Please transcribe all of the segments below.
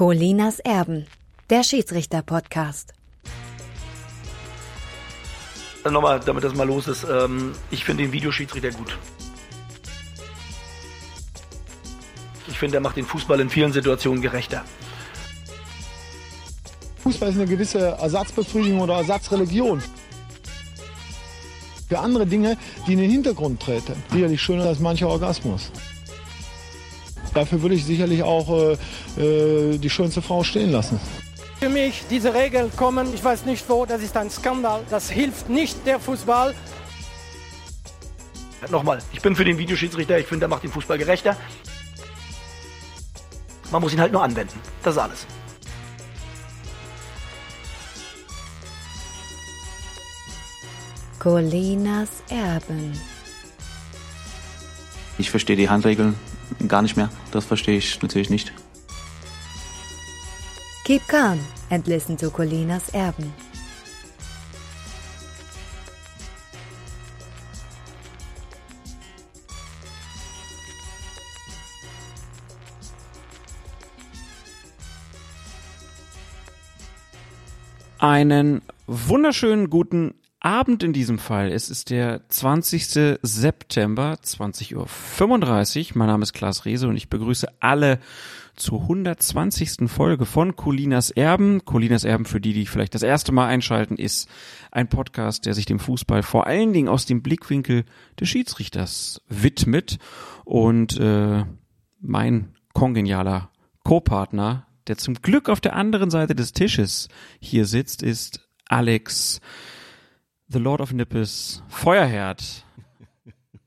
Colinas Erben, der Schiedsrichter-Podcast. Nochmal, damit das mal los ist. Ähm, ich finde den Videoschiedsrichter gut. Ich finde, er macht den Fußball in vielen Situationen gerechter. Fußball ist eine gewisse Ersatzbefriedigung oder Ersatzreligion. Für andere Dinge, die in den Hintergrund treten. Sicherlich schöner als mancher Orgasmus. Dafür würde ich sicherlich auch äh, äh, die schönste Frau stehen lassen. Für mich, diese Regeln kommen, ich weiß nicht wo, das ist ein Skandal. Das hilft nicht der Fußball. Nochmal, ich bin für den Videoschiedsrichter, ich finde, er macht den Fußball gerechter. Man muss ihn halt nur anwenden. Das ist alles. Colinas Erben. Ich verstehe die Handregeln gar nicht mehr. Das verstehe ich natürlich nicht. Keep calm and listen to Colinas Erben. Einen wunderschönen guten Abend in diesem Fall. Es ist der 20. September, 20.35 Uhr. Mein Name ist Klaas Rehse und ich begrüße alle zur 120. Folge von Colinas Erben. Colinas Erben, für die, die vielleicht das erste Mal einschalten, ist ein Podcast, der sich dem Fußball vor allen Dingen aus dem Blickwinkel des Schiedsrichters widmet. Und äh, mein kongenialer Co-Partner, der zum Glück auf der anderen Seite des Tisches hier sitzt, ist Alex The Lord of Nippes, Feuerherd.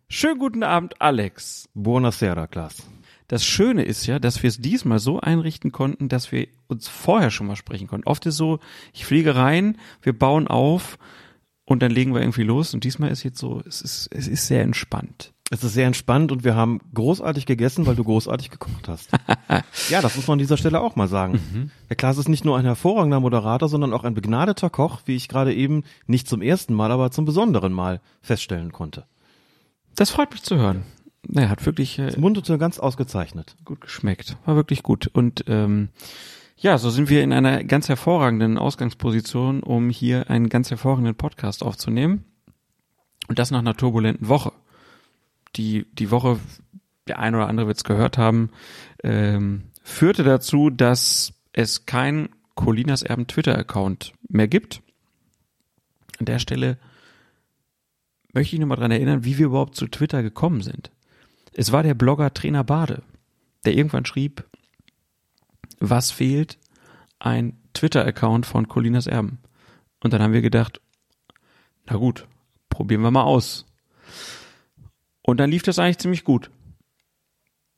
Schönen guten Abend, Alex. Buonasera, Klaas. Das Schöne ist ja, dass wir es diesmal so einrichten konnten, dass wir uns vorher schon mal sprechen konnten. Oft ist so, ich fliege rein, wir bauen auf und dann legen wir irgendwie los. Und diesmal ist jetzt so, es ist, es ist sehr entspannt. Es ist sehr entspannt und wir haben großartig gegessen, weil du großartig gekocht hast. ja, das muss man an dieser Stelle auch mal sagen. Mhm. Herr Klaas ist nicht nur ein hervorragender Moderator, sondern auch ein begnadeter Koch, wie ich gerade eben nicht zum ersten Mal, aber zum besonderen Mal feststellen konnte. Das freut mich zu hören. Er hat wirklich äh, es mundete ganz ausgezeichnet. Gut geschmeckt. War wirklich gut. Und ähm, ja, so sind wir in einer ganz hervorragenden Ausgangsposition, um hier einen ganz hervorragenden Podcast aufzunehmen. Und das nach einer turbulenten Woche die, die Woche, der ein oder andere wird es gehört haben, ähm, führte dazu, dass es kein Colinas Erben Twitter-Account mehr gibt. An der Stelle möchte ich nur mal dran erinnern, wie wir überhaupt zu Twitter gekommen sind. Es war der Blogger Trainer Bade, der irgendwann schrieb, was fehlt? Ein Twitter-Account von Colinas Erben. Und dann haben wir gedacht, na gut, probieren wir mal aus. Und dann lief das eigentlich ziemlich gut.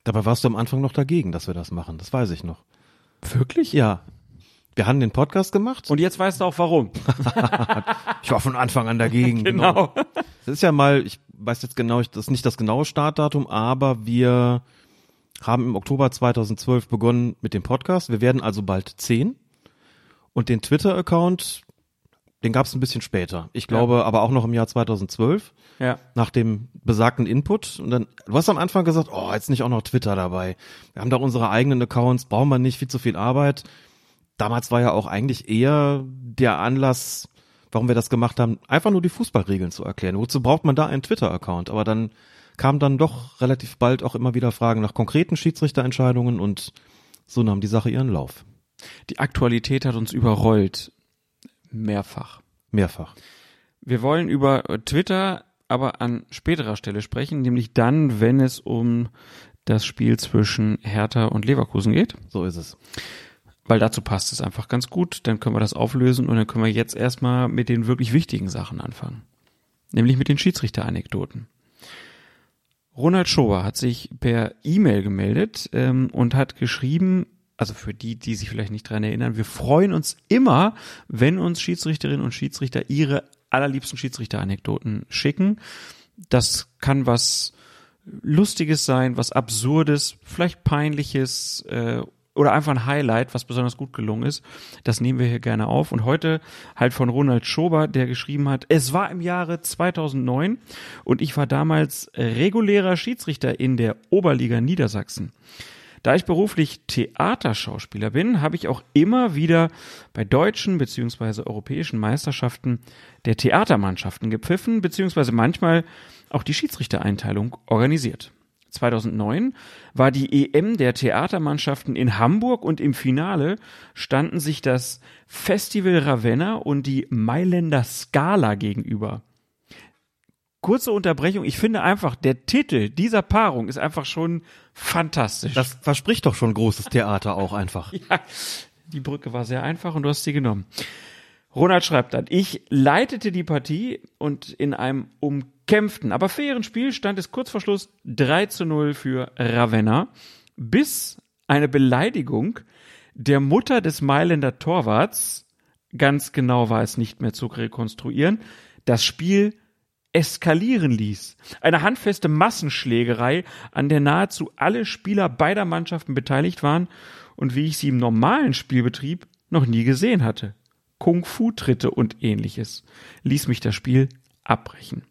Dabei warst du am Anfang noch dagegen, dass wir das machen. Das weiß ich noch. Wirklich? Ja. Wir haben den Podcast gemacht. Und jetzt weißt du auch warum. ich war von Anfang an dagegen. Genau. genau. Das ist ja mal, ich weiß jetzt genau, das ist nicht das genaue Startdatum, aber wir haben im Oktober 2012 begonnen mit dem Podcast. Wir werden also bald zehn. Und den Twitter-Account, den gab es ein bisschen später. Ich glaube, ja. aber auch noch im Jahr 2012. Ja. Nach dem besagten Input. Und dann, du hast am Anfang gesagt, oh, jetzt nicht auch noch Twitter dabei. Wir haben doch unsere eigenen Accounts, brauchen wir nicht, viel zu viel Arbeit. Damals war ja auch eigentlich eher der Anlass, warum wir das gemacht haben, einfach nur die Fußballregeln zu erklären. Wozu braucht man da einen Twitter-Account? Aber dann kamen dann doch relativ bald auch immer wieder Fragen nach konkreten Schiedsrichterentscheidungen und so nahm die Sache ihren Lauf. Die Aktualität hat uns überrollt. Mehrfach. Mehrfach. Wir wollen über Twitter aber an späterer Stelle sprechen, nämlich dann, wenn es um das Spiel zwischen Hertha und Leverkusen geht. So ist es. Weil dazu passt es einfach ganz gut. Dann können wir das auflösen und dann können wir jetzt erstmal mit den wirklich wichtigen Sachen anfangen. Nämlich mit den Schiedsrichter-Anekdoten. Ronald Schober hat sich per E-Mail gemeldet ähm, und hat geschrieben, also für die, die sich vielleicht nicht dran erinnern, wir freuen uns immer, wenn uns Schiedsrichterinnen und Schiedsrichter ihre allerliebsten Schiedsrichter-Anekdoten schicken. Das kann was Lustiges sein, was Absurdes, vielleicht Peinliches äh, oder einfach ein Highlight, was besonders gut gelungen ist. Das nehmen wir hier gerne auf. Und heute halt von Ronald Schober, der geschrieben hat, es war im Jahre 2009 und ich war damals regulärer Schiedsrichter in der Oberliga Niedersachsen. Da ich beruflich Theaterschauspieler bin, habe ich auch immer wieder bei deutschen bzw. europäischen Meisterschaften der Theatermannschaften gepfiffen bzw. manchmal auch die Schiedsrichtereinteilung organisiert. 2009 war die EM der Theatermannschaften in Hamburg und im Finale standen sich das Festival Ravenna und die Mailänder Scala gegenüber. Kurze Unterbrechung. Ich finde einfach, der Titel dieser Paarung ist einfach schon fantastisch. Das verspricht doch schon großes Theater auch einfach. ja, die Brücke war sehr einfach und du hast sie genommen. Ronald schreibt dann, ich leitete die Partie und in einem umkämpften, aber fairen Spiel stand es kurz vor Schluss 3 zu 0 für Ravenna, bis eine Beleidigung der Mutter des Mailänder Torwarts, ganz genau war es nicht mehr zu rekonstruieren, das Spiel eskalieren ließ. Eine handfeste Massenschlägerei, an der nahezu alle Spieler beider Mannschaften beteiligt waren und wie ich sie im normalen Spielbetrieb noch nie gesehen hatte. Kung-Fu-Tritte und ähnliches, ließ mich das Spiel abbrechen.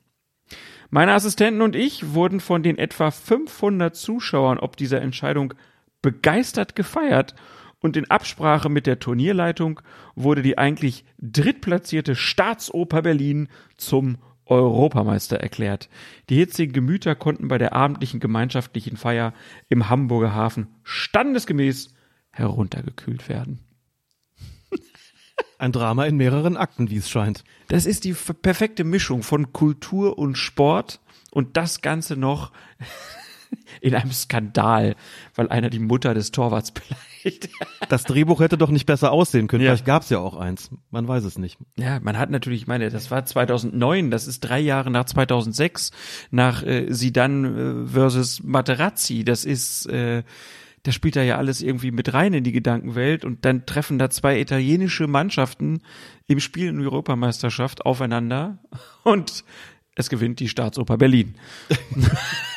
Meine Assistenten und ich wurden von den etwa 500 Zuschauern ob dieser Entscheidung begeistert gefeiert und in Absprache mit der Turnierleitung wurde die eigentlich drittplatzierte Staatsoper Berlin zum Europameister erklärt. Die hitzigen Gemüter konnten bei der abendlichen gemeinschaftlichen Feier im Hamburger Hafen standesgemäß heruntergekühlt werden. Ein Drama in mehreren Akten, wie es scheint. Das ist die perfekte Mischung von Kultur und Sport und das Ganze noch in einem Skandal, weil einer die Mutter des Torwarts beleidigt. Das Drehbuch hätte doch nicht besser aussehen können. Ja. Vielleicht gab es ja auch eins. Man weiß es nicht. Ja, man hat natürlich, ich meine, das war 2009, das ist drei Jahre nach 2006, nach äh, Sidan äh, versus Materazzi, das ist, äh, da spielt da ja alles irgendwie mit rein in die Gedankenwelt und dann treffen da zwei italienische Mannschaften im Spiel in der Europameisterschaft aufeinander und es gewinnt die Staatsoper Berlin.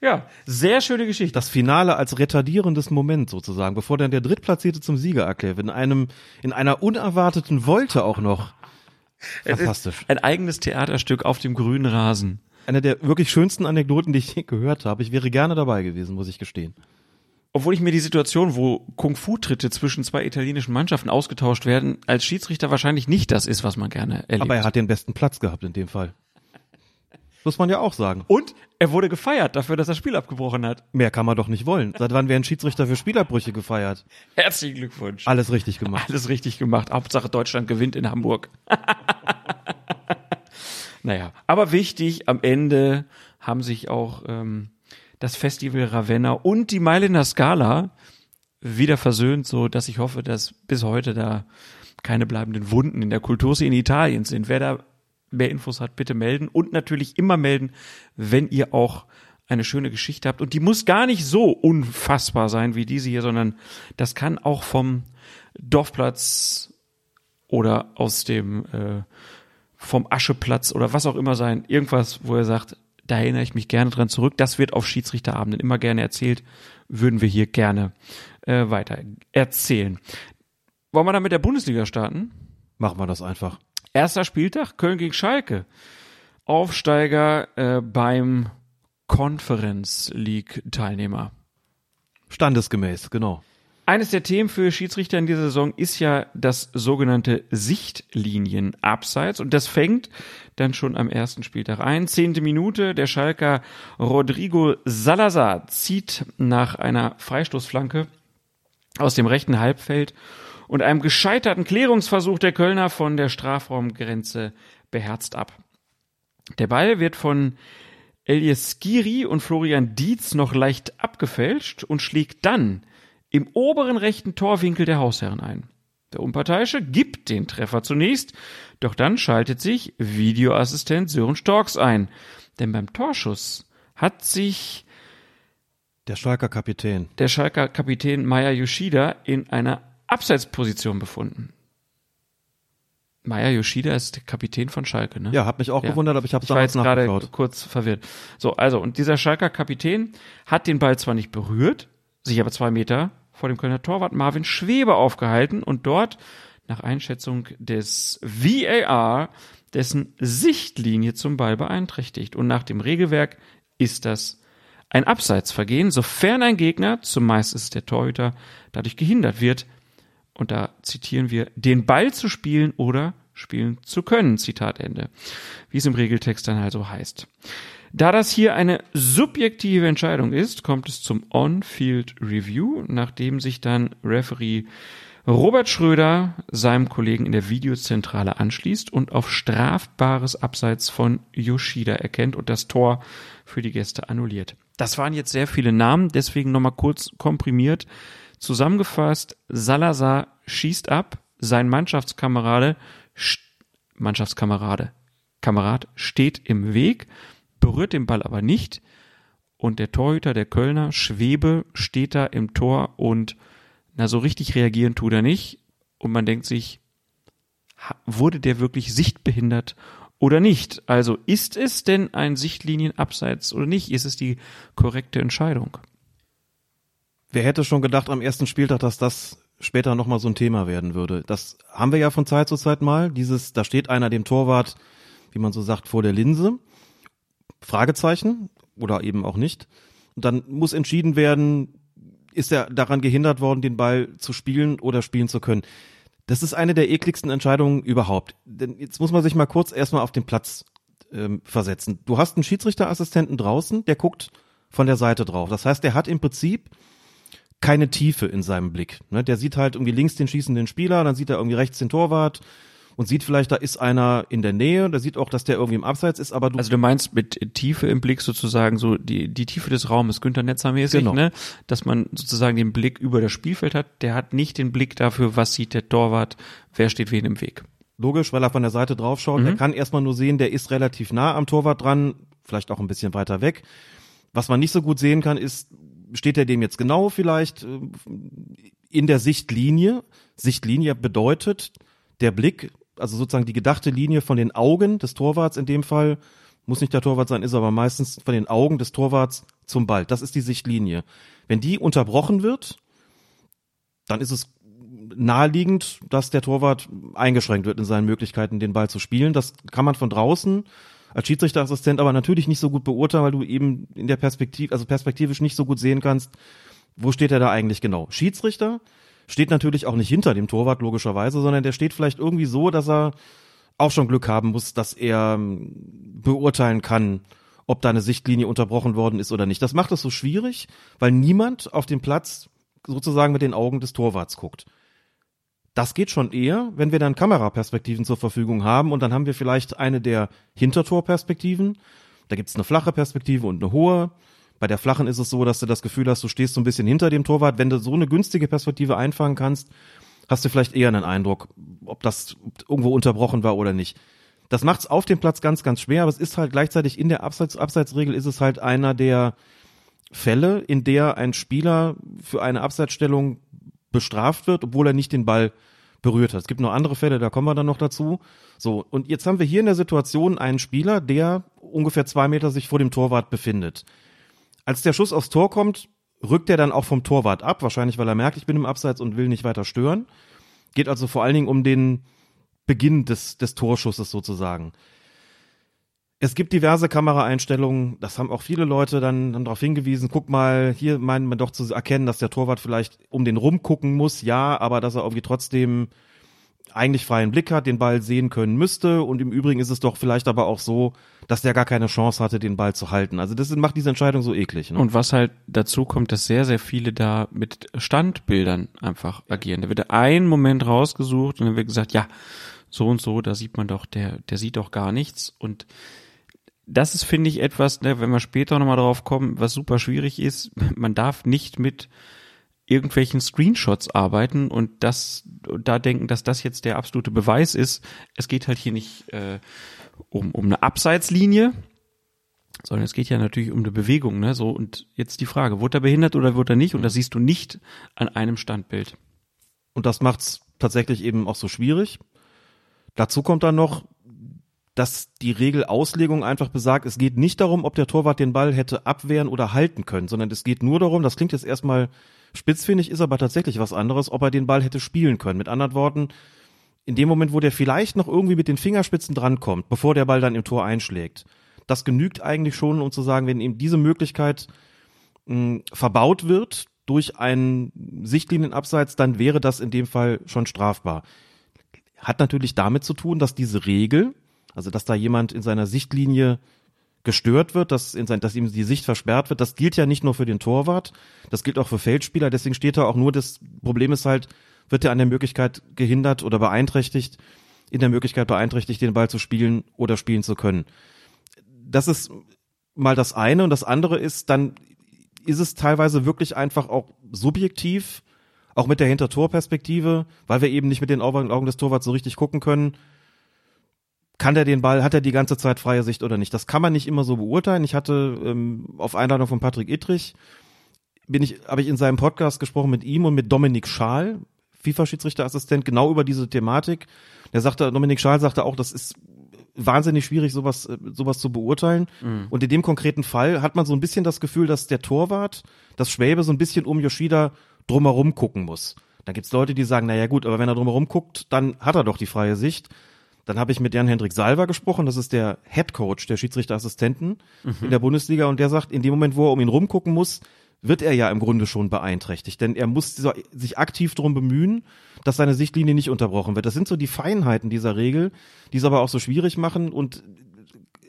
ja, sehr schöne Geschichte. Das Finale als retardierendes Moment sozusagen, bevor dann der Drittplatzierte zum Sieger erklärt wird. In einem, in einer unerwarteten Wolte auch noch. Fantastisch. ein eigenes Theaterstück auf dem grünen Rasen. Eine der wirklich schönsten Anekdoten, die ich je gehört habe. Ich wäre gerne dabei gewesen, muss ich gestehen. Obwohl ich mir die Situation, wo Kung-Fu-Tritte zwischen zwei italienischen Mannschaften ausgetauscht werden, als Schiedsrichter wahrscheinlich nicht das ist, was man gerne erlebt. Aber er hat den besten Platz gehabt in dem Fall. Muss man ja auch sagen. Und er wurde gefeiert dafür, dass er das Spiel abgebrochen hat. Mehr kann man doch nicht wollen. Seit wann werden Schiedsrichter für Spielabbrüche gefeiert? Herzlichen Glückwunsch. Alles richtig gemacht. Alles richtig gemacht. Hauptsache Deutschland gewinnt in Hamburg. naja, aber wichtig, am Ende haben sich auch ähm, das Festival Ravenna und die Mailänder Scala wieder versöhnt, so dass ich hoffe, dass bis heute da keine bleibenden Wunden in der Kulturszene Italiens sind. Wer da mehr Infos hat, bitte melden und natürlich immer melden, wenn ihr auch eine schöne Geschichte habt. Und die muss gar nicht so unfassbar sein wie diese hier, sondern das kann auch vom Dorfplatz oder aus dem äh, vom Ascheplatz oder was auch immer sein. Irgendwas, wo er sagt, da erinnere ich mich gerne dran zurück. Das wird auf Schiedsrichterabenden immer gerne erzählt. Würden wir hier gerne äh, weiter erzählen. Wollen wir dann mit der Bundesliga starten? Machen wir das einfach. Erster Spieltag, Köln gegen Schalke. Aufsteiger äh, beim Conference League Teilnehmer. Standesgemäß, genau. Eines der Themen für Schiedsrichter in dieser Saison ist ja das sogenannte Sichtlinien-Abseits und das fängt dann schon am ersten Spieltag ein. Zehnte Minute, der Schalker Rodrigo Salazar zieht nach einer Freistoßflanke aus dem rechten Halbfeld und einem gescheiterten Klärungsversuch der Kölner von der Strafraumgrenze beherzt ab. Der Ball wird von Elias Skiri und Florian Dietz noch leicht abgefälscht und schlägt dann im oberen rechten Torwinkel der Hausherren ein. Der Unparteiische gibt den Treffer zunächst, doch dann schaltet sich Videoassistent Sören Storks ein. Denn beim Torschuss hat sich Der Schalker Kapitän. der Schalker Kapitän Maya Yoshida in einer Abseitsposition befunden. Maya Yoshida ist der Kapitän von Schalke, ne? Ja, hat mich auch Ja. gewundert, aber ich habe war damals gerade kurz verwirrt. So, also, und dieser Schalker Kapitän hat den Ball zwar nicht berührt, sich aber zwei Meter vor dem Kölner Torwart Marvin Schwebe aufgehalten und dort, nach Einschätzung des VAR, dessen Sichtlinie zum Ball beeinträchtigt. Und nach dem Regelwerk ist das ein Abseitsvergehen, sofern ein Gegner, zumeist ist es der Torhüter, dadurch gehindert wird, und da zitieren wir, den Ball zu spielen oder spielen zu können, Zitat Ende, wie es im Regeltext dann also heißt. Da das hier eine subjektive Entscheidung ist, kommt es zum On-Field Review, nachdem sich dann Referee Robert Schröder seinem Kollegen in der Videozentrale anschließt und auf strafbares Abseits von Yoshida erkennt und das Tor für die Gäste annulliert. Das waren jetzt sehr viele Namen, deswegen nochmal kurz komprimiert. Zusammengefasst, Salazar schießt ab, sein Mannschaftskamerade, Mannschaftskamerade, Kamerad steht im Weg, berührt den Ball aber nicht und der Torhüter, der Kölner, Schwebe, steht da im Tor und na, so richtig reagieren tut er nicht. Und man denkt sich, wurde der wirklich sichtbehindert oder nicht? Also ist es denn ein Sichtlinienabseits oder nicht? Ist es die korrekte Entscheidung? Wer hätte schon gedacht am ersten Spieltag, dass das später nochmal so ein Thema werden würde? Das haben wir ja von Zeit zu Zeit mal. Dieses, da steht einer dem Torwart, wie man so sagt, vor der Linse. Fragezeichen oder eben auch nicht. Und dann muss entschieden werden, ist er daran gehindert worden, den Ball zu spielen oder spielen zu können. Das ist eine der ekligsten Entscheidungen überhaupt. Denn jetzt muss man sich mal kurz erstmal auf den Platz ähm, versetzen. Du hast einen Schiedsrichterassistenten draußen, der guckt von der Seite drauf. Das heißt, der hat im Prinzip keine Tiefe in seinem Blick. Ne? Der sieht halt irgendwie links den schießenden Spieler, dann sieht er irgendwie rechts den Torwart und sieht vielleicht, da ist einer in der Nähe, da sieht auch, dass der irgendwie im Abseits ist, aber du. Also du meinst mit Tiefe im Blick sozusagen so die, die Tiefe des Raumes, Günther Netzer mäßig, genau. ne? Dass man sozusagen den Blick über das Spielfeld hat, der hat nicht den Blick dafür, was sieht der Torwart, wer steht wen im Weg. Logisch, weil er von der Seite drauf schaut. Mhm. Er kann erstmal nur sehen, der ist relativ nah am Torwart dran, vielleicht auch ein bisschen weiter weg. Was man nicht so gut sehen kann, ist, steht er dem jetzt genau vielleicht äh, in der Sichtlinie? Sichtlinie bedeutet, der Blick also sozusagen die gedachte Linie von den Augen des Torwarts in dem Fall, muss nicht der Torwart sein, ist aber meistens von den Augen des Torwarts zum Ball. Das ist die Sichtlinie. Wenn die unterbrochen wird, dann ist es naheliegend, dass der Torwart eingeschränkt wird in seinen Möglichkeiten, den Ball zu spielen. Das kann man von draußen als Schiedsrichterassistent aber natürlich nicht so gut beurteilen, weil du eben in der Perspektive, also perspektivisch nicht so gut sehen kannst, wo steht er da eigentlich genau. Schiedsrichter steht natürlich auch nicht hinter dem Torwart logischerweise, sondern der steht vielleicht irgendwie so, dass er auch schon Glück haben muss, dass er ähm, beurteilen kann, ob da eine Sichtlinie unterbrochen worden ist oder nicht. Das macht es so schwierig, weil niemand auf dem Platz sozusagen mit den Augen des Torwarts guckt. Das geht schon eher, wenn wir dann Kameraperspektiven zur Verfügung haben und dann haben wir vielleicht eine der Hintertorperspektiven. Da gibt's eine flache Perspektive und eine hohe. Bei der flachen ist es so, dass du das Gefühl hast, du stehst so ein bisschen hinter dem Torwart. Wenn du so eine günstige Perspektive einfangen kannst, hast du vielleicht eher einen Eindruck, ob das irgendwo unterbrochen war oder nicht. Das macht's auf dem Platz ganz, ganz schwer, aber es ist halt gleichzeitig in der Abseits Abseitsregel ist es halt einer der Fälle, in der ein Spieler für eine Abseitsstellung bestraft wird, obwohl er nicht den Ball berührt hat. Es gibt noch andere Fälle, da kommen wir dann noch dazu. So, und jetzt haben wir hier in der Situation einen Spieler, der ungefähr zwei Meter sich vor dem Torwart befindet. Als der Schuss aufs Tor kommt, rückt er dann auch vom Torwart ab, wahrscheinlich weil er merkt, ich bin im Abseits und will nicht weiter stören. Geht also vor allen Dingen um den Beginn des, des Torschusses sozusagen. Es gibt diverse Kameraeinstellungen, das haben auch viele Leute dann, dann darauf hingewiesen, guck mal, hier meint man doch zu erkennen, dass der Torwart vielleicht um den rum gucken muss, ja, aber dass er irgendwie trotzdem eigentlich freien Blick hat, den Ball sehen können müsste. Und im Übrigen ist es doch vielleicht aber auch so, dass der gar keine Chance hatte, den Ball zu halten. Also das macht diese Entscheidung so eklig. Ne? Und was halt dazu kommt, dass sehr, sehr viele da mit Standbildern einfach agieren. Da wird ein Moment rausgesucht und dann wird gesagt, ja, so und so, da sieht man doch, der, der sieht doch gar nichts. Und das ist, finde ich, etwas, ne, wenn wir später nochmal drauf kommen, was super schwierig ist. Man darf nicht mit irgendwelchen Screenshots arbeiten und das da denken, dass das jetzt der absolute Beweis ist. Es geht halt hier nicht äh, um, um eine Abseitslinie, sondern es geht ja natürlich um eine Bewegung, ne? So und jetzt die Frage, wurde er behindert oder wurde er nicht? Und das siehst du nicht an einem Standbild. Und das macht's tatsächlich eben auch so schwierig. Dazu kommt dann noch, dass die Regelauslegung einfach besagt, es geht nicht darum, ob der Torwart den Ball hätte abwehren oder halten können, sondern es geht nur darum, das klingt jetzt erstmal Spitzfindig ist aber tatsächlich was anderes, ob er den Ball hätte spielen können. Mit anderen Worten, in dem Moment, wo der vielleicht noch irgendwie mit den Fingerspitzen drankommt, bevor der Ball dann im Tor einschlägt, das genügt eigentlich schon, um zu sagen, wenn ihm diese Möglichkeit mh, verbaut wird durch einen Sichtlinienabseits, dann wäre das in dem Fall schon strafbar. Hat natürlich damit zu tun, dass diese Regel, also dass da jemand in seiner Sichtlinie gestört wird, dass, in sein, dass ihm die Sicht versperrt wird, das gilt ja nicht nur für den Torwart, das gilt auch für Feldspieler, deswegen steht da auch nur, das Problem ist halt, wird er an der Möglichkeit gehindert oder beeinträchtigt, in der Möglichkeit beeinträchtigt, den Ball zu spielen oder spielen zu können. Das ist mal das eine. Und das andere ist, dann ist es teilweise wirklich einfach auch subjektiv, auch mit der Hintertorperspektive, weil wir eben nicht mit den Augen des Torwarts so richtig gucken können, kann der den Ball, hat er die ganze Zeit freie Sicht oder nicht? Das kann man nicht immer so beurteilen. Ich hatte ähm, auf Einladung von Patrick Ittrich, bin ich, habe ich in seinem Podcast gesprochen mit ihm und mit Dominik Schaal, FIFA-Schiedsrichterassistent, genau über diese Thematik. Der sagte, Dominik Schaal sagte auch, das ist wahnsinnig schwierig, sowas, äh, sowas zu beurteilen. Mhm. Und in dem konkreten Fall hat man so ein bisschen das Gefühl, dass der Torwart, das Schwäbe, so ein bisschen um Yoshida drumherum gucken muss. Dann gibt's Leute, die sagen, naja gut, aber wenn er drumherum guckt, dann hat er doch die freie Sicht. Dann habe ich mit Jan-Hendrik Salva gesprochen, das ist der Head Coach der Schiedsrichterassistenten mhm. in der Bundesliga und der sagt, in dem Moment, wo er um ihn rumgucken muss, wird er ja im Grunde schon beeinträchtigt, denn er muss sich aktiv darum bemühen, dass seine Sichtlinie nicht unterbrochen wird. Das sind so die Feinheiten dieser Regel, die es aber auch so schwierig machen und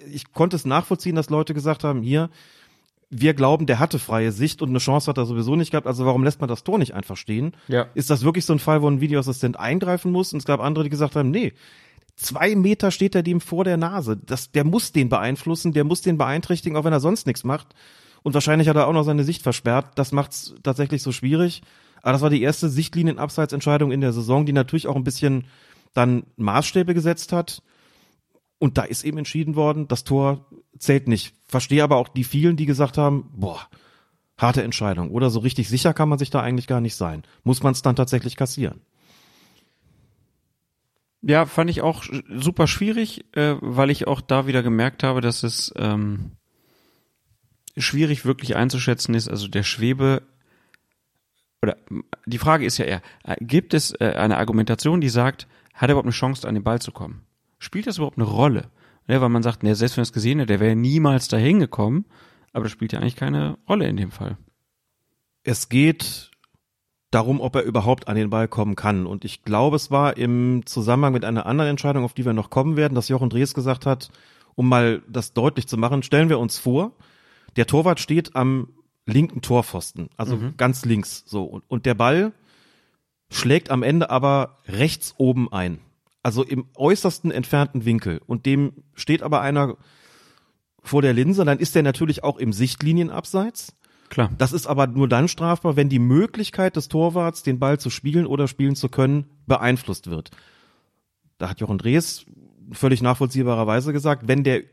ich konnte es nachvollziehen, dass Leute gesagt haben, hier, wir glauben, der hatte freie Sicht und eine Chance hat er sowieso nicht gehabt, also warum lässt man das Tor nicht einfach stehen? Ja. Ist das wirklich so ein Fall, wo ein Videoassistent eingreifen muss? Und es gab andere, die gesagt haben, nee, zwei Meter steht er dem vor der Nase. Das, der muss den beeinflussen, der muss den beeinträchtigen, auch wenn er sonst nichts macht. Und wahrscheinlich hat er auch noch seine Sicht versperrt. Das macht's tatsächlich so schwierig. Aber das war die erste Sichtlinienabseitsentscheidung in der Saison, die natürlich auch ein bisschen dann Maßstäbe gesetzt hat. Und da ist eben entschieden worden, das Tor zählt nicht. Verstehe aber auch die vielen, die gesagt haben, boah, harte Entscheidung. Oder so richtig sicher kann man sich da eigentlich gar nicht sein. Muss man es dann tatsächlich kassieren? Ja, fand ich auch super schwierig, äh, weil ich auch da wieder gemerkt habe, dass es ähm, schwierig wirklich einzuschätzen ist. Also der Schwebe oder die Frage ist ja eher, äh, gibt es äh, eine Argumentation, die sagt, hat er überhaupt eine Chance, an den Ball zu kommen? Spielt das überhaupt eine Rolle? Ja, weil man sagt, ne, selbst wenn er es gesehen hätte, der wäre niemals dahin gekommen, aber das spielt ja eigentlich keine Rolle in dem Fall. Es geht darum, ob er überhaupt an den Ball kommen kann. Und ich glaube, es war im Zusammenhang mit einer anderen Entscheidung, auf die wir noch kommen werden, dass Jochen Drees gesagt hat, um mal das deutlich zu machen, stellen wir uns vor, der Torwart steht am linken Torpfosten, also mhm. ganz links, so. Und, und der Ball schlägt am Ende aber rechts oben ein. Also im äußersten entfernten Winkel. Und dem steht aber einer vor der Linse, dann ist der natürlich auch im Sichtlinienabseits. Klar. Das ist aber nur dann strafbar, wenn die Möglichkeit des Torwarts, den Ball zu spielen oder spielen zu können, beeinflusst wird. Da hat Jochen Drees völlig nachvollziehbarerweise gesagt, wenn der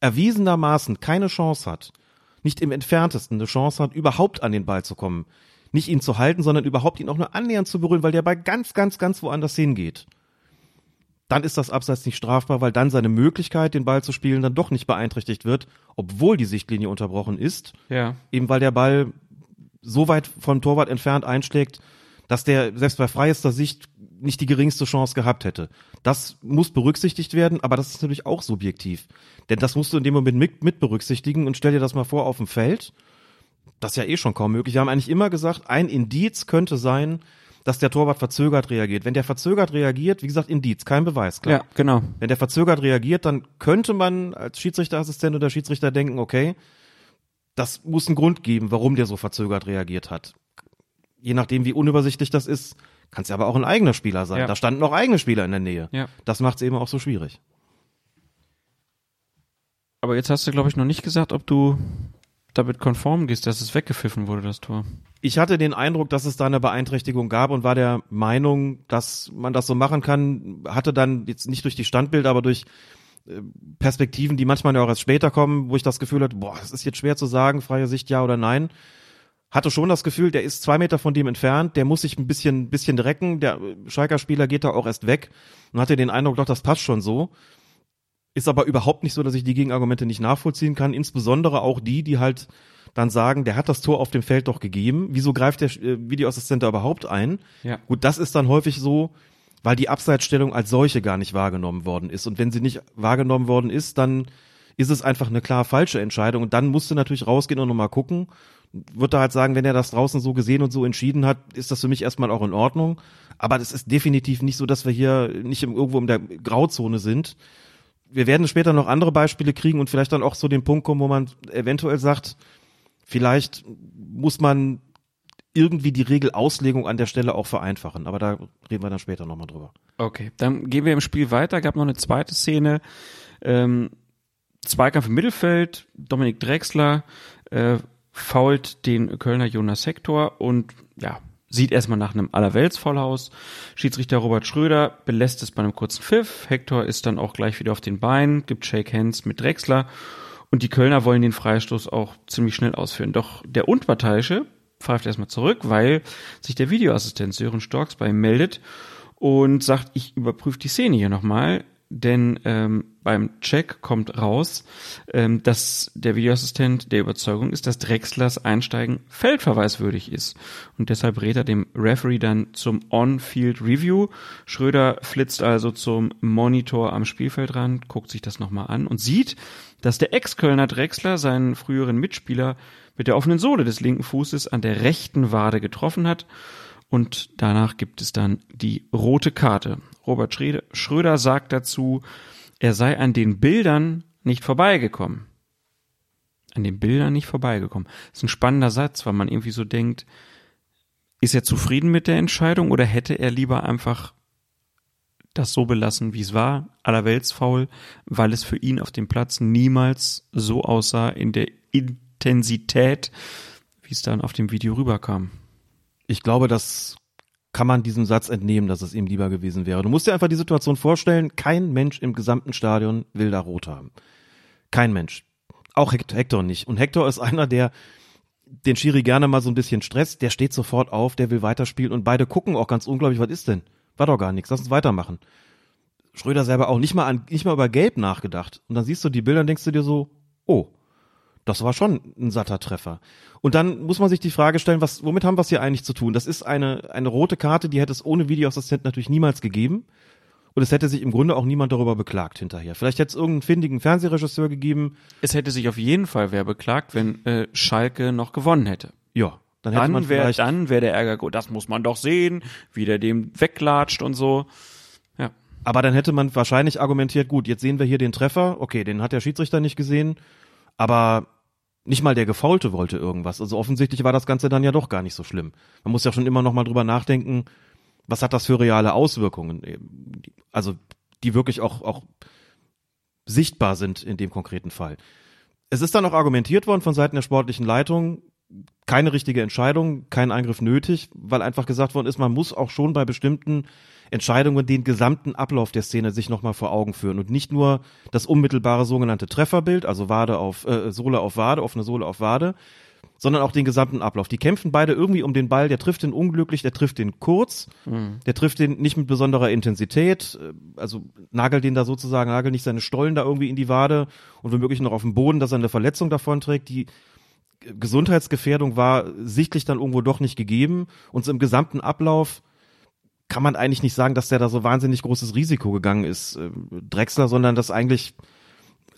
erwiesenermaßen keine Chance hat, nicht im entferntesten eine Chance hat, überhaupt an den Ball zu kommen, nicht ihn zu halten, sondern überhaupt ihn auch nur annähernd zu berühren, weil der Ball ganz, ganz, ganz woanders hingeht, dann ist das Abseits nicht strafbar, weil dann seine Möglichkeit, den Ball zu spielen, dann doch nicht beeinträchtigt wird, obwohl die Sichtlinie unterbrochen ist. Ja. Eben weil der Ball so weit vom Torwart entfernt einschlägt, dass der selbst bei freiester Sicht nicht die geringste Chance gehabt hätte. Das muss berücksichtigt werden, aber das ist natürlich auch subjektiv. Denn das musst du in dem Moment mit, mit berücksichtigen und stell dir das mal vor auf dem Feld. Das ist ja eh schon kaum möglich. Wir haben eigentlich immer gesagt, ein Indiz könnte sein, dass der Torwart verzögert reagiert. Wenn der verzögert reagiert, wie gesagt, Indiz, kein Beweis, klar. Ja, genau. Wenn der verzögert reagiert, dann könnte man als Schiedsrichterassistent oder Schiedsrichter denken, okay, das muss einen Grund geben, warum der so verzögert reagiert hat. Je nachdem, wie unübersichtlich das ist, kann es ja aber auch ein eigener Spieler sein. Ja. Da standen auch eigene Spieler in der Nähe. Ja. Das macht es eben auch so schwierig. Aber jetzt hast du, glaube ich, noch nicht gesagt, ob du damit konform gehst, dass es weggepfiffen wurde, das Tor. Ich hatte den Eindruck, dass es da eine Beeinträchtigung gab und war der Meinung, dass man das so machen kann, hatte dann jetzt nicht durch die Standbilder, aber durch äh, Perspektiven, die manchmal ja auch erst später kommen, wo ich das Gefühl hatte, boah, es ist jetzt schwer zu sagen, freie Sicht ja oder nein. Hatte schon das Gefühl, der ist zwei Meter von dem entfernt, der muss sich ein bisschen, bisschen drecken, der Schalker Spieler geht da auch erst weg und hatte den Eindruck, doch, das passt schon so. Ist aber überhaupt nicht so, dass ich die Gegenargumente nicht nachvollziehen kann. Insbesondere auch die, die halt dann sagen, der hat das Tor auf dem Feld doch gegeben. Wieso greift der äh, Videoassistent da überhaupt ein? Ja. Gut, das ist dann häufig so, weil die Abseitsstellung als solche gar nicht wahrgenommen worden ist. Und wenn sie nicht wahrgenommen worden ist, dann ist es einfach eine klar falsche Entscheidung. Und dann musst du natürlich rausgehen und nochmal gucken. würde halt sagen, wenn er das draußen so gesehen und so entschieden hat, ist das für mich erstmal auch in Ordnung. Aber das ist definitiv nicht so, dass wir hier nicht irgendwo in der Grauzone sind. Wir werden später noch andere Beispiele kriegen und vielleicht dann auch zu dem Punkt kommen, wo man eventuell sagt, vielleicht muss man irgendwie die Regelauslegung an der Stelle auch vereinfachen. Aber da reden wir dann später nochmal drüber. Okay, dann gehen wir im Spiel weiter. Gab noch eine zweite Szene. Ähm, Zweikampf im Mittelfeld. Dominik Drexler äh, fault den Kölner Jonas Hector und ja, sieht erstmal nach einem Allerweltsvoll aus. Schiedsrichter Robert Schröder belässt es bei einem kurzen Pfiff. Hector ist dann auch gleich wieder auf den Beinen, gibt Shake Hands mit Drexler und die Kölner wollen den Freistoß auch ziemlich schnell ausführen. Doch der Unparteiische pfeift erstmal zurück, weil sich der Videoassistent Sören Storks bei ihm meldet und sagt, ich überprüfe die Szene hier nochmal denn ähm, beim Check kommt raus, ähm, dass der Videoassistent der Überzeugung ist, dass Drexlers Einsteigen feldverweiswürdig ist. Und deshalb rät er dem Referee dann zum On-Field Review. Schröder flitzt also zum Monitor am Spielfeldrand, guckt sich das nochmal an und sieht, dass der Ex-Kölner Drexler seinen früheren Mitspieler mit der offenen Sohle des linken Fußes an der rechten Wade getroffen hat. Und danach gibt es dann die rote Karte. Robert Schröder sagt dazu, er sei an den Bildern nicht vorbeigekommen. An den Bildern nicht vorbeigekommen. Das ist ein spannender Satz, weil man irgendwie so denkt, ist er zufrieden mit der Entscheidung oder hätte er lieber einfach das so belassen, wie es war, allerweltsfaul, weil es für ihn auf dem Platz niemals so aussah in der Intensität, wie es dann auf dem Video rüberkam. Ich glaube, das kann man diesem Satz entnehmen, dass es ihm lieber gewesen wäre. Du musst dir einfach die Situation vorstellen, kein Mensch im gesamten Stadion will da rot haben. Kein Mensch. Auch Hector nicht. Und Hector ist einer, der den Schiri gerne mal so ein bisschen stresst, der steht sofort auf, der will weiterspielen und beide gucken auch ganz unglaublich, was ist denn? War doch gar nichts, lass uns weitermachen. Schröder selber auch nicht mal an, nicht mal über Gelb nachgedacht. Und dann siehst du die Bilder und denkst du dir so, oh, das war schon ein satter Treffer. Und dann muss man sich die Frage stellen, was, womit haben wir es hier eigentlich zu tun? Das ist eine, eine rote Karte, die hätte es ohne Videoassistent natürlich niemals gegeben. Und es hätte sich im Grunde auch niemand darüber beklagt hinterher. Vielleicht hätte es irgendeinen findigen Fernsehregisseur gegeben. Es hätte sich auf jeden Fall wer beklagt, wenn äh, Schalke noch gewonnen hätte. Ja, dann hätte dann man wär, vielleicht. Dann wäre der Ärger, gut, das muss man doch sehen, wie der dem weglatscht und so. Ja. Aber dann hätte man wahrscheinlich argumentiert, gut, jetzt sehen wir hier den Treffer. Okay, den hat der Schiedsrichter nicht gesehen. Aber nicht mal der Gefaulte wollte irgendwas. Also offensichtlich war das Ganze dann ja doch gar nicht so schlimm. Man muss ja schon immer noch mal drüber nachdenken, was hat das für reale Auswirkungen? Also, die wirklich auch, auch sichtbar sind in dem konkreten Fall. Es ist dann auch argumentiert worden von Seiten der sportlichen Leitung, keine richtige Entscheidung, kein Eingriff nötig, weil einfach gesagt worden ist, man muss auch schon bei bestimmten Entscheidungen den gesamten Ablauf der Szene sich nochmal vor Augen führen und nicht nur das unmittelbare sogenannte Trefferbild, also Wade auf äh, Sohle auf Wade, offene Sohle auf Wade, sondern auch den gesamten Ablauf. Die kämpfen beide irgendwie um den Ball, der trifft den unglücklich, der trifft den kurz, mhm. der trifft den nicht mit besonderer Intensität, äh, also nagelt den da sozusagen, nagelt nicht seine Stollen da irgendwie in die Wade und womöglich noch auf dem Boden, dass er eine Verletzung davon trägt, die Gesundheitsgefährdung war sichtlich dann irgendwo doch nicht gegeben und so im gesamten Ablauf kann man eigentlich nicht sagen, dass der da so wahnsinnig großes Risiko gegangen ist, äh, Drexler, sondern dass eigentlich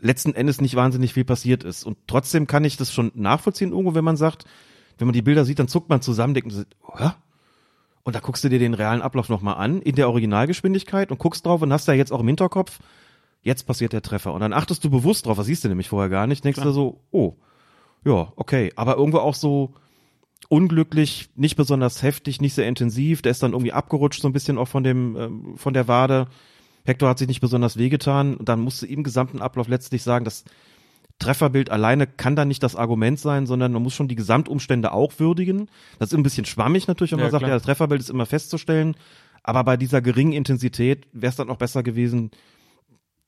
letzten Endes nicht wahnsinnig viel passiert ist. Und trotzdem kann ich das schon nachvollziehen irgendwo, wenn man sagt, wenn man die Bilder sieht, dann zuckt man zusammen, denkt, Hä? und da guckst du dir den realen Ablauf nochmal an, in der Originalgeschwindigkeit und guckst drauf und hast ja jetzt auch im Hinterkopf, jetzt passiert der Treffer. Und dann achtest du bewusst drauf, was siehst du nämlich vorher gar nicht, denkst Klar. du so, oh, ja, okay. Aber irgendwo auch so, unglücklich, nicht besonders heftig, nicht sehr intensiv. Der ist dann irgendwie abgerutscht so ein bisschen auch von dem ähm, von der Wade. Hector hat sich nicht besonders wehgetan und dann musste im gesamten Ablauf letztlich sagen, das Trefferbild alleine kann da nicht das Argument sein, sondern man muss schon die Gesamtumstände auch würdigen. Das ist ein bisschen schwammig natürlich, wenn man ja, sagt, klar. ja, das Trefferbild ist immer festzustellen. Aber bei dieser geringen Intensität wäre es dann auch besser gewesen,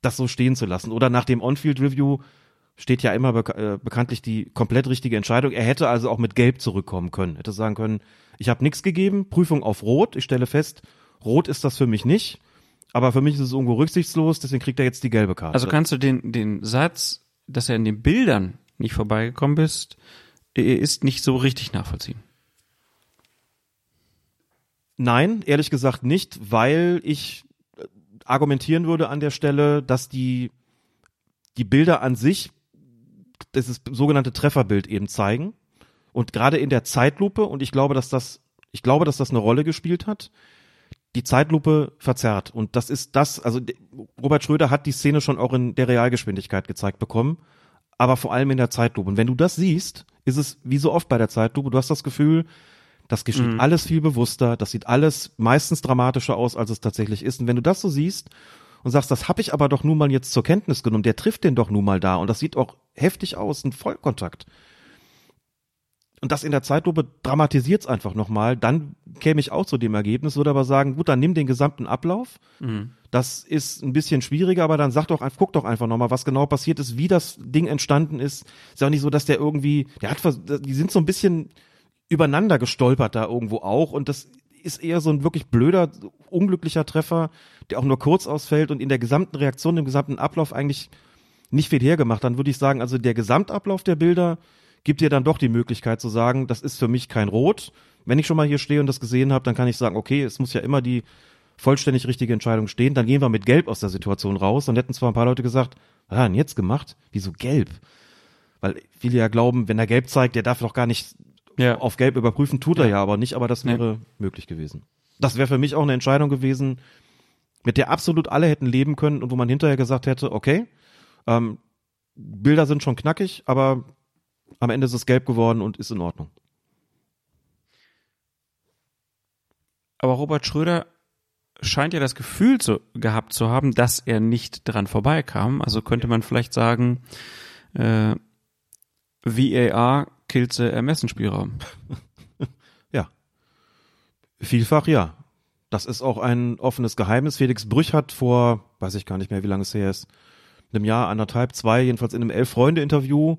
das so stehen zu lassen. Oder nach dem On-Field-Review steht ja immer bek äh, bekanntlich die komplett richtige Entscheidung. Er hätte also auch mit Gelb zurückkommen können. Hätte sagen können, ich habe nichts gegeben, Prüfung auf Rot. Ich stelle fest, Rot ist das für mich nicht. Aber für mich ist es irgendwo rücksichtslos, deswegen kriegt er jetzt die gelbe Karte. Also kannst du den, den Satz, dass er in den Bildern nicht vorbeigekommen bist, ist nicht so richtig nachvollziehen. Nein, ehrlich gesagt nicht, weil ich äh, argumentieren würde an der Stelle, dass die, die Bilder an sich das ist sogenannte Trefferbild eben zeigen Und gerade in der Zeitlupe, und ich glaube, dass das, ich glaube, dass das eine Rolle gespielt hat, die Zeitlupe verzerrt. Und das ist das, also Robert Schröder hat die Szene schon auch in der Realgeschwindigkeit gezeigt bekommen, aber vor allem in der Zeitlupe. Und wenn du das siehst, ist es wie so oft bei der Zeitlupe, du hast das Gefühl, das geschieht Mhm. alles viel bewusster, das sieht alles meistens dramatischer aus, als es tatsächlich ist. Und wenn du das so siehst und sagst, das habe ich aber doch nun mal jetzt zur Kenntnis genommen, der trifft den doch nun mal da und das sieht auch heftig aus, ein Vollkontakt. Und das in der Zeitlupe dramatisiert es einfach nochmal, dann käme ich auch zu dem Ergebnis, würde aber sagen, gut, dann nimm den gesamten Ablauf. Das ist ein bisschen schwieriger, aber dann sag doch, einfach- guck doch einfach nochmal, was genau passiert ist, wie das Ding entstanden ist. Ist ja auch nicht so, dass der irgendwie, der hat, die sind so ein bisschen übereinander gestolpert da irgendwo auch und das ist eher so ein wirklich blöder, unglücklicher Treffer, der auch nur kurz ausfällt und in der gesamten Reaktion, im gesamten Ablauf eigentlich nicht viel hergemacht. Dann würde ich sagen, also der Gesamtablauf der Bilder gibt dir dann doch die Möglichkeit zu sagen, das ist für mich kein Rot. Wenn ich schon mal hier stehe und das gesehen habe, dann kann ich sagen, okay, es muss ja immer die vollständig richtige Entscheidung stehen. Dann gehen wir mit Gelb aus der Situation raus. Dann hätten zwar ein paar Leute gesagt, was hat er jetzt gemacht? Wieso Gelb? Weil viele ja glauben, wenn er Gelb zeigt, der darf doch gar nicht Ja. auf Gelb überprüfen, tut er Ja. ja aber nicht, aber das wäre möglich gewesen. Das wäre für mich auch eine Entscheidung gewesen, mit der absolut alle hätten leben können und wo man hinterher gesagt hätte, okay, ähm, Bilder sind schon knackig, aber am Ende ist es gelb geworden und ist in Ordnung. Aber Robert Schröder scheint ja das Gefühl zu, gehabt zu haben, dass er nicht dran vorbeikam. Also könnte man vielleicht sagen, äh, VAR killt the Ermessensspielraum. Ja. Vielfach ja. Das ist auch ein offenes Geheimnis. Felix Brüch hat vor, weiß ich gar nicht mehr, wie lange es her ist, einem Jahr, anderthalb, zwei, jedenfalls in einem Elf-Freunde-Interview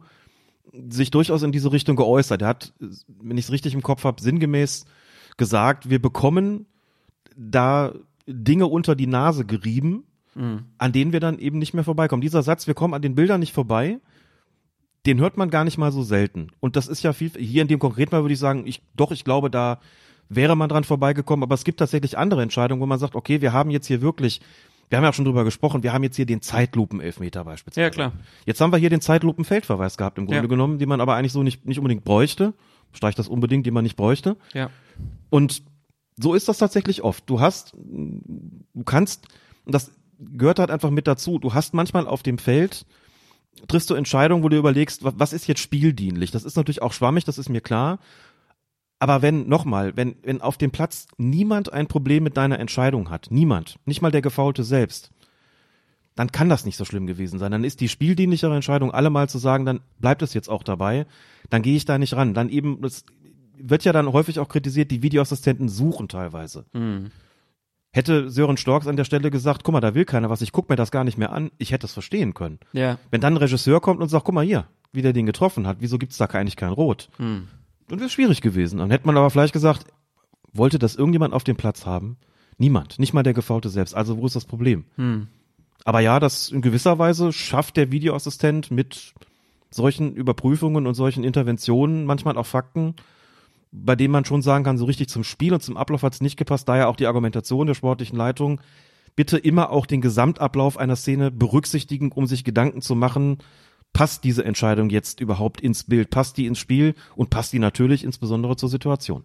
sich durchaus in diese Richtung geäußert. Er hat, wenn ich es richtig im Kopf habe, sinngemäß gesagt, wir bekommen da Dinge unter die Nase gerieben, an denen wir dann eben nicht mehr vorbeikommen. Dieser Satz, wir kommen an den Bildern nicht vorbei, den hört man gar nicht mal so selten. Und das ist ja viel, hier in dem konkreten Mal würde ich sagen, ich, doch, ich glaube, da wäre man dran vorbeigekommen, aber es gibt tatsächlich andere Entscheidungen, wo man sagt, okay, wir haben jetzt hier wirklich, wir haben ja auch schon drüber gesprochen, wir haben jetzt hier den Zeitlupen-Elfmeter beispielsweise. Ja, klar. Jetzt haben wir hier den Zeitlupen-Feldverweis gehabt im Grunde Ja. genommen, den man aber eigentlich so nicht, nicht unbedingt bräuchte. Streich das unbedingt, den man nicht bräuchte. Ja. Und so ist das tatsächlich oft. Du hast, du kannst, und das gehört halt einfach mit dazu, du hast manchmal auf dem Feld, triffst du Entscheidungen, wo du überlegst, wa- was ist jetzt spieldienlich? Das ist natürlich auch schwammig, das ist mir klar. Aber wenn, nochmal, wenn, wenn auf dem Platz niemand ein Problem mit deiner Entscheidung hat, niemand, nicht mal der Gefaulte selbst, dann kann das nicht so schlimm gewesen sein. Dann ist die spieldienlichere Entscheidung, allemal zu sagen, dann bleibt es jetzt auch dabei, dann gehe ich da nicht ran. Dann eben, das wird ja dann häufig auch kritisiert, die Videoassistenten suchen teilweise. Hätte Sören Storks an der Stelle gesagt, guck mal, da will keiner was, ich guck mir das gar nicht mehr an, ich hätte es verstehen können. Ja. Wenn dann ein Regisseur kommt und sagt, guck mal hier, wie der den getroffen hat, wieso gibt's da eigentlich kein Rot? Dann wäre es schwierig gewesen. Dann hätte man aber vielleicht gesagt, wollte das irgendjemand auf dem Platz haben? Niemand, nicht mal der Gefaute selbst. Also wo ist das Problem? Aber ja, das in gewisser Weise schafft der Videoassistent mit solchen Überprüfungen und solchen Interventionen manchmal auch Fakten, bei denen man schon sagen kann, so richtig zum Spiel und zum Ablauf hat's nicht gepasst. Daher auch die Argumentation der sportlichen Leitung. Bitte immer auch den Gesamtablauf einer Szene berücksichtigen, um sich Gedanken zu machen, passt diese Entscheidung jetzt überhaupt ins Bild, passt die ins Spiel und passt die natürlich insbesondere zur Situation.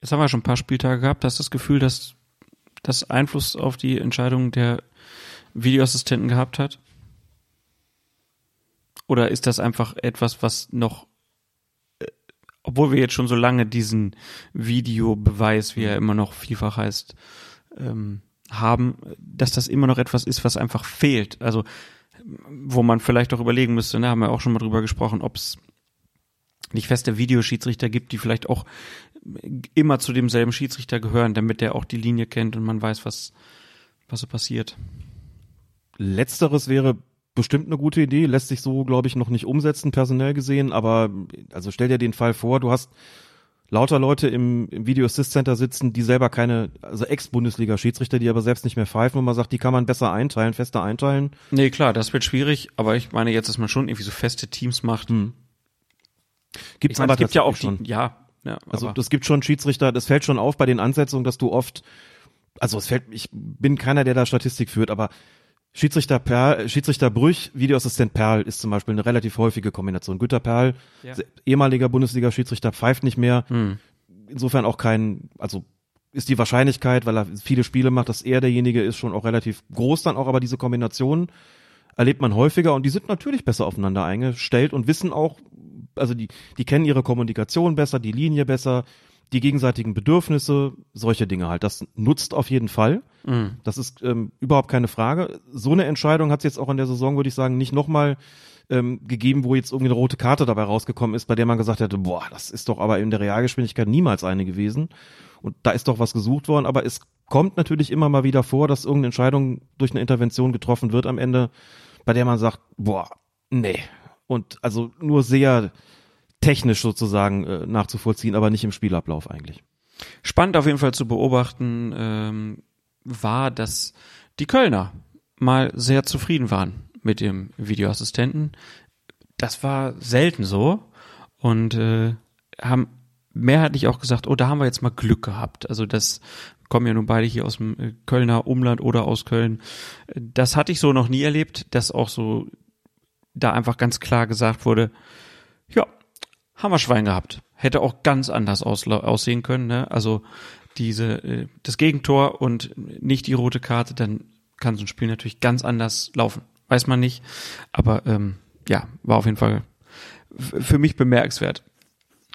Jetzt haben wir schon ein paar Spieltage gehabt. Hast du das Gefühl, dass das Einfluss auf die Entscheidung der Videoassistenten gehabt hat? Oder ist das einfach etwas, was noch, äh, obwohl wir jetzt schon so lange diesen Videobeweis, wie er immer noch vielfach heißt, ähm, haben, dass das immer noch etwas ist, was einfach fehlt? Also, wo man vielleicht auch überlegen müsste, ne, haben wir auch schon mal drüber gesprochen, ob es nicht feste Videoschiedsrichter gibt, die vielleicht auch immer zu demselben Schiedsrichter gehören, damit der auch die Linie kennt und man weiß, was, was so passiert. Letzteres wäre bestimmt eine gute Idee, lässt sich so, glaube ich, noch nicht umsetzen, personell gesehen, aber also stell dir den Fall vor, du hast lauter Leute im, im Video Assist Center sitzen, die selber keine, also Ex-Bundesliga-Schiedsrichter, die aber selbst nicht mehr pfeifen und man sagt, die kann man besser einteilen, fester einteilen. Nee, klar, das wird schwierig, aber ich meine jetzt, dass man schon irgendwie so feste Teams macht. Gibt's Ich meine, aber es gibt ja auch die, ja, ja, Also das gibt schon Schiedsrichter, das fällt schon auf bei den Ansetzungen, dass du oft, also es fällt, ich bin keiner, der da Statistik führt, aber Schiedsrichter Perl, Schiedsrichter Brüch, Videoassistent Perl ist zum Beispiel eine relativ häufige Kombination. Günter Perl, Ja. ehemaliger Bundesliga-Schiedsrichter, pfeift nicht mehr. Hm. Insofern auch kein, also ist die Wahrscheinlichkeit, weil er viele Spiele macht, dass er derjenige ist, schon auch relativ groß dann auch, aber diese Kombination erlebt man häufiger und die sind natürlich besser aufeinander eingestellt und wissen auch, also die, die kennen ihre Kommunikation besser, die Linie besser, die gegenseitigen Bedürfnisse, solche Dinge halt. Das nutzt auf jeden Fall. Mhm. Das ist ähm, überhaupt keine Frage. So eine Entscheidung hat es jetzt auch in der Saison, würde ich sagen, nicht nochmal ähm, gegeben, wo jetzt irgendwie eine rote Karte dabei rausgekommen ist, bei der man gesagt hätte, boah, das ist doch aber in der Realgeschwindigkeit niemals eine gewesen. Und da ist doch was gesucht worden, aber es kommt natürlich immer mal wieder vor, dass irgendeine Entscheidung durch eine Intervention getroffen wird am Ende, bei der man sagt, boah, nee. Und also nur sehr technisch sozusagen äh, nachzuvollziehen, aber nicht im Spielablauf eigentlich. Spannend auf jeden Fall zu beobachten ähm, war, dass die Kölner mal sehr zufrieden waren mit dem Videoassistenten. Das war selten so und äh, haben mehrheitlich auch gesagt, oh, da haben wir jetzt mal Glück gehabt. Also das kommen ja nun beide hier aus dem äh, Kölner Umland oder aus Köln. Das hatte ich so noch nie erlebt, dass auch so da einfach ganz klar gesagt wurde, ja, haben wir Schwein gehabt. Hätte auch ganz anders aussehen können. Ne? Also diese äh, das Gegentor und nicht die rote Karte, dann kann so ein Spiel natürlich ganz anders laufen. Weiß man nicht. Aber ähm, ja, war auf jeden Fall für mich bemerkenswert.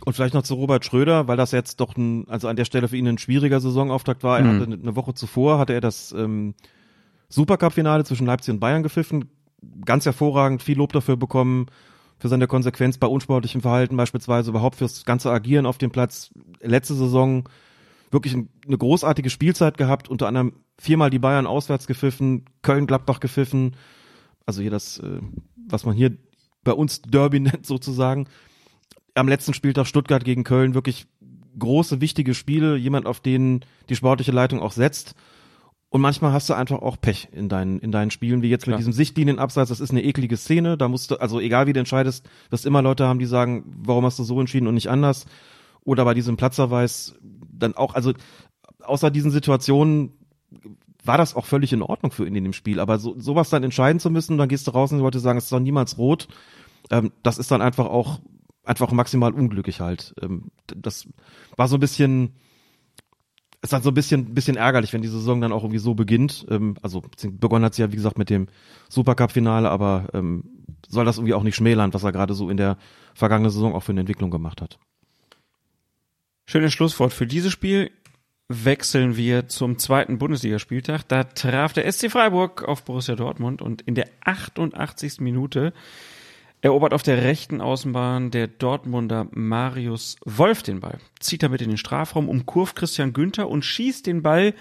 Und vielleicht noch zu Robert Schröder, weil das jetzt doch ein, also an der Stelle für ihn ein schwieriger Saisonauftakt war. Er Mhm. hatte eine Woche zuvor hatte er das ähm, Supercup-Finale zwischen Leipzig und Bayern gepfiffen. Ganz hervorragend, viel Lob dafür bekommen, für seine Konsequenz bei unsportlichem Verhalten beispielsweise, überhaupt fürs ganze Agieren auf dem Platz. Letzte Saison wirklich ein, eine großartige Spielzeit gehabt, unter anderem viermal die Bayern auswärts gepfiffen, Köln-Gladbach gepfiffen. Also hier das, äh, was man hier bei uns Derby nennt sozusagen am letzten Spieltag Stuttgart gegen Köln wirklich große, wichtige Spiele, jemand, auf den die sportliche Leitung auch setzt. Und manchmal hast du einfach auch Pech in deinen, in deinen Spielen, wie jetzt mit diesem Sichtlinienabseits. Das ist eine eklige Szene. Da musst du, also egal wie du entscheidest, wirst immer Leute haben, die sagen, warum hast du so entschieden und nicht anders? Oder bei diesem Platzerweis dann auch, also außer diesen Situationen war das auch völlig in Ordnung für ihn in dem Spiel. Aber so, sowas dann entscheiden zu müssen, dann gehst du raus und die Leute sagen, es ist doch niemals rot. Ähm, das ist dann einfach auch einfach maximal unglücklich halt. Ähm, das war so ein bisschen, ist dann so ein bisschen, bisschen ärgerlich, wenn die Saison dann auch irgendwie so beginnt. Ähm, also begonnen hat sie ja wie gesagt mit dem Supercup-Finale, aber ähm, soll das irgendwie auch nicht schmälern, was er gerade so in der vergangenen Saison auch für eine Entwicklung gemacht hat. Schönes Schlusswort für dieses Spiel. Wechseln wir zum zweiten Bundesligaspieltag. Da traf der SC Freiburg auf Borussia Dortmund und in der 88. Minute erobert auf der rechten Außenbahn der Dortmunder Marius Wolf den Ball, zieht damit in den Strafraum, umkurvt Christian Günther und schießt den Ball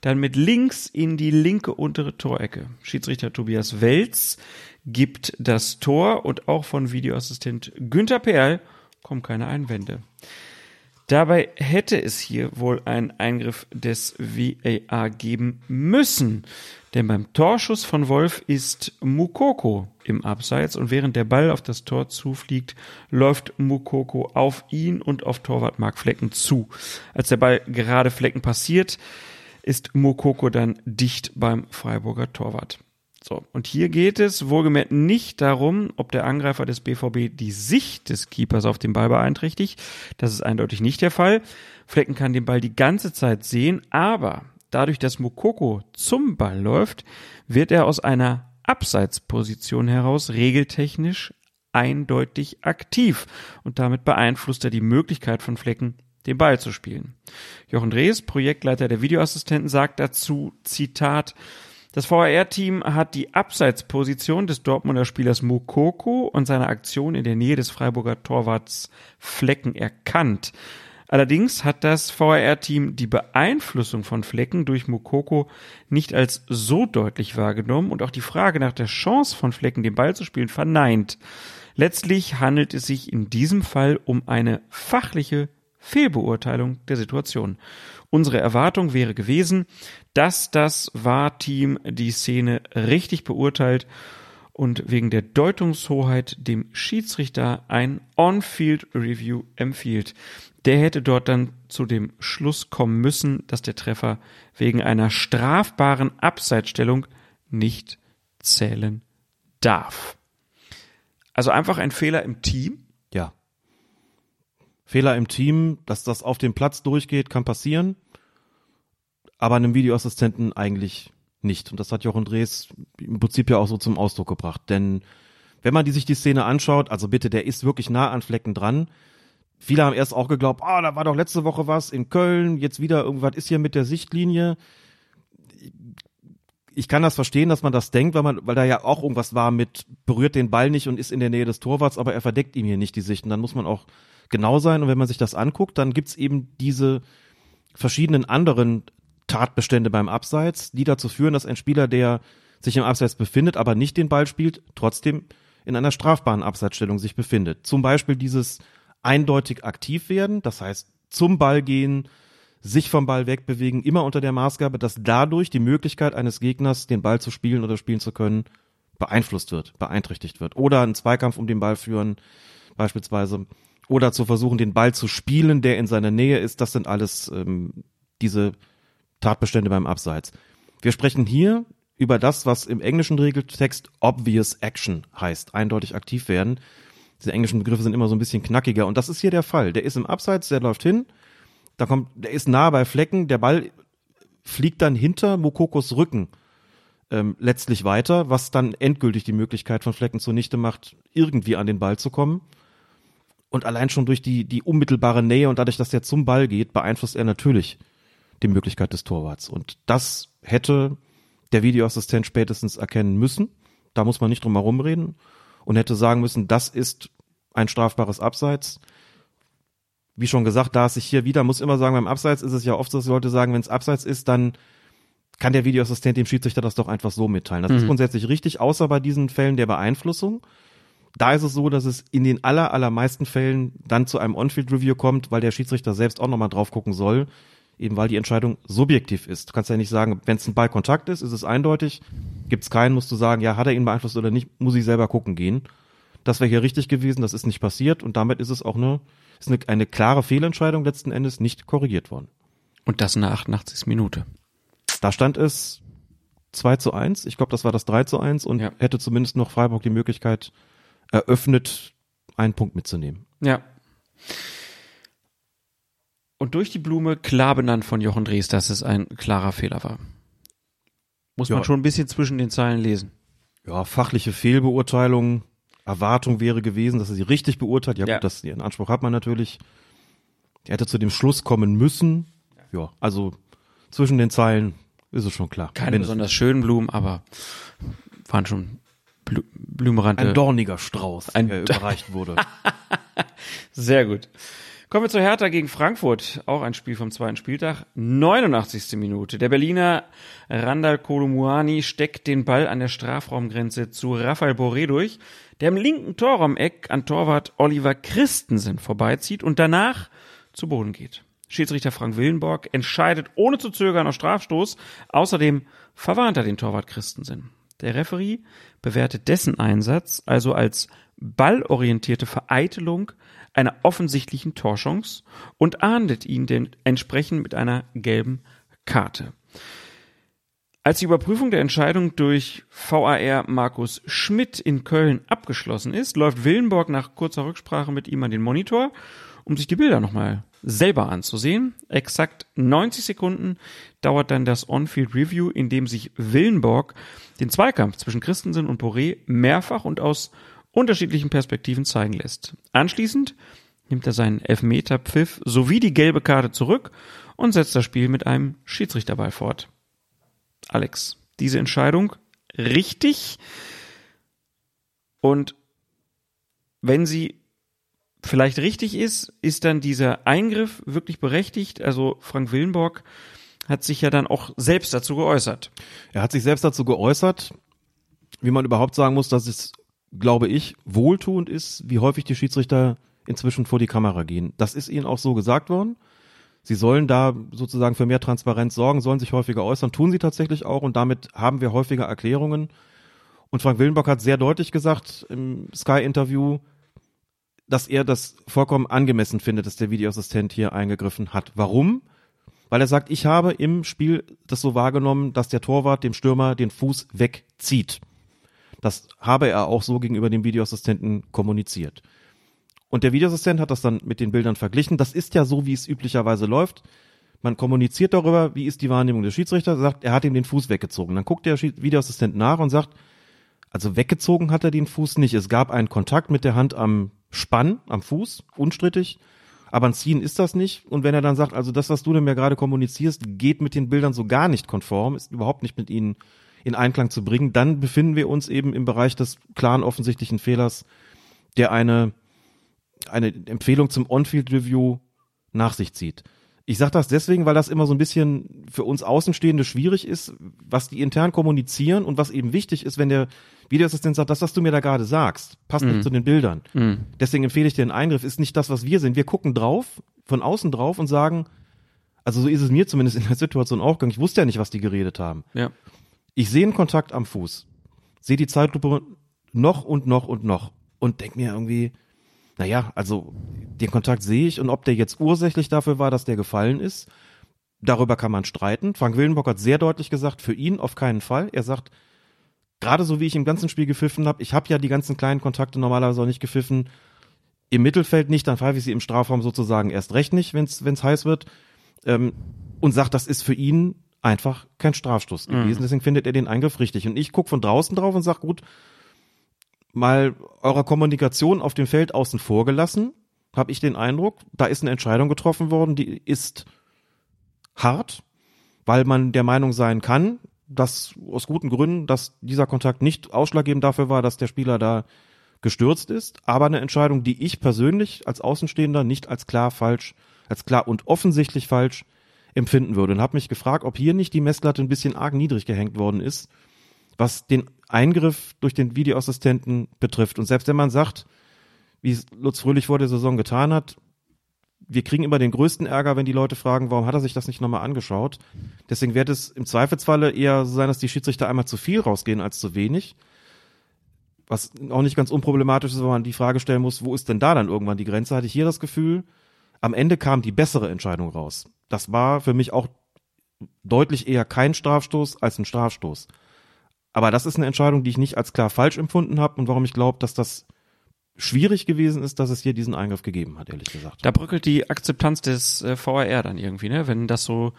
dann mit links in die linke untere Torecke. Schiedsrichter Tobias Welz gibt das Tor und auch von Videoassistent Günther Perl kommen keine Einwände. Dabei hätte es hier wohl einen Eingriff des VAR geben müssen. Denn beim Torschuss von Wolf ist Mukoko im Abseits und während der Ball auf das Tor zufliegt, läuft Mukoko auf ihn und auf Torwart Mark Flecken zu. Als der Ball gerade Flecken passiert, ist Mukoko dann dicht beim Freiburger Torwart. So, und hier geht es wohlgemerkt nicht darum, ob der Angreifer des BVB die Sicht des Keepers auf den Ball beeinträchtigt. Das ist eindeutig nicht der Fall. Flecken kann den Ball die ganze Zeit sehen, aber dadurch, dass Mokoko zum Ball läuft, wird er aus einer Abseitsposition heraus regeltechnisch eindeutig aktiv und damit beeinflusst er die Möglichkeit von Flecken, den Ball zu spielen. Jochen Drees, Projektleiter der Videoassistenten, sagt dazu, Zitat, das VAR-Team hat die Abseitsposition des Dortmunder Spielers Mokoko und seine Aktion in der Nähe des Freiburger Torwarts Flecken erkannt. Allerdings hat das VAR-Team die Beeinflussung von Flecken durch Mokoko nicht als so deutlich wahrgenommen und auch die Frage nach der Chance von Flecken, den Ball zu spielen, verneint. Letztlich handelt es sich in diesem Fall um eine fachliche Fehlbeurteilung der Situation. Unsere Erwartung wäre gewesen, dass das VAR-Team die Szene richtig beurteilt und wegen der Deutungshoheit dem Schiedsrichter ein On-Field-Review empfiehlt. Der hätte dort dann zu dem Schluss kommen müssen, dass der Treffer wegen einer strafbaren Abseitsstellung nicht zählen darf. Also einfach ein Fehler im Team. Ja. Fehler im Team, dass das auf dem Platz durchgeht, kann passieren. Aber einem Videoassistenten eigentlich nicht. Und das hat Jochen Drees im Prinzip ja auch so zum Ausdruck gebracht. Denn wenn man die sich die Szene anschaut, also bitte, der ist wirklich nah an Flecken dran. Viele haben erst auch geglaubt, ah, da war doch letzte Woche was in Köln, jetzt wieder irgendwas ist hier mit der Sichtlinie. Ich kann das verstehen, dass man das denkt, weil man, weil da ja auch irgendwas war mit berührt den Ball nicht und ist in der Nähe des Torwarts, aber er verdeckt ihm hier nicht die Sicht. Und dann muss man auch genau sein. Und wenn man sich das anguckt, dann gibt's eben diese verschiedenen anderen Tatbestände beim Abseits, die dazu führen, dass ein Spieler, der sich im Abseits befindet, aber nicht den Ball spielt, trotzdem in einer strafbaren Abseitsstellung sich befindet. Zum Beispiel dieses eindeutig aktiv werden, das heißt zum Ball gehen, sich vom Ball wegbewegen, immer unter der Maßgabe, dass dadurch die Möglichkeit eines Gegners, den Ball zu spielen oder spielen zu können, beeinflusst wird, beeinträchtigt wird. Oder einen Zweikampf um den Ball führen, beispielsweise. Oder zu versuchen, den Ball zu spielen, der in seiner Nähe ist. Das sind alles ähm, diese Tatbestände beim Abseits. Wir sprechen hier über das, was im englischen Regeltext obvious action heißt, eindeutig aktiv werden. Diese englischen Begriffe sind immer so ein bisschen knackiger und das ist hier der Fall. Der ist im Abseits, der läuft hin, da kommt, der ist nah bei Flecken, der Ball fliegt dann hinter Mokokos Rücken ähm, letztlich weiter, was dann endgültig die Möglichkeit von Flecken zunichte macht, irgendwie an den Ball zu kommen. Und allein schon durch die, die unmittelbare Nähe und dadurch, dass er zum Ball geht, beeinflusst er natürlich die Möglichkeit des Torwarts. Und das hätte der Videoassistent spätestens erkennen müssen. Da muss man nicht drum herum reden und hätte sagen müssen, das ist ein strafbares Abseits. Wie schon gesagt, da es sich hier wieder, muss immer sagen, beim Abseits ist es ja oft so, dass Leute sagen, wenn es Abseits ist, dann kann der Videoassistent dem Schiedsrichter das doch einfach so mitteilen. Das mhm. ist grundsätzlich richtig, außer bei diesen Fällen der Beeinflussung. Da ist es so, dass es in den aller, allermeisten Fällen dann zu einem On-Field-Review kommt, weil der Schiedsrichter selbst auch nochmal drauf gucken soll, eben weil die Entscheidung subjektiv ist. Du kannst ja nicht sagen, wenn es ein Ballkontakt ist, ist es eindeutig. Gibt es keinen, musst du sagen, ja, hat er ihn beeinflusst oder nicht, muss ich selber gucken gehen. Das wäre hier richtig gewesen, das ist nicht passiert und damit ist es auch eine, ist eine, eine klare Fehlentscheidung letzten Endes nicht korrigiert worden. Und das in der 88. Minute. Da stand es 2 zu 1. Ich glaube, das war das 3 zu 1 und ja. hätte zumindest noch Freiburg die Möglichkeit eröffnet, einen Punkt mitzunehmen. Ja und durch die Blume klar benannt von Jochen Drees, dass es ein klarer Fehler war. Muss ja. man schon ein bisschen zwischen den Zeilen lesen. Ja, fachliche Fehlbeurteilung, Erwartung wäre gewesen, dass er sie richtig beurteilt. Ja, ja. gut, das, den Anspruch hat man natürlich. Er hätte zu dem Schluss kommen müssen. Ja, also zwischen den Zeilen ist es schon klar. Keine Mindestens. besonders schönen Blumen, aber waren schon Blü Blumenrande. Ein dorniger Strauß, ein der überreicht wurde. Sehr gut. Kommen wir zu Hertha gegen Frankfurt. Auch ein Spiel vom zweiten Spieltag. 89. Minute. Der Berliner Randall Kolumuani steckt den Ball an der Strafraumgrenze zu Rafael Boré durch, der im linken Torraumeck an Torwart Oliver Christensen vorbeizieht und danach zu Boden geht. Schiedsrichter Frank Willenborg entscheidet ohne zu zögern auf Strafstoß. Außerdem verwarnt er den Torwart Christensen. Der Referee bewertet dessen Einsatz also als ballorientierte Vereitelung einer offensichtlichen Torchance und ahndet ihn denn entsprechend mit einer gelben Karte. Als die Überprüfung der Entscheidung durch VAR Markus Schmidt in Köln abgeschlossen ist, läuft Willenborg nach kurzer Rücksprache mit ihm an den Monitor, um sich die Bilder nochmal selber anzusehen. Exakt 90 Sekunden dauert dann das On-Field Review, in dem sich Willenborg den Zweikampf zwischen Christensen und Poré mehrfach und aus unterschiedlichen Perspektiven zeigen lässt. Anschließend nimmt er seinen Elfmeterpfiff sowie die gelbe Karte zurück und setzt das Spiel mit einem Schiedsrichterball fort. Alex, diese Entscheidung richtig und wenn sie vielleicht richtig ist, ist dann dieser Eingriff wirklich berechtigt? Also Frank Willenborg hat sich ja dann auch selbst dazu geäußert. Er hat sich selbst dazu geäußert, wie man überhaupt sagen muss, dass es glaube ich, wohltuend ist, wie häufig die Schiedsrichter inzwischen vor die Kamera gehen. Das ist ihnen auch so gesagt worden. Sie sollen da sozusagen für mehr Transparenz sorgen, sollen sich häufiger äußern, tun sie tatsächlich auch und damit haben wir häufiger Erklärungen. Und Frank Willenbock hat sehr deutlich gesagt im Sky-Interview, dass er das vollkommen angemessen findet, dass der Videoassistent hier eingegriffen hat. Warum? Weil er sagt, ich habe im Spiel das so wahrgenommen, dass der Torwart dem Stürmer den Fuß wegzieht. Das habe er auch so gegenüber dem Videoassistenten kommuniziert. Und der Videoassistent hat das dann mit den Bildern verglichen. Das ist ja so, wie es üblicherweise läuft. Man kommuniziert darüber, wie ist die Wahrnehmung des Schiedsrichters, sagt, er hat ihm den Fuß weggezogen. Dann guckt der Videoassistent nach und sagt, also weggezogen hat er den Fuß nicht. Es gab einen Kontakt mit der Hand am Spann, am Fuß, unstrittig. Aber ein Ziehen ist das nicht. Und wenn er dann sagt, also das, was du denn mir gerade kommunizierst, geht mit den Bildern so gar nicht konform, ist überhaupt nicht mit ihnen in Einklang zu bringen, dann befinden wir uns eben im Bereich des klaren offensichtlichen Fehlers, der eine, eine Empfehlung zum On-Field-Review nach sich zieht. Ich sage das deswegen, weil das immer so ein bisschen für uns Außenstehende schwierig ist, was die intern kommunizieren und was eben wichtig ist, wenn der Videoassistent sagt, das, was du mir da gerade sagst, passt Mhm. nicht zu den Bildern. Mhm. Deswegen empfehle ich dir einen Eingriff, ist nicht das, was wir sind. Wir gucken drauf, von außen drauf und sagen, also so ist es mir zumindest in der Situation auch gegangen. Ich wusste ja nicht, was die geredet haben. Ja. Ich sehe einen Kontakt am Fuß, sehe die Zeitlupe noch und noch und noch und denk mir irgendwie, naja, also den Kontakt sehe ich und ob der jetzt ursächlich dafür war, dass der gefallen ist, darüber kann man streiten. Frank Willenbock hat sehr deutlich gesagt, für ihn auf keinen Fall. Er sagt, gerade so wie ich im ganzen Spiel gepfiffen habe, ich habe ja die ganzen kleinen Kontakte normalerweise auch nicht gepfiffen, im Mittelfeld nicht, dann pfeife ich sie im Strafraum sozusagen erst recht nicht, wenn es heiß wird. Ähm, und sagt, das ist für ihn einfach kein Strafstoß gewesen. Deswegen findet er den Eingriff richtig. Und ich guck von draußen drauf und sag, gut, mal eurer Kommunikation auf dem Feld außen vor gelassen, habe ich den Eindruck, da ist eine Entscheidung getroffen worden, die ist hart, weil man der Meinung sein kann, dass aus guten Gründen, dass dieser Kontakt nicht ausschlaggebend dafür war, dass der Spieler da gestürzt ist, aber eine Entscheidung, die ich persönlich als Außenstehender nicht als klar falsch, als klar und offensichtlich falsch empfinden würde und habe mich gefragt, ob hier nicht die Messlatte ein bisschen arg niedrig gehängt worden ist, was den Eingriff durch den Videoassistenten betrifft. Und selbst wenn man sagt, wie es Lutz Fröhlich vor der Saison getan hat, wir kriegen immer den größten Ärger, wenn die Leute fragen, warum hat er sich das nicht nochmal angeschaut. Deswegen wird es im Zweifelsfalle eher so sein, dass die Schiedsrichter einmal zu viel rausgehen als zu wenig. Was auch nicht ganz unproblematisch ist, weil man die Frage stellen muss, wo ist denn da dann irgendwann die Grenze? Hatte ich hier das Gefühl, am Ende kam die bessere Entscheidung raus. Das war für mich auch deutlich eher kein Strafstoß als ein Strafstoß. Aber das ist eine Entscheidung, die ich nicht als klar falsch empfunden habe und warum ich glaube, dass das schwierig gewesen ist, dass es hier diesen Eingriff gegeben hat, ehrlich gesagt. Da bröckelt die Akzeptanz des äh, VAR dann irgendwie, ne? Wenn das so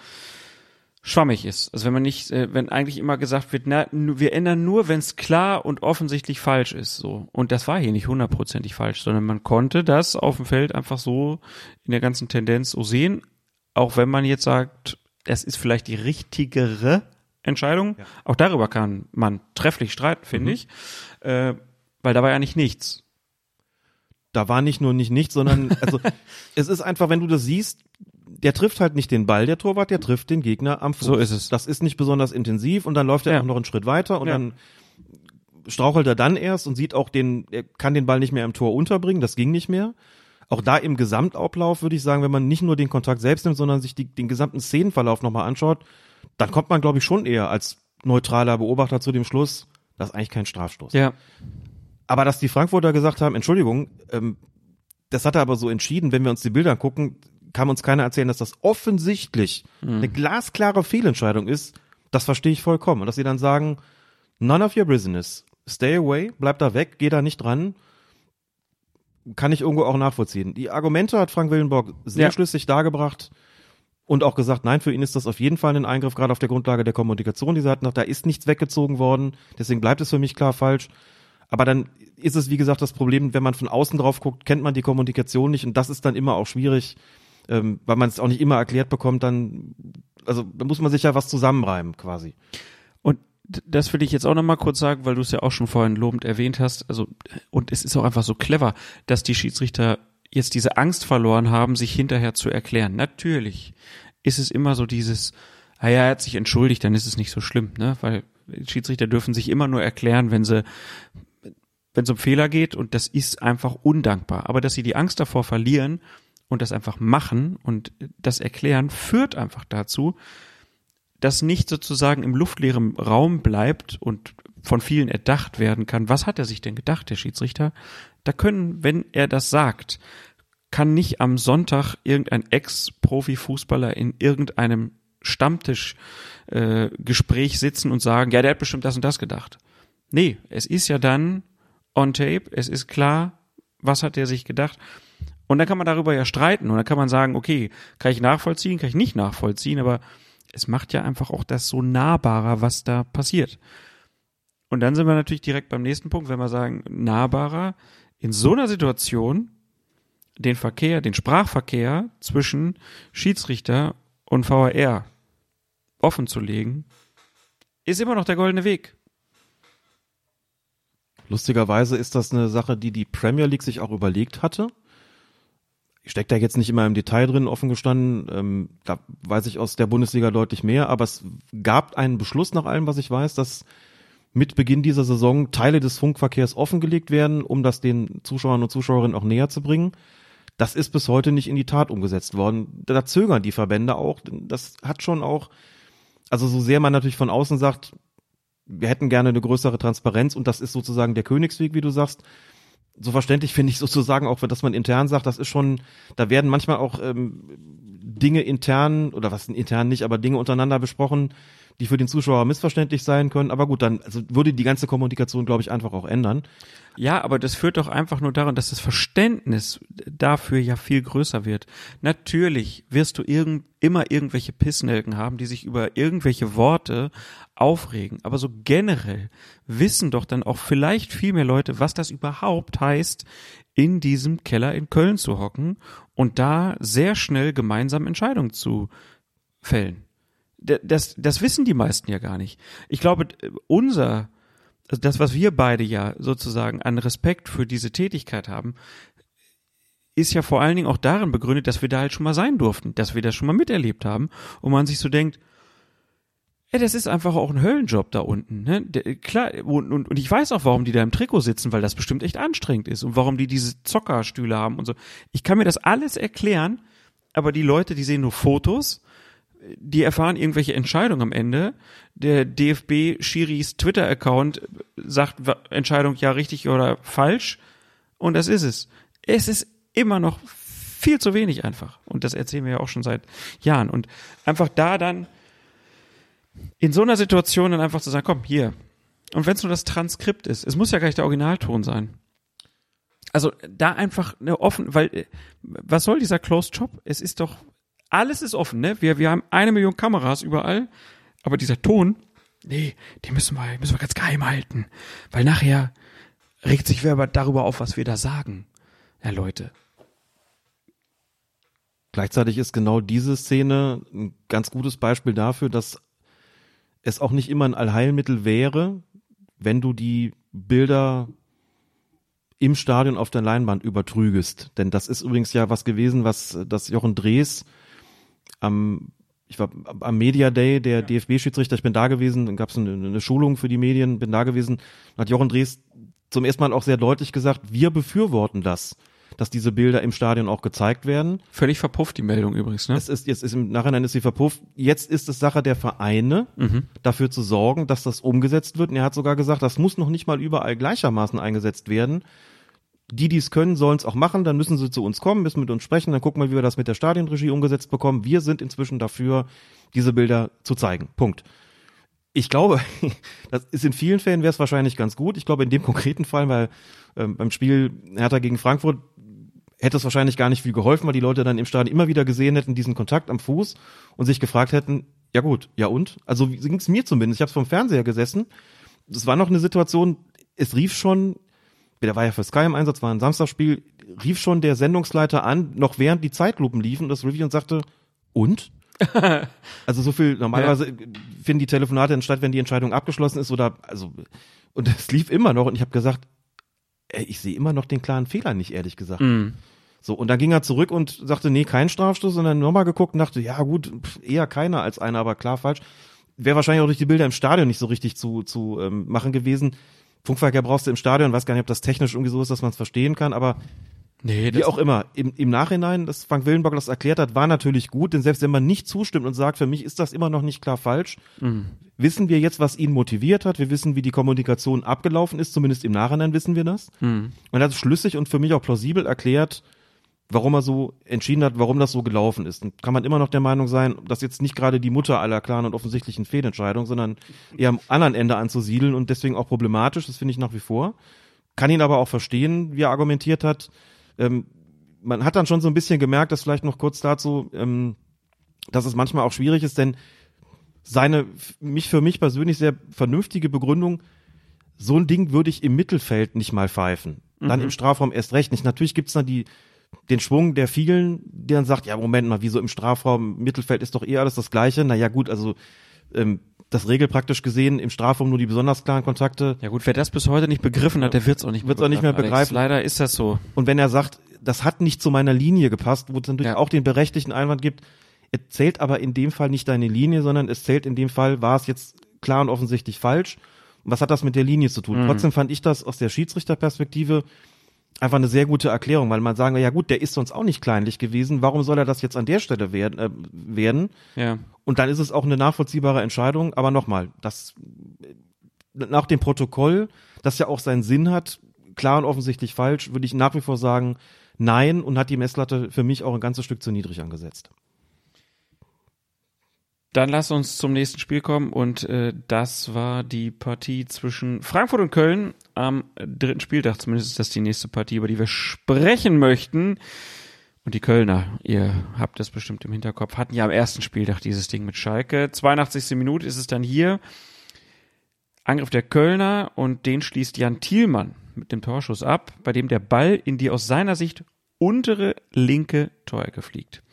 schwammig ist. Also wenn man nicht, äh, wenn eigentlich immer gesagt wird, na, wir ändern nur, wenn es klar und offensichtlich falsch ist, so. Und das war hier nicht hundertprozentig falsch, sondern man konnte das auf dem Feld einfach so in der ganzen Tendenz so sehen, auch wenn man jetzt sagt, das ist vielleicht die richtigere Entscheidung. Auch darüber kann man trefflich streiten, finde ich, äh, weil da war ja nicht nichts. da war nicht nur nicht nichts, sondern also es ist einfach, wenn du das siehst, der trifft halt nicht den Ball, der Torwart, der trifft den Gegner am Fuß. So ist es. Das ist nicht besonders intensiv und dann läuft er Ja. auch noch einen Schritt weiter und Ja. dann strauchelt er dann erst und sieht auch den, er kann den Ball nicht mehr im Tor unterbringen, das ging nicht mehr. Auch da im Gesamtablauf würde ich sagen, wenn man nicht nur den Kontakt selbst nimmt, sondern sich die, den gesamten Szenenverlauf nochmal anschaut, dann kommt man, glaube ich, schon eher als neutraler Beobachter zu dem Schluss, das ist eigentlich kein Strafstoß. Ja. Aber dass die Frankfurter gesagt haben, Entschuldigung, ähm, das hat er aber so entschieden, wenn wir uns die Bilder angucken, kann uns keiner erzählen, dass das offensichtlich eine glasklare Fehlentscheidung ist. Das verstehe ich vollkommen. Und dass sie dann sagen, none of your business, stay away, bleib da weg, geh da nicht dran, kann ich irgendwo auch nachvollziehen. Die Argumente hat Frank Willenborg sehr Ja. schlüssig dargebracht und auch gesagt, nein, für ihn ist das auf jeden Fall ein Eingriff, gerade auf der Grundlage der Kommunikation, die sie hatten. Da ist nichts weggezogen worden, deswegen bleibt es für mich klar falsch. Aber dann ist es, wie gesagt, das Problem, wenn man von außen drauf guckt, kennt man die Kommunikation nicht und das ist dann immer auch schwierig, ähm, weil man es auch nicht immer erklärt bekommt, dann, also da muss man sich ja was zusammenreimen quasi. Und das will ich jetzt auch noch mal kurz sagen, weil du es ja auch schon vorhin lobend erwähnt hast. Also und es ist auch einfach so clever, dass die Schiedsrichter jetzt diese Angst verloren haben, sich hinterher zu erklären. Natürlich ist es immer so dieses, ah ja, er hat sich entschuldigt, dann ist es nicht so schlimm, ne? Weil Schiedsrichter dürfen sich immer nur erklären, wenn sie wenn es um Fehler geht und das ist einfach undankbar. Aber dass sie die Angst davor verlieren und das einfach machen und das erklären, führt einfach dazu, dass nicht sozusagen im luftleeren Raum bleibt und von vielen erdacht werden kann. Was hat er sich denn gedacht, der Schiedsrichter? Da können, wenn er das sagt, kann nicht am Sonntag irgendein Ex-Profi-Fußballer in irgendeinem Stammtisch äh, sitzen und sagen, ja, der hat bestimmt das und das gedacht. Nee, es ist ja dann on tape, es ist klar, was hat er sich gedacht. Und dann kann man darüber ja streiten und dann kann man sagen, okay, kann ich nachvollziehen, kann ich nicht nachvollziehen, aber es macht ja einfach auch das so nahbarer, was da passiert. Und dann sind wir natürlich direkt beim nächsten Punkt, wenn wir sagen, nahbarer, in so einer Situation den Verkehr, den Sprachverkehr zwischen Schiedsrichter und VAR offen zu legen, ist immer noch der goldene Weg. Lustigerweise ist das eine Sache, die die Premier League sich auch überlegt hatte. Ich stecke da jetzt nicht immer im Detail drin, offen gestanden. Ähm, da weiß ich aus der Bundesliga deutlich mehr, aber es gab einen Beschluss nach allem, was ich weiß, dass mit Beginn dieser Saison Teile des Funkverkehrs offengelegt werden, um das den Zuschauern und Zuschauerinnen auch näher zu bringen. Das ist bis heute nicht in die Tat umgesetzt worden. Da zögern die Verbände auch. Das hat schon auch, also so sehr man natürlich von außen sagt, wir hätten gerne eine größere Transparenz und das ist sozusagen der Königsweg, wie du sagst. So verständlich finde ich sozusagen auch, dass man intern sagt, das ist schon, da werden manchmal auch ähm, Dinge intern oder was intern nicht, aber Dinge untereinander besprochen, die für den Zuschauer missverständlich sein können. Aber gut, dann also würde die ganze Kommunikation, glaube ich, einfach auch ändern. Ja, aber das führt doch einfach nur daran, dass das Verständnis dafür ja viel größer wird. Natürlich wirst du irgend, immer irgendwelche Pissnelken haben, die sich über irgendwelche Worte aufregen. Aber so generell wissen doch dann auch vielleicht viel mehr Leute, was das überhaupt heißt, in diesem Keller in Köln zu hocken und da sehr schnell gemeinsam Entscheidungen zu fällen. Das, das wissen die meisten ja gar nicht. Ich glaube, unser also das, was wir beide ja sozusagen an Respekt für diese Tätigkeit haben, ist ja vor allen Dingen auch darin begründet, dass wir da halt schon mal sein durften, dass wir das schon mal miterlebt haben und man sich so denkt, ey, das ist einfach auch ein Höllenjob da unten. Ne? Der, klar, und, und, und ich weiß auch, warum die da im Trikot sitzen, weil das bestimmt echt anstrengend ist und warum die diese Zockerstühle haben und so. Ich kann mir das alles erklären, aber die Leute, die sehen nur Fotos die erfahren irgendwelche Entscheidungen am Ende. Der DFB Schiris Twitter-Account sagt Entscheidung ja richtig oder falsch. Und das ist es. Es ist immer noch viel zu wenig einfach. Und das erzählen wir ja auch schon seit Jahren. Und einfach da dann in so einer Situation dann einfach zu sagen, komm, hier. Und wenn es nur das Transkript ist, es muss ja gar nicht der Originalton sein. Also da einfach eine offen, weil was soll dieser Closed Shop? Es ist doch alles ist offen, ne? Wir, wir haben eine Million Kameras überall, aber dieser Ton, nee, die müssen wir, müssen wir ganz geheim halten. Weil nachher regt sich wer darüber auf, was wir da sagen. Ja, Leute. Gleichzeitig ist genau diese Szene ein ganz gutes Beispiel dafür, dass es auch nicht immer ein Allheilmittel wäre, wenn du die Bilder im Stadion auf der Leinwand übertrügest. Denn das ist übrigens ja was gewesen, was das Jochen Drees am ich war am Media Day der DFB-Schiedsrichter, ich bin da gewesen, dann gab es eine, eine, Schulung für die Medien, bin da gewesen, hat Jochen Drees zum ersten Mal auch sehr deutlich gesagt, wir befürworten das, dass diese Bilder im Stadion auch gezeigt werden. Völlig verpufft die Meldung übrigens, ne? Es ist jetzt ist im Nachhinein ist sie verpufft. Jetzt ist es Sache der Vereine, mhm. dafür zu sorgen, dass das umgesetzt wird. Und er hat sogar gesagt, das muss noch nicht mal überall gleichermaßen eingesetzt werden die, die es können, sollen es auch machen, dann müssen sie zu uns kommen, müssen mit uns sprechen, dann gucken wir, wie wir das mit der Stadionregie umgesetzt bekommen. Wir sind inzwischen dafür, diese Bilder zu zeigen. Punkt. Ich glaube, das ist in vielen Fällen wäre es wahrscheinlich ganz gut. Ich glaube, in dem konkreten Fall, weil ähm, beim Spiel Hertha gegen Frankfurt hätte es wahrscheinlich gar nicht viel geholfen, weil die Leute dann im Stadion immer wieder gesehen hätten, diesen Kontakt am Fuß und sich gefragt hätten, ja gut, ja und? Also ging es mir zumindest. Ich habe vom Fernseher gesessen. Es war noch eine Situation, es rief schon der war ja für Sky im Einsatz, war ein Samstagsspiel, rief schon der Sendungsleiter an, noch während die Zeitlupen liefen, das Review und sagte, und? also so viel, normalerweise ja. finden die Telefonate dann statt, wenn die Entscheidung abgeschlossen ist oder, also, und es lief immer noch und ich habe gesagt, ey, ich sehe immer noch den klaren Fehler nicht, ehrlich gesagt. Mm. So, und dann ging er zurück und sagte, nee, kein Strafstoß, sondern nochmal geguckt und dachte, ja gut, eher keiner als einer, aber klar falsch. Wäre wahrscheinlich auch durch die Bilder im Stadion nicht so richtig zu, zu ähm, machen gewesen. Funkverkehr brauchst du im Stadion, weiß gar nicht, ob das technisch irgendwie so ist, dass man es verstehen kann, aber Nee, Wie auch immer. Im, Im Nachhinein, dass Frank Willenbock das erklärt hat, war natürlich gut, denn selbst wenn man nicht zustimmt und sagt, für mich ist das immer noch nicht klar falsch, mhm. wissen wir jetzt, was ihn motiviert hat. Wir wissen, wie die Kommunikation abgelaufen ist, zumindest im Nachhinein wissen wir das. Mhm. Und er hat es schlüssig und für mich auch plausibel erklärt, warum er so entschieden hat, warum das so gelaufen ist. Und kann man immer noch der Meinung sein, dass jetzt nicht gerade die Mutter aller klaren und offensichtlichen Fehlentscheidungen, sondern eher am anderen Ende anzusiedeln und deswegen auch problematisch, das finde ich nach wie vor. Kann ihn aber auch verstehen, wie er argumentiert hat. Ähm, man hat dann schon so ein bisschen gemerkt, dass vielleicht noch kurz dazu, ähm, dass es manchmal auch schwierig ist, denn seine, mich für mich persönlich sehr vernünftige Begründung, so ein Ding würde ich im Mittelfeld nicht mal pfeifen. Dann Mhm. im Strafraum erst recht nicht. Natürlich gibt's dann die, den Schwung der vielen, der dann sagt, ja, Moment mal, wieso im Strafraum, Mittelfeld ist doch eh alles das Gleiche. Naja, gut, also ähm, das Regel praktisch gesehen, im Strafraum nur die besonders klaren Kontakte. Ja gut, wer das bis heute nicht begriffen hat, der wird's auch nicht Wird's auch nicht mehr Alex. begreifen. Leider ist das so. Und wenn er sagt, das hat nicht zu meiner Linie gepasst, wo es natürlich Ja. auch den berechtigten Einwand gibt, es zählt aber in dem Fall nicht deine Linie, sondern es zählt in dem Fall, war es jetzt klar und offensichtlich falsch. Was hat das mit der Linie zu tun? Trotzdem fand ich das aus der Schiedsrichterperspektive einfach eine sehr gute Erklärung, weil man sagen, ja gut, der ist sonst auch nicht kleinlich gewesen, warum soll er das jetzt an der Stelle werden? Äh, werden? Ja. Und dann ist es auch eine nachvollziehbare Entscheidung. Aber nochmal, das nach dem Protokoll, das ja auch seinen Sinn hat, klar und offensichtlich falsch, würde ich nach wie vor sagen, nein und hat die Messlatte für mich auch ein ganzes Stück zu niedrig angesetzt. Dann lass uns zum nächsten Spiel kommen und äh, das war die Partie zwischen Frankfurt und Köln am dritten Spieltag. Zumindest ist das die nächste Partie, über die wir sprechen möchten. Und die Kölner, ihr habt das bestimmt im Hinterkopf, hatten ja am ersten Spieltag dieses Ding mit Schalke. 82. Minute ist es dann hier. Angriff der Kölner und den schließt Jan Thielmann mit dem Torschuss ab, bei dem der Ball in die aus seiner Sicht untere linke Torecke fliegt.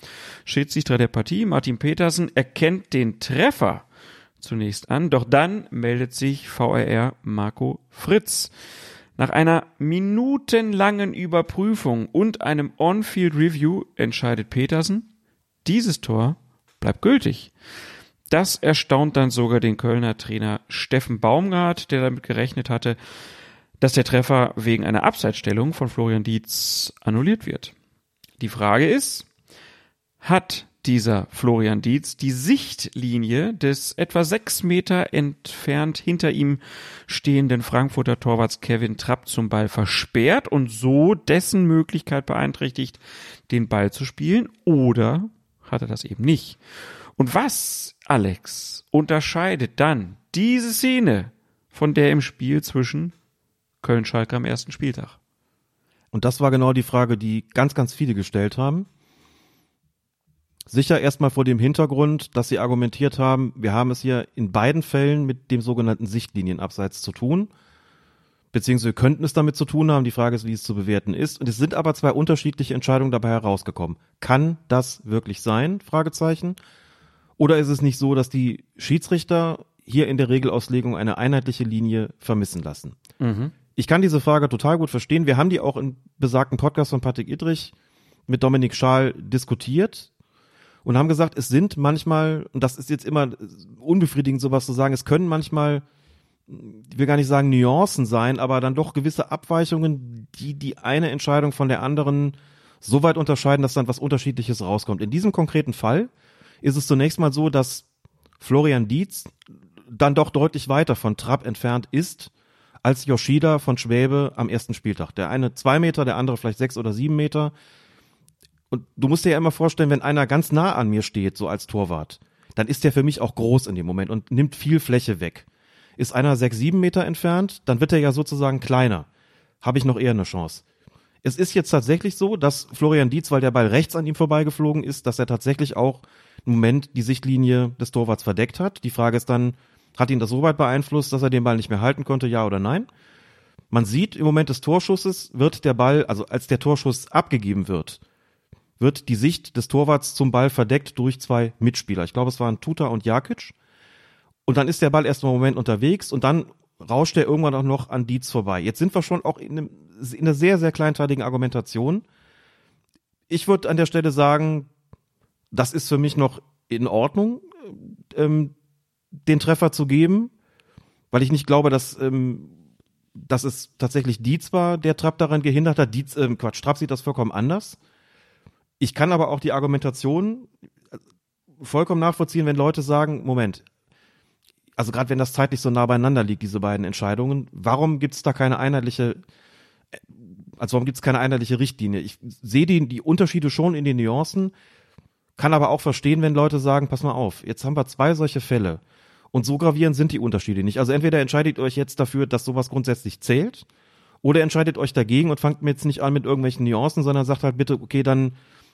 Schiedsrichter der Partie, Martin Petersen, erkennt den Treffer zunächst an, doch dann meldet sich VRR Marco Fritz. Nach einer minutenlangen Überprüfung und einem On-Field Review entscheidet Petersen, dieses Tor bleibt gültig. Das erstaunt dann sogar den Kölner Trainer Steffen Baumgart, der damit gerechnet hatte, dass der Treffer wegen einer Abseitsstellung von Florian Dietz annulliert wird. Die Frage ist, hat dieser Florian Dietz die Sichtlinie des etwa sechs Meter entfernt hinter ihm stehenden Frankfurter Torwarts Kevin Trapp zum Ball versperrt und so dessen Möglichkeit beeinträchtigt, den Ball zu spielen oder hat er das eben nicht? Und was, Alex, unterscheidet dann diese Szene von der im Spiel zwischen Köln-Schalke am ersten Spieltag? Und das war genau die Frage, die ganz, ganz viele gestellt haben. Sicher erstmal vor dem Hintergrund, dass sie argumentiert haben, wir haben es hier in beiden Fällen mit dem sogenannten Sichtlinienabseits zu tun. Beziehungsweise wir könnten es damit zu tun haben. Die Frage ist, wie es zu bewerten ist. Und es sind aber zwei unterschiedliche Entscheidungen dabei herausgekommen. Kann das wirklich sein? Fragezeichen. Oder ist es nicht so, dass die Schiedsrichter hier in der Regelauslegung eine einheitliche Linie vermissen lassen? Ich kann diese Frage total gut verstehen. Wir haben die auch im besagten Podcast von Patrick Idrich mit Dominik Schaal diskutiert und haben gesagt, es sind manchmal, und das ist jetzt immer unbefriedigend, sowas zu sagen, es können manchmal, ich will gar nicht sagen Nuancen sein, aber dann doch gewisse Abweichungen, die die eine Entscheidung von der anderen so weit unterscheiden, dass dann was Unterschiedliches rauskommt. In diesem konkreten Fall ist es zunächst mal so, dass Florian Dietz dann doch deutlich weiter von Trapp entfernt ist, als Yoshida von Schwäbe am ersten Spieltag. Der eine zwei Meter, der andere vielleicht sechs oder sieben Meter. Und du musst dir ja immer vorstellen, wenn einer ganz nah an mir steht, so als Torwart, dann ist der für mich auch groß in dem Moment und nimmt viel Fläche weg. Ist einer sechs, sieben Meter entfernt, dann wird er ja sozusagen kleiner. Habe ich noch eher eine Chance. Es ist jetzt tatsächlich so, dass Florian Dietz, weil der Ball rechts an ihm vorbeigeflogen ist, dass er tatsächlich auch im Moment die Sichtlinie des Torwarts verdeckt hat. Die Frage ist dann, hat ihn das so weit beeinflusst, dass er den Ball nicht mehr halten konnte, ja oder nein? Man sieht im Moment des Torschusses wird der Ball, also als der Torschuss abgegeben wird, wird die Sicht des Torwarts zum Ball verdeckt durch zwei Mitspieler. Ich glaube, es waren Tuta und Jakic. Und dann ist der Ball erst einen Moment unterwegs und dann rauscht er irgendwann auch noch an Dietz vorbei. Jetzt sind wir schon auch in, einem, in einer sehr, sehr kleinteiligen Argumentation. Ich würde an der Stelle sagen, das ist für mich noch in Ordnung, ähm, den Treffer zu geben, weil ich nicht glaube, dass, ähm, dass es tatsächlich Dietz war, der Trapp daran gehindert hat. Dietz, ähm, Quatsch, Trapp sieht das vollkommen anders. Ich kann aber auch die Argumentation vollkommen nachvollziehen, wenn Leute sagen, Moment, also gerade wenn das zeitlich so nah beieinander liegt, diese beiden Entscheidungen, warum gibt es da keine einheitliche Also warum gibt es keine einheitliche Richtlinie? Ich sehe die, die Unterschiede schon in den Nuancen, kann aber auch verstehen, wenn Leute sagen, pass mal auf, jetzt haben wir zwei solche Fälle. Und so gravierend sind die Unterschiede nicht. Also entweder entscheidet euch jetzt dafür, dass sowas grundsätzlich zählt, oder entscheidet euch dagegen und fangt mir jetzt nicht an mit irgendwelchen Nuancen, sondern sagt halt bitte, okay, dann,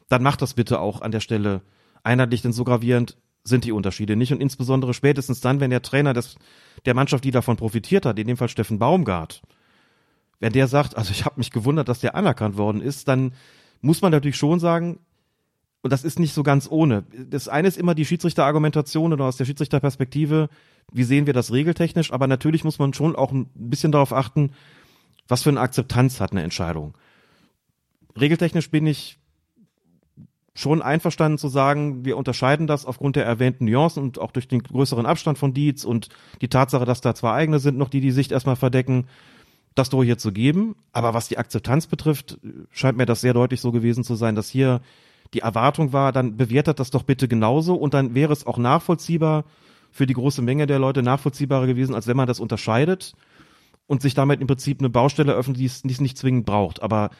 dann macht das bitte auch an der Stelle einheitlich, denn so gravierend sind die Unterschiede nicht. Und insbesondere spätestens dann, wenn der Trainer des, der Mannschaft, die davon profitiert hat, in dem Fall Steffen Baumgart, wenn der sagt, also ich habe mich gewundert, dass der anerkannt worden ist, dann muss man natürlich schon sagen, und das ist nicht so ganz ohne. Das eine ist immer die Schiedsrichterargumentation oder aus der Schiedsrichterperspektive, wie sehen wir das regeltechnisch, aber natürlich muss man schon auch ein bisschen darauf achten, was für eine Akzeptanz hat eine Entscheidung. Regeltechnisch bin ich schon einverstanden zu sagen, wir unterscheiden das aufgrund der erwähnten Nuancen und auch durch den größeren Abstand von Dietz und die Tatsache, dass da zwei eigene sind, noch die die Sicht erstmal verdecken, das doch hier zu geben. Aber was die Akzeptanz betrifft, scheint mir das sehr deutlich so gewesen zu sein, dass hier die Erwartung war, dann bewertet das doch bitte genauso und dann wäre es auch nachvollziehbar für die große Menge der Leute nachvollziehbarer gewesen, als wenn man das unterscheidet und sich damit im Prinzip eine Baustelle öffnet, die es, es nicht zwingend braucht. Aber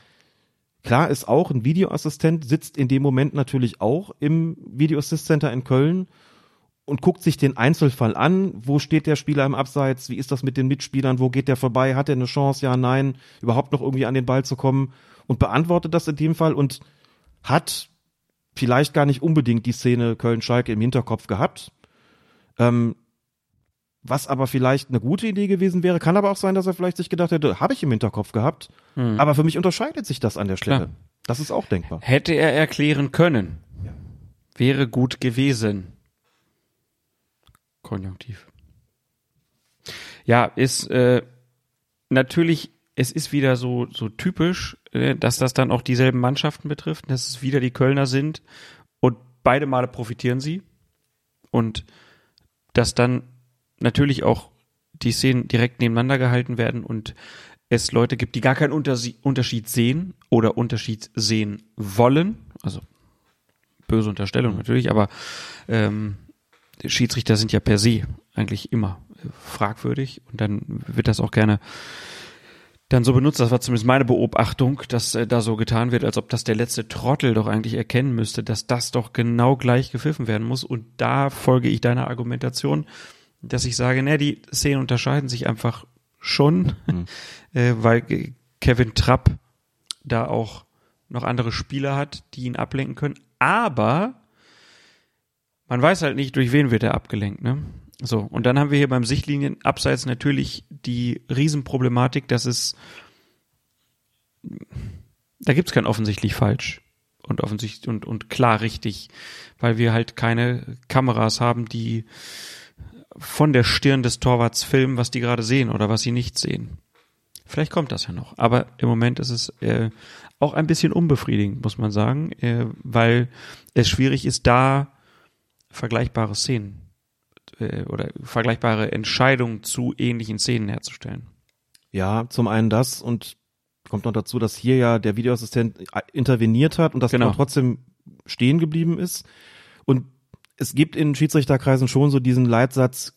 klar ist auch, ein Videoassistent sitzt in dem Moment natürlich auch im Video Assist Center in Köln und guckt sich den Einzelfall an. Wo steht der Spieler im Abseits? Wie ist das mit den Mitspielern? Wo geht der vorbei? Hat er eine Chance? Ja, nein, überhaupt noch irgendwie an den Ball zu kommen? Und beantwortet das in dem Fall und hat vielleicht gar nicht unbedingt die Szene Köln-Schalke im Hinterkopf gehabt. Ähm, was aber vielleicht eine gute Idee gewesen wäre, kann aber auch sein, dass er vielleicht sich gedacht hätte, habe ich im Hinterkopf gehabt, hm. aber für mich unterscheidet sich das an der Stelle. Klar. Das ist auch denkbar. Hätte er erklären können, ja. wäre gut gewesen. Konjunktiv. Ja, ist äh, natürlich, es ist wieder so so typisch, dass das dann auch dieselben Mannschaften betrifft, dass es wieder die Kölner sind und beide Male profitieren sie und dass dann natürlich auch die Szenen direkt nebeneinander gehalten werden und es Leute gibt, die gar keinen Unterschied sehen oder Unterschied sehen wollen. Also böse Unterstellung natürlich, aber ähm, Schiedsrichter sind ja per se eigentlich immer fragwürdig und dann wird das auch gerne dann so benutzt. Das war zumindest meine Beobachtung, dass äh, da so getan wird, als ob das der letzte Trottel doch eigentlich erkennen müsste, dass das doch genau gleich gepfiffen werden muss. Und da folge ich deiner Argumentation dass ich sage, ne, die Szenen unterscheiden sich einfach schon, mhm. äh, weil Kevin Trapp da auch noch andere Spieler hat, die ihn ablenken können. Aber man weiß halt nicht, durch wen wird er abgelenkt, ne? So, und dann haben wir hier beim Sichtlinien abseits natürlich die Riesenproblematik, dass es da gibt's kein offensichtlich falsch und offensichtlich und, und klar richtig, weil wir halt keine Kameras haben, die von der Stirn des Torwarts filmen, was die gerade sehen oder was sie nicht sehen. Vielleicht kommt das ja noch. Aber im Moment ist es äh, auch ein bisschen unbefriedigend, muss man sagen, äh, weil es schwierig ist, da vergleichbare Szenen äh, oder vergleichbare Entscheidungen zu ähnlichen Szenen herzustellen. Ja, zum einen das und kommt noch dazu, dass hier ja der Videoassistent interveniert hat und das genau. trotzdem stehen geblieben ist. Und es gibt in Schiedsrichterkreisen schon so diesen Leitsatz,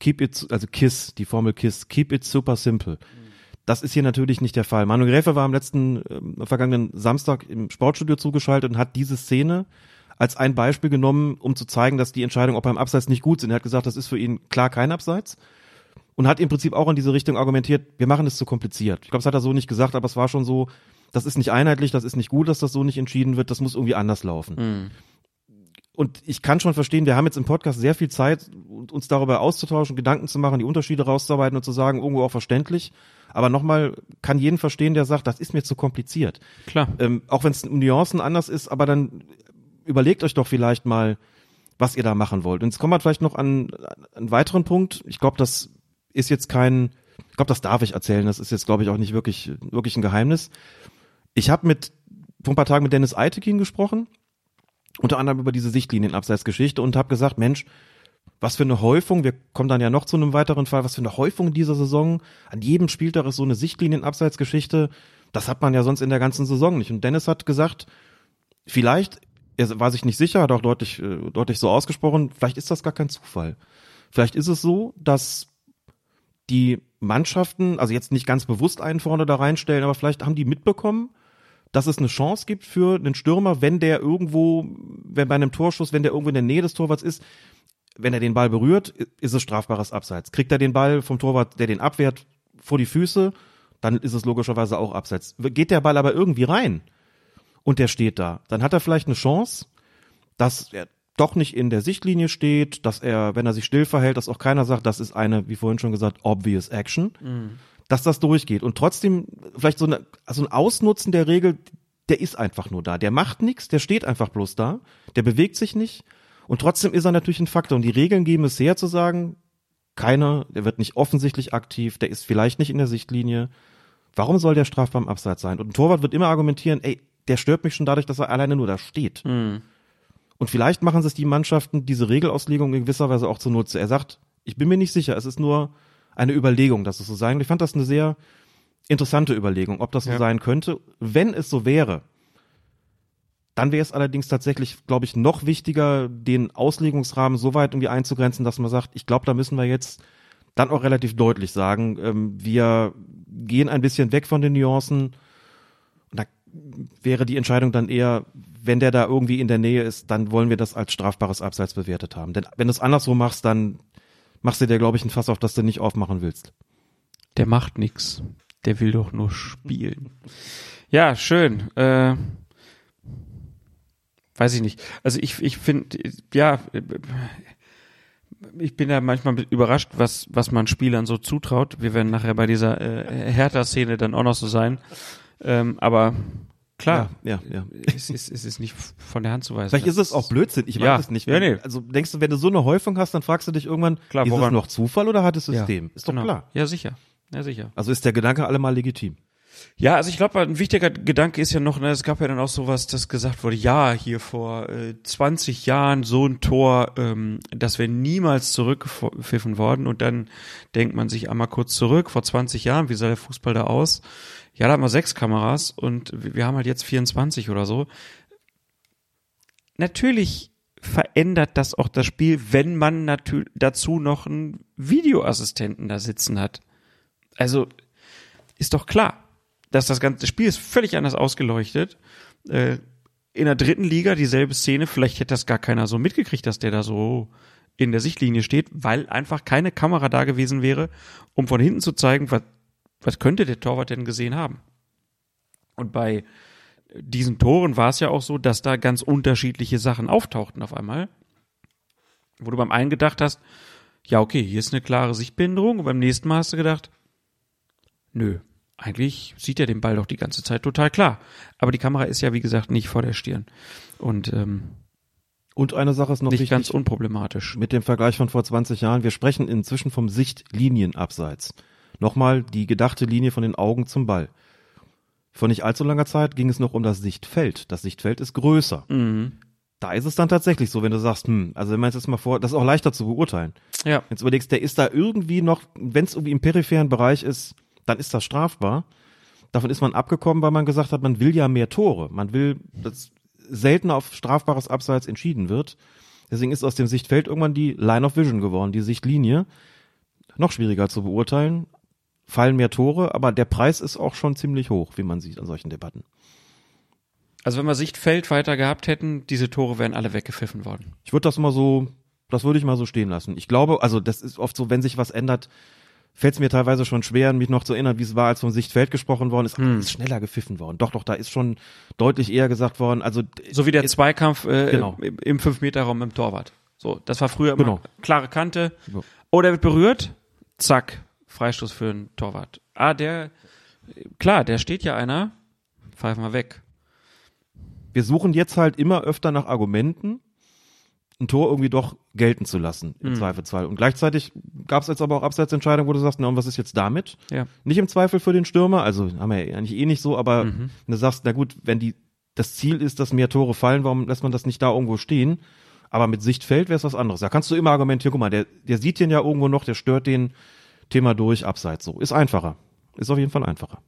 keep it, also KISS, die Formel KISS, keep it super simple. Das ist hier natürlich nicht der Fall. Manuel Gräfe war am letzten, äh, vergangenen Samstag im Sportstudio zugeschaltet und hat diese Szene als ein Beispiel genommen, um zu zeigen, dass die Entscheidungen auch beim Abseits nicht gut sind. Er hat gesagt, das ist für ihn klar kein Abseits und hat im Prinzip auch in diese Richtung argumentiert, wir machen es zu kompliziert. Ich glaube, das hat er so nicht gesagt, aber es war schon so, das ist nicht einheitlich, das ist nicht gut, dass das so nicht entschieden wird, das muss irgendwie anders laufen. Mhm. Und ich kann schon verstehen, wir haben jetzt im Podcast sehr viel Zeit, uns darüber auszutauschen, Gedanken zu machen, die Unterschiede rauszuarbeiten und zu sagen, irgendwo auch verständlich. Aber nochmal, kann jeden verstehen, der sagt, das ist mir zu kompliziert. Klar. Ähm, auch wenn es um Nuancen anders ist, aber dann überlegt euch doch vielleicht mal, was ihr da machen wollt. Und jetzt kommen wir vielleicht noch an, an einen weiteren Punkt. Ich glaube, das ist jetzt kein, ich glaube, das darf ich erzählen. Das ist jetzt, glaube ich, auch nicht wirklich, wirklich ein Geheimnis. Ich habe mit vor ein paar Tagen mit Dennis Eitekin gesprochen unter anderem über diese Sichtlinienabseitsgeschichte und habe gesagt, Mensch, was für eine Häufung, wir kommen dann ja noch zu einem weiteren Fall, was für eine Häufung dieser Saison, an jedem Spieltag ist so eine Sichtlinienabseitsgeschichte, das hat man ja sonst in der ganzen Saison nicht. Und Dennis hat gesagt, vielleicht, er war sich nicht sicher, hat auch deutlich, äh, deutlich so ausgesprochen, vielleicht ist das gar kein Zufall. Vielleicht ist es so, dass die Mannschaften, also jetzt nicht ganz bewusst einen vorne da reinstellen, aber vielleicht haben die mitbekommen, dass es eine Chance gibt für einen Stürmer, wenn der irgendwo, wenn bei einem Torschuss, wenn der irgendwo in der Nähe des Torwarts ist, wenn er den Ball berührt, ist es strafbares Abseits. Kriegt er den Ball vom Torwart, der den abwehrt, vor die Füße, dann ist es logischerweise auch Abseits. Geht der Ball aber irgendwie rein und der steht da, dann hat er vielleicht eine Chance, dass er doch nicht in der Sichtlinie steht, dass er, wenn er sich still verhält, dass auch keiner sagt, das ist eine, wie vorhin schon gesagt, obvious action, mhm. dass das durchgeht. Und trotzdem vielleicht so, eine, also ein Ausnutzen der Regel, der ist einfach nur da. Der macht nichts, der steht einfach bloß da, der bewegt sich nicht. Und trotzdem ist er natürlich ein Faktor. Und die Regeln geben es her zu sagen, keiner, der wird nicht offensichtlich aktiv, der ist vielleicht nicht in der Sichtlinie. Warum soll der strafbar im Abseits sein? Und ein Torwart wird immer argumentieren, ey, der stört mich schon dadurch, dass er alleine nur da steht. Mhm. Und vielleicht machen es die Mannschaften diese Regelauslegung in gewisser Weise auch zunutze. Er sagt, ich bin mir nicht sicher, es ist nur eine Überlegung, dass es so sein. Ich fand das eine sehr interessante Überlegung, ob das so ja. sein könnte. Wenn es so wäre, dann wäre es allerdings tatsächlich, glaube ich, noch wichtiger, den Auslegungsrahmen so weit irgendwie einzugrenzen, dass man sagt, ich glaube, da müssen wir jetzt dann auch relativ deutlich sagen, ähm, wir gehen ein bisschen weg von den Nuancen. Wäre die Entscheidung dann eher, wenn der da irgendwie in der Nähe ist, dann wollen wir das als strafbares Abseits bewertet haben. Denn wenn du es anderswo machst, dann machst du dir, glaube ich, ein Fass auf, das du nicht aufmachen willst. Der macht nix. Der will doch nur spielen. Ja, schön. Äh, weiß ich nicht. Also ich, ich finde, ja, ich bin ja manchmal überrascht, was, was man Spielern so zutraut. Wir werden nachher bei dieser äh, Hertha-Szene dann auch noch so sein. Ähm, aber Klar, ja, ja. ja. Es, ist, es ist nicht von der Hand zu weisen. Vielleicht ist es auch Blödsinn, ich weiß ja. es nicht. ja, nee. Also denkst du, wenn du so eine Häufung hast, dann fragst du dich irgendwann, klar, ist woran? es noch Zufall oder hat es System? Ja, ist doch genau. klar. Ja, sicher. Ja, sicher. Also ist der Gedanke allemal legitim. Ja, also ich glaube, ein wichtiger Gedanke ist ja noch, ne, es gab ja dann auch sowas, das gesagt wurde, ja, hier vor äh, 20 Jahren so ein Tor, ähm, das wäre niemals zurückgepfiffen worden und dann denkt man sich einmal kurz zurück, vor 20 Jahren, wie sah der Fußball da aus? Ja, da haben wir sechs Kameras und wir haben halt jetzt 24 oder so. Natürlich verändert das auch das Spiel, wenn man dazu noch einen Videoassistenten da sitzen hat. Also ist doch klar, dass das ganze Spiel ist völlig anders ausgeleuchtet. Äh, in der dritten Liga dieselbe Szene, vielleicht hätte das gar keiner so mitgekriegt, dass der da so in der Sichtlinie steht, weil einfach keine Kamera da gewesen wäre, um von hinten zu zeigen, was was könnte der Torwart denn gesehen haben? Und bei diesen Toren war es ja auch so, dass da ganz unterschiedliche Sachen auftauchten auf einmal. Wo du beim einen gedacht hast, ja, okay, hier ist eine klare Sichtbehinderung. Und beim nächsten Mal hast du gedacht, nö, eigentlich sieht er den Ball doch die ganze Zeit total klar. Aber die Kamera ist ja, wie gesagt, nicht vor der Stirn. Und, ähm, und eine Sache ist noch nicht wichtig, ganz unproblematisch. Mit dem Vergleich von vor 20 Jahren, wir sprechen inzwischen vom Sichtlinienabseits. Nochmal die gedachte Linie von den Augen zum Ball. Vor nicht allzu langer Zeit ging es noch um das Sichtfeld. Das Sichtfeld ist größer. Mhm. Da ist es dann tatsächlich so, wenn du sagst, hm, also wenn man jetzt mal vor, das ist auch leichter zu beurteilen. Ja. Jetzt überlegst, der ist da irgendwie noch, wenn es irgendwie im peripheren Bereich ist, dann ist das strafbar. Davon ist man abgekommen, weil man gesagt hat, man will ja mehr Tore. Man will, dass seltener auf strafbares Abseits entschieden wird. Deswegen ist aus dem Sichtfeld irgendwann die Line of Vision geworden, die Sichtlinie. Noch schwieriger zu beurteilen, fallen mehr Tore, aber der Preis ist auch schon ziemlich hoch, wie man sieht an solchen Debatten. Also wenn wir Sichtfeld weiter gehabt hätten, diese Tore wären alle weggepfiffen worden. Ich würde das mal so, das würde ich mal so stehen lassen. Ich glaube, also das ist oft so, wenn sich was ändert, fällt es mir teilweise schon schwer, mich noch zu erinnern, wie es war, als vom Sichtfeld gesprochen worden ist. Hm. ist schneller gepfiffen worden. Doch, doch, da ist schon deutlich eher gesagt worden. Also so wie der Zweikampf äh, genau. im Fünf-Meter-Raum im Torwart. So, das war früher immer genau. klare Kante. Genau. Oh, der wird berührt, zack, Freistoß für einen Torwart. Ah, der, klar, der steht ja einer, pfeifen wir weg. Wir suchen jetzt halt immer öfter nach Argumenten, ein Tor irgendwie doch gelten zu lassen, im mhm. Zweifelsfall. Und gleichzeitig gab es jetzt aber auch Abseitsentscheidungen, wo du sagst, na und was ist jetzt damit? Ja. Nicht im Zweifel für den Stürmer, also haben wir ja eigentlich eh nicht so, aber mhm. du sagst, na gut, wenn die, das Ziel ist, dass mehr Tore fallen, warum lässt man das nicht da irgendwo stehen? Aber mit Sichtfeld wäre es was anderes. Da kannst du immer argumentieren, guck mal, der, der sieht den ja irgendwo noch, der stört den, Thema durch, abseits so. Ist einfacher. Ist auf jeden Fall einfacher.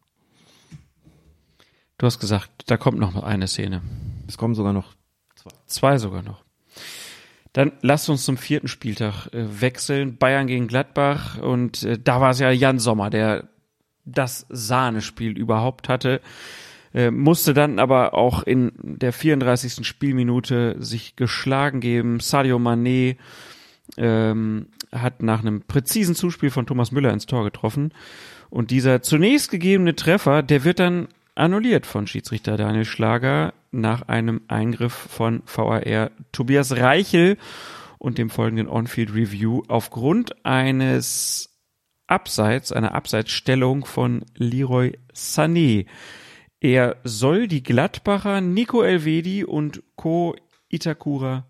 Du hast gesagt, da kommt noch eine Szene. Es kommen sogar noch zwei. Zwei sogar noch. Dann lasst uns zum vierten Spieltag äh, wechseln. Bayern gegen Gladbach. Und äh, da war es ja Jan Sommer, der das Sahnespiel überhaupt hatte. Äh, musste dann aber auch in der 34. Spielminute sich geschlagen geben. Sadio Mané ähm, hat nach einem präzisen Zuspiel von Thomas Müller ins Tor getroffen. Und dieser zunächst gegebene Treffer, der wird dann annulliert von Schiedsrichter Daniel Schlager nach einem Eingriff von VAR Tobias Reichel und dem folgenden On-Field Review aufgrund eines Abseits, einer Abseitsstellung von Leroy Sané. Er soll die Gladbacher Nico Elvedi und Co. Itakura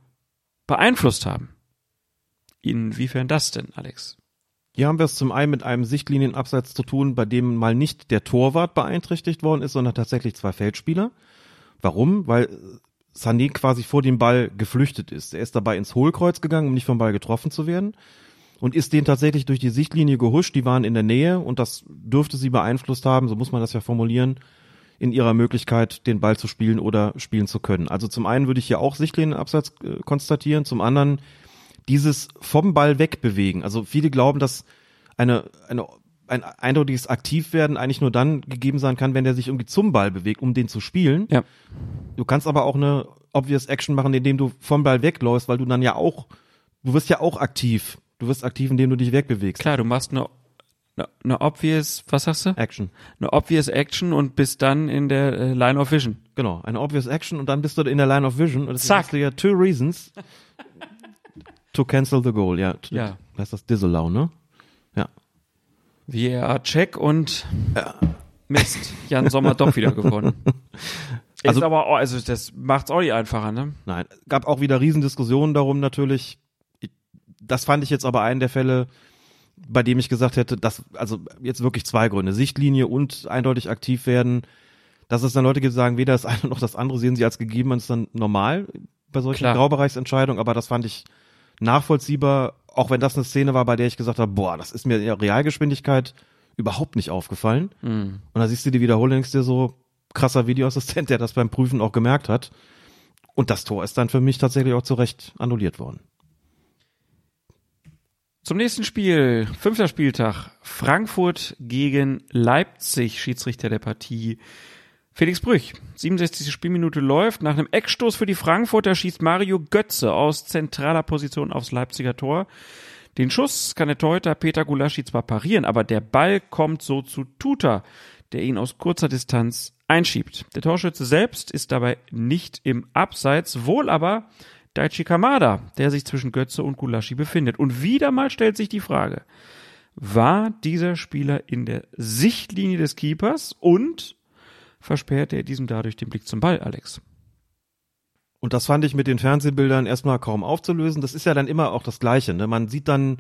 beeinflusst haben. Inwiefern das denn, Alex? Hier haben wir es zum einen mit einem Sichtlinienabseits zu tun, bei dem mal nicht der Torwart beeinträchtigt worden ist, sondern tatsächlich zwei Feldspieler. Warum? Weil Sané quasi vor dem Ball geflüchtet ist. Er ist dabei ins Hohlkreuz gegangen, um nicht vom Ball getroffen zu werden und ist den tatsächlich durch die Sichtlinie gehuscht. Die waren in der Nähe und das dürfte sie beeinflusst haben, so muss man das ja formulieren, in ihrer Möglichkeit, den Ball zu spielen oder spielen zu können. Also zum einen würde ich hier auch Sichtlinienabseits äh, konstatieren, zum anderen dieses vom Ball wegbewegen. Also viele glauben, dass eine, eine, ein eindeutiges Aktivwerden eigentlich nur dann gegeben sein kann, wenn der sich irgendwie zum Ball bewegt, um den zu spielen. Ja. Du kannst aber auch eine obvious Action machen, indem du vom Ball wegläufst, weil du dann ja auch, du wirst ja auch aktiv. Du wirst aktiv, indem du dich wegbewegst. Klar, du machst eine, eine, eine obvious, was sagst du? Action. Eine obvious Action und bist dann in der äh, Line of Vision. Genau, eine obvious Action und dann bist du in der Line of Vision und das Zack. hast du ja two reasons to cancel the goal, ja. Ja. Das ist das Disallow, ne? Ja. VAR Check und Mist, Jan Sommer doch wieder gewonnen. Also- ist aber, auch- also das macht's auch nicht einfacher, ne? Nein, gab auch wieder Riesendiskussionen darum natürlich. Ich- Das fand ich jetzt aber einen der Fälle, bei dem ich gesagt hätte, dass, also jetzt wirklich zwei Gründe. Sichtlinie und eindeutig aktiv werden. Dass es dann Leute gibt, die sagen, weder das eine noch das andere sehen sie als gegeben, ist dann normal bei solchen Klar. Graubereichsentscheidungen, aber das fand ich nachvollziehbar, auch wenn das eine Szene war, bei der ich gesagt habe, boah, das ist mir in der Realgeschwindigkeit überhaupt nicht aufgefallen. Und da siehst du die Wiederholung, denkst dir so, krasser Videoassistent, der das beim Prüfen auch gemerkt hat. Und das Tor ist dann für mich tatsächlich auch zu Recht annulliert worden. Zum nächsten Spiel, fünfter Spieltag, Frankfurt gegen Leipzig, Schiedsrichter der Partie. Felix Brüch, 67. Spielminute läuft. Nach einem Eckstoß für die Frankfurter schießt Mario Götze aus zentraler Position aufs Leipziger Tor. Den Schuss kann der Torhüter Peter Gulaschi zwar parieren, aber der Ball kommt so zu Tuta, der ihn aus kurzer Distanz einschiebt. Der Torschütze selbst ist dabei nicht im Abseits, wohl aber Daichi Kamada, der sich zwischen Götze und Gulaschi befindet. Und wieder mal stellt sich die Frage, war dieser Spieler in der Sichtlinie des Keepers und versperrte er diesem dadurch den Blick zum Ball, Alex? Und das fand ich mit den Fernsehbildern erstmal kaum aufzulösen. Das ist ja dann immer auch das Gleiche. Ne? Man sieht dann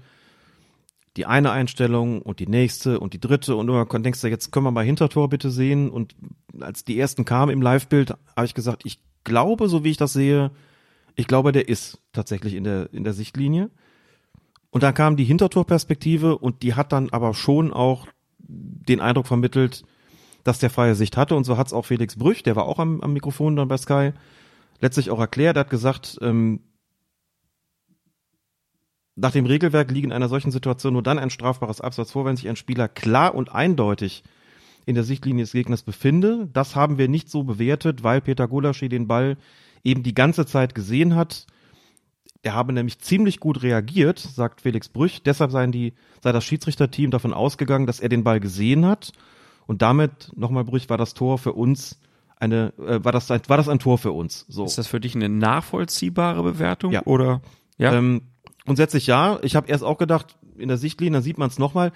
die eine Einstellung und die nächste und die dritte und du denkst du, jetzt können wir mal Hintertor bitte sehen. Und als die ersten kamen im Live-Bild, habe ich gesagt, ich glaube, so wie ich das sehe, ich glaube, der ist tatsächlich in der, in der Sichtlinie. Und dann kam die Hintertorperspektive und die hat dann aber schon auch den Eindruck vermittelt, dass der freie Sicht hatte. Und so hat es auch Felix Brüch, der war auch am, am Mikrofon dann bei Sky, letztlich auch erklärt. Er hat gesagt, ähm, nach dem Regelwerk liegt in einer solchen Situation nur dann ein strafbares Absatz vor, wenn sich ein Spieler klar und eindeutig in der Sichtlinie des Gegners befinde. Das haben wir nicht so bewertet, weil Peter Gulaschi den Ball eben die ganze Zeit gesehen hat. Er habe nämlich ziemlich gut reagiert, sagt Felix Brüch. Deshalb seien die, sei das Schiedsrichterteam davon ausgegangen, dass er den Ball gesehen hat. Und damit, nochmal Brüch, war das Tor für uns eine, äh, war das ein, war das ein Tor für uns. So. Ist das für dich eine nachvollziehbare Bewertung? Ja. Oder? Ja. Ähm, grundsätzlich ja. Ich habe erst auch gedacht, in der Sichtlinie, dann sieht man es nochmal.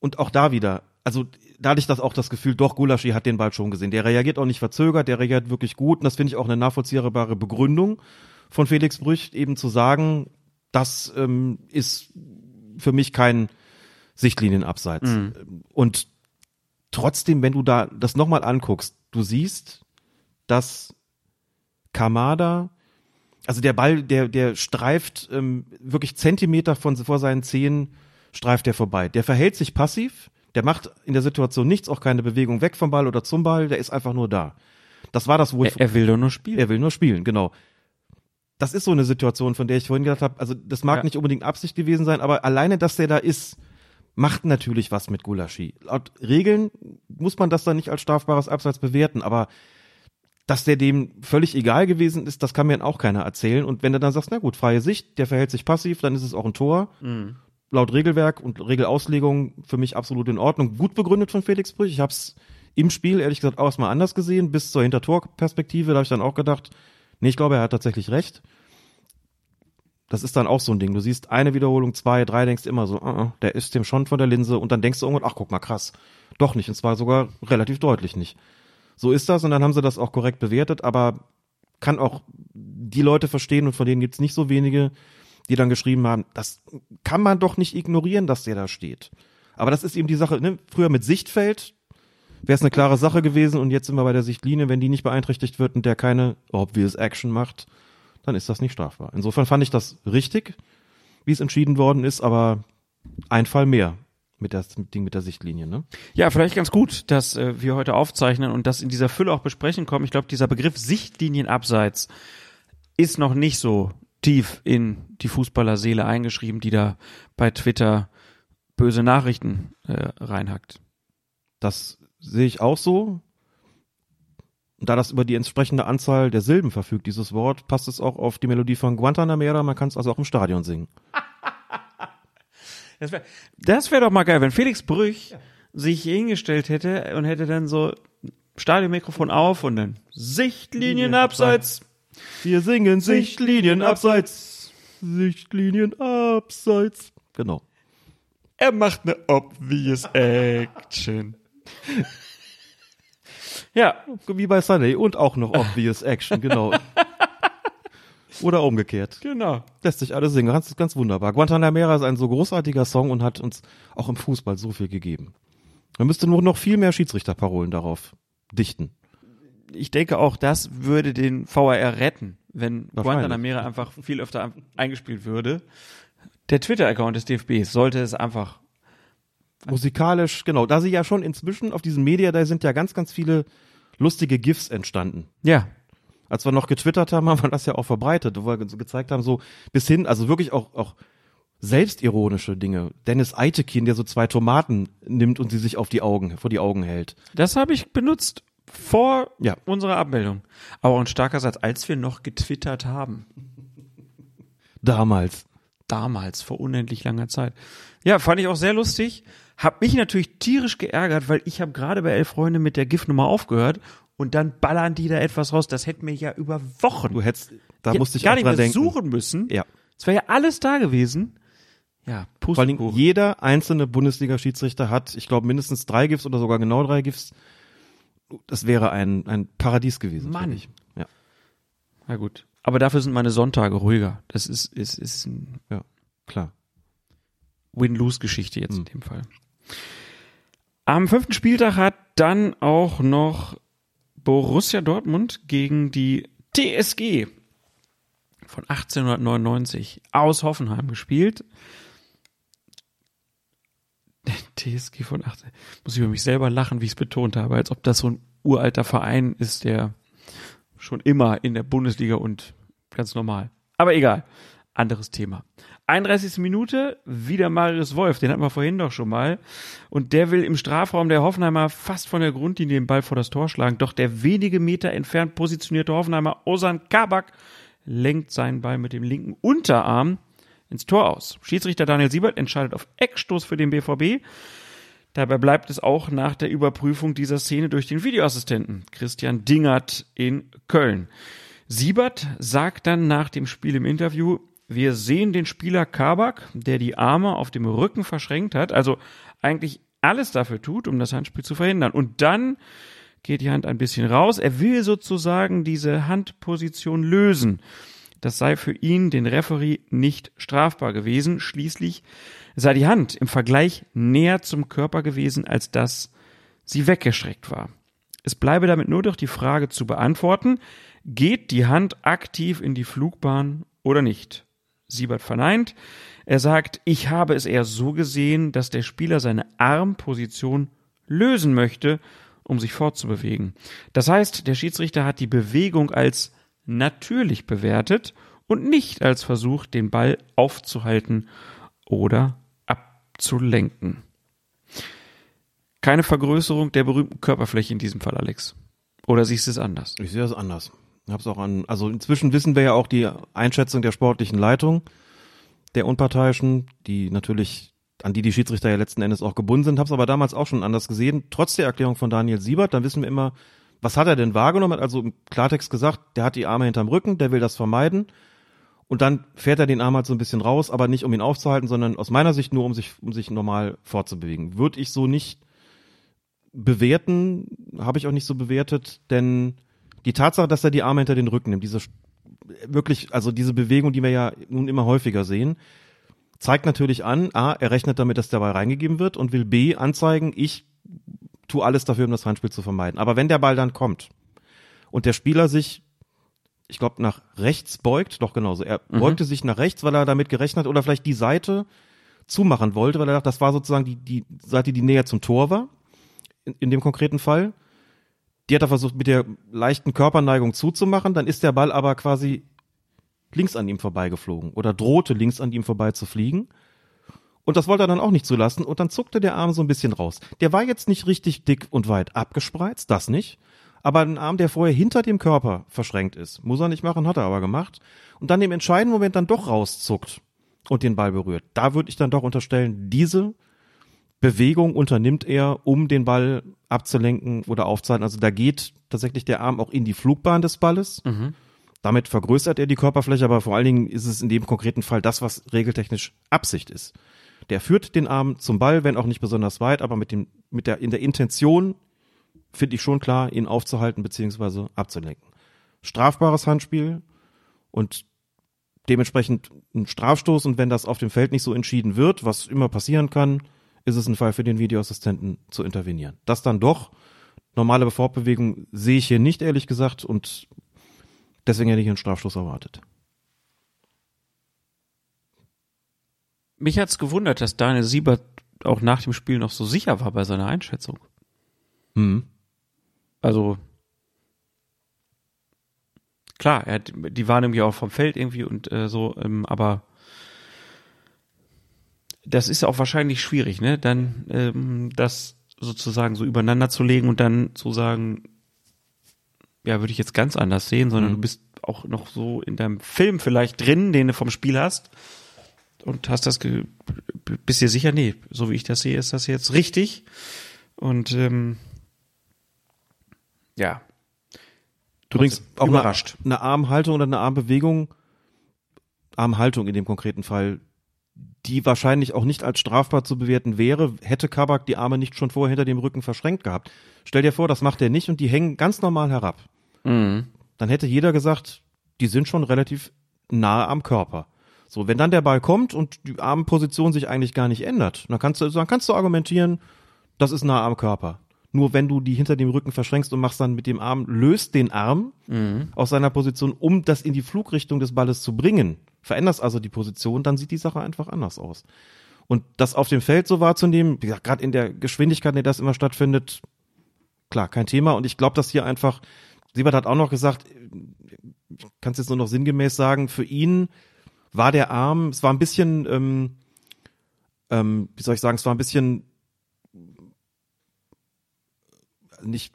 Und auch da wieder, also da hatte ich das auch das Gefühl, doch, Gulaschi hat den Ball schon gesehen. Der reagiert auch nicht verzögert, der reagiert wirklich gut. Und das finde ich auch eine nachvollziehbare Begründung von Felix Brüch, eben zu sagen, das ähm, ist für mich kein Sichtlinienabseits. Und trotzdem, wenn du da das nochmal anguckst, du siehst, dass Kamada, also der Ball, der, der streift ähm, wirklich Zentimeter von vor seinen Zehen, streift der vorbei. Der verhält sich passiv, der macht in der Situation nichts, auch keine Bewegung weg vom Ball oder zum Ball, der ist einfach nur da. Das war das, wo ich, er, er will doch nur spielen. er will nur spielen, genau. das ist so eine Situation, von der ich vorhin gedacht habe, also das mag Ja. nicht unbedingt Absicht gewesen sein, aber alleine, dass der da ist, macht natürlich was mit Gulaschi. Laut Regeln muss man das dann nicht als strafbares Abseits bewerten, aber dass der dem völlig egal gewesen ist, das kann mir dann auch keiner erzählen. Und wenn du dann sagst, na gut, freie Sicht, der verhält sich passiv, dann ist es auch ein Tor. Laut Regelwerk und Regelauslegung für mich absolut in Ordnung. Gut begründet von Felix Brüch. Ich habe es im Spiel ehrlich gesagt auch erstmal anders gesehen. Bis zur Hintertorperspektive, da habe ich dann auch gedacht, nee, ich glaube, er hat tatsächlich recht. Das ist dann auch so ein Ding. Du siehst eine Wiederholung, zwei, drei, denkst immer so, uh, uh, der ist dem schon von der Linse und dann denkst du irgendwann, ach guck mal, krass. Doch nicht. Und zwar sogar relativ deutlich nicht. So ist das und dann haben sie das auch korrekt bewertet, aber kann auch die Leute verstehen und von denen gibt's nicht so wenige, die dann geschrieben haben, das kann man doch nicht ignorieren, dass der da steht. Aber das ist eben die Sache, ne? früher mit Sichtfeld wäre es eine klare Sache gewesen und jetzt sind wir bei der Sichtlinie, wenn die nicht beeinträchtigt wird und der keine obvious Action macht, dann ist das nicht strafbar. Insofern fand ich das richtig, wie es entschieden worden ist, aber ein Fall mehr mit Ding mit der Sichtlinie, ne? Ja, vielleicht ganz gut, dass äh, wir heute aufzeichnen und das in dieser Fülle auch besprechen kommen. Ich glaube, dieser Begriff Sichtlinienabseits ist noch nicht so tief in die Fußballerseele eingeschrieben, die da bei Twitter böse Nachrichten äh, reinhackt. Das sehe ich auch so. Und da das über die entsprechende Anzahl der Silben verfügt, dieses Wort, passt es auch auf die Melodie von Guantanamera. Man kann es also auch im Stadion singen. Das wäre wär doch mal geil, wenn Felix Brüch sich hier hingestellt hätte und hätte dann so Stadionmikrofon auf und dann Sichtlinienabseits. Wir singen Sichtlinien abseits. Sichtlinien abseits. Genau. Er macht eine obvious Action. ja, Wie bei Sunday und auch noch obvious Action, genau. Oder umgekehrt. genau. Lässt sich alles singen. Ganz, ganz wunderbar. Guantanamera ist ein so großartiger Song und hat uns auch im Fußball so viel gegeben. Man müsste nur noch viel mehr Schiedsrichterparolen darauf dichten. Ich denke auch, das würde den VAR retten, wenn. Guantanamera einfach viel öfter ein- eingespielt würde. Der Twitter-Account des DFBs sollte es einfach. Musikalisch, genau. Da sie ja schon inzwischen auf diesem Media, da sind ja ganz, ganz viele lustige GIFs entstanden. Ja, Als wir noch getwittert haben, haben wir das ja auch verbreitet, wo wir so gezeigt haben, so bis hin, also wirklich auch, auch selbstironische Dinge. Dennis Eitekin, der so zwei Tomaten nimmt und sie sich auf die Augen, vor die Augen hält. das habe ich benutzt vor Ja. unserer Abbildung. Aber auch ein starker Satz, als wir noch getwittert haben. Damals. damals, vor unendlich langer Zeit. Ja, fand ich auch sehr lustig. Hab mich natürlich tierisch geärgert, weil ich habe gerade bei Elf Freunde mit der GIF-Nummer aufgehört und dann ballern die da etwas raus. Das hätten wir ja über Wochen Du hättest, da ja, musste ich gar nicht mehr denken. suchen müssen. Ja. Es wäre ja alles da gewesen. Ja, Vor Pustekuchen. jeder einzelne Bundesliga-Schiedsrichter hat, ich glaube, mindestens drei GIFs oder sogar genau drei GIFs. Das wäre ein, ein Paradies gewesen. Mann. ich. Ja. Na gut. Aber dafür sind meine Sonntage ruhiger. Das ist, ist, ist ja, klar. Win-Lose-Geschichte jetzt Hm. in dem Fall. Am fünften Spieltag hat dann auch noch Borussia Dortmund gegen die TSG von 1899 aus Hoffenheim gespielt. TSG von 18. Muss ich über mich selber lachen, wie ich es betont habe, als ob das so ein uralter Verein ist, der schon immer in der Bundesliga und ganz normal. Aber egal. Anderes Thema. 31. Minute, wieder Marius Wolf, den hatten wir vorhin doch schon mal. Und der will im Strafraum der Hoffenheimer fast von der Grundlinie den Ball vor das Tor schlagen. Doch der wenige Meter entfernt positionierte Hoffenheimer Osan Kabak lenkt seinen Ball mit dem linken Unterarm ins Tor aus. Schiedsrichter Daniel Siebert entscheidet auf Eckstoß für den BVB. Dabei bleibt es auch nach der Überprüfung dieser Szene durch den Videoassistenten Christian Dingert in Köln. Siebert sagt dann nach dem Spiel im Interview, wir sehen den Spieler Kabak, der die Arme auf dem Rücken verschränkt hat, also eigentlich alles dafür tut, um das Handspiel zu verhindern. Und dann geht die Hand ein bisschen raus. Er will sozusagen diese Handposition lösen. Das sei für ihn, den Referee, nicht strafbar gewesen. Schließlich sei die Hand im Vergleich näher zum Körper gewesen, als dass sie weggeschreckt war. Es bleibe damit nur doch die Frage zu beantworten, geht die Hand aktiv in die Flugbahn oder nicht? Siebert verneint. Er sagt, ich habe es eher so gesehen, dass der Spieler seine Armposition lösen möchte, um sich fortzubewegen. Das heißt, der Schiedsrichter hat die Bewegung als natürlich bewertet und nicht als Versuch, den Ball aufzuhalten oder abzulenken. Keine Vergrößerung der berühmten Körperfläche in diesem Fall, Alex. Oder siehst du es anders? Ich sehe das anders. Hab's auch an, also inzwischen wissen wir ja auch die Einschätzung der sportlichen Leitung, der Unparteiischen, die natürlich, an die die Schiedsrichter ja letzten Endes auch gebunden sind, hab's aber damals auch schon anders gesehen. Trotz der Erklärung von Daniel Siebert, dann wissen wir immer, was hat er denn wahrgenommen? Hat also im Klartext gesagt, der hat die Arme hinterm Rücken, der will das vermeiden. Und dann fährt er den Arm halt so ein bisschen raus, aber nicht um ihn aufzuhalten, sondern aus meiner Sicht nur, um sich, um sich normal fortzubewegen. Würde ich so nicht bewerten, habe ich auch nicht so bewertet, denn die Tatsache, dass er die Arme hinter den Rücken nimmt, diese wirklich, also diese Bewegung, die wir ja nun immer häufiger sehen, zeigt natürlich an, A, er rechnet damit, dass der Ball reingegeben wird und will B, anzeigen, ich tue alles dafür, um das Handspiel zu vermeiden. Aber wenn der Ball dann kommt und der Spieler sich, ich glaube, nach rechts beugt, doch genauso, er mhm. beugte sich nach rechts, weil er damit gerechnet hat oder vielleicht die Seite zumachen wollte, weil er dachte, das war sozusagen die, die Seite, die näher zum Tor war in, in dem konkreten Fall. Die hat er versucht, mit der leichten Körperneigung zuzumachen, dann ist der Ball aber quasi links an ihm vorbeigeflogen oder drohte links an ihm vorbei zu fliegen. Und das wollte er dann auch nicht zulassen und dann zuckte der Arm so ein bisschen raus. Der war jetzt nicht richtig dick und weit abgespreizt, das nicht. Aber ein Arm, der vorher hinter dem Körper verschränkt ist, muss er nicht machen, hat er aber gemacht. Und dann im entscheidenden Moment dann doch rauszuckt und den Ball berührt. Da würde ich dann doch unterstellen, diese Bewegung unternimmt er, um den Ball abzulenken oder aufzuhalten. Also da geht tatsächlich der Arm auch in die Flugbahn des Balles. Mhm. Damit vergrößert er die Körperfläche, aber vor allen Dingen ist es in dem konkreten Fall das, was regeltechnisch Absicht ist. Der führt den Arm zum Ball, wenn auch nicht besonders weit, aber mit dem, mit der, in der Intention finde ich schon klar, ihn aufzuhalten bzw. abzulenken. Strafbares Handspiel und dementsprechend ein Strafstoß und wenn das auf dem Feld nicht so entschieden wird, was immer passieren kann, ist es ein Fall für den Videoassistenten zu intervenieren. Das dann doch, normale Fortbewegung sehe ich hier nicht, ehrlich gesagt, und deswegen hätte ich einen Strafstoß erwartet. Mich hat's gewundert, dass Daniel Siebert auch nach dem Spiel noch so sicher war bei seiner Einschätzung. Hm. Also klar, er hat die Wahrnehmung ja auch vom Feld irgendwie und äh, so, ähm, aber das ist auch wahrscheinlich schwierig, ne? Dann ähm, das sozusagen so übereinander zu legen und dann zu sagen, ja, würde ich jetzt ganz anders sehen, sondern mhm. du bist auch noch so in deinem Film vielleicht drin, den du vom Spiel hast und hast das, bist dir sicher, nee, so wie ich das sehe, ist das jetzt richtig und ähm, ja. Du bringst auch überrascht. Eine, eine Armhaltung oder eine Armbewegung, Armhaltung in dem konkreten Fall, die wahrscheinlich auch nicht als strafbar zu bewerten wäre, hätte Kabak die Arme nicht schon vorher hinter dem Rücken verschränkt gehabt. Stell dir vor, das macht er nicht und die hängen ganz normal herab. Mhm. Dann hätte jeder gesagt, die sind schon relativ nahe am Körper. So, wenn dann der Ball kommt und die Armposition sich eigentlich gar nicht ändert, dann kannst du, dann kannst du argumentieren, das ist nah am Körper. Nur wenn du die hinter dem Rücken verschränkst und machst dann mit dem Arm, löst den Arm mhm. aus seiner Position, um das in die Flugrichtung des Balles zu bringen, veränderst also die Position, dann sieht die Sache einfach anders aus. Und das auf dem Feld so wahrzunehmen, wie gesagt, gerade in der Geschwindigkeit, in der das immer stattfindet, klar, kein Thema. Und ich glaube, dass hier einfach, Siebert hat auch noch gesagt, ich kann es jetzt nur noch sinngemäß sagen, für ihn war der Arm, es war ein bisschen, ähm, ähm, wie soll ich sagen, es war ein bisschen nicht,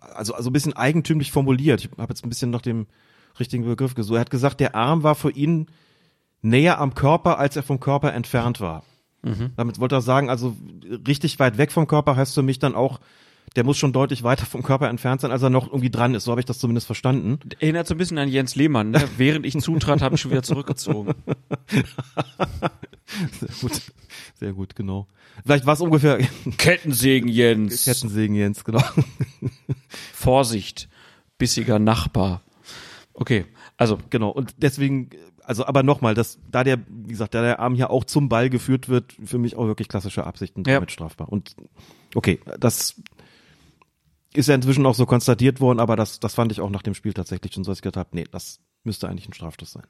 also, also ein bisschen eigentümlich formuliert. Ich habe jetzt ein bisschen nach dem richtigen Begriff gesucht. Er hat gesagt, der Arm war für ihn näher am Körper, als er vom Körper entfernt war. Mhm. Damit wollte er sagen, also richtig weit weg vom Körper heißt für mich dann auch, der muss schon deutlich weiter vom Körper entfernt sein, als er noch irgendwie dran ist. So habe ich das zumindest verstanden. Erinnert so ein bisschen an Jens Lehmann. Ne? Während ich zutrat, habe ich schon wieder zurückgezogen. Sehr gut, sehr gut, genau. Vielleicht war es ungefähr Kettensägen Jens. Kettensägen Jens, genau. Vorsicht, bissiger Nachbar. Okay, also genau. Und deswegen, also aber nochmal, dass da der, wie gesagt, da der Arm hier auch zum Ball geführt wird, für mich auch wirklich klassische Absichten damit ja. strafbar. Und okay, das ist ja inzwischen auch so konstatiert worden, aber das, das fand ich auch nach dem Spiel tatsächlich schon so, dass ich gedacht habe, nee, das müsste eigentlich ein Strafstoß sein.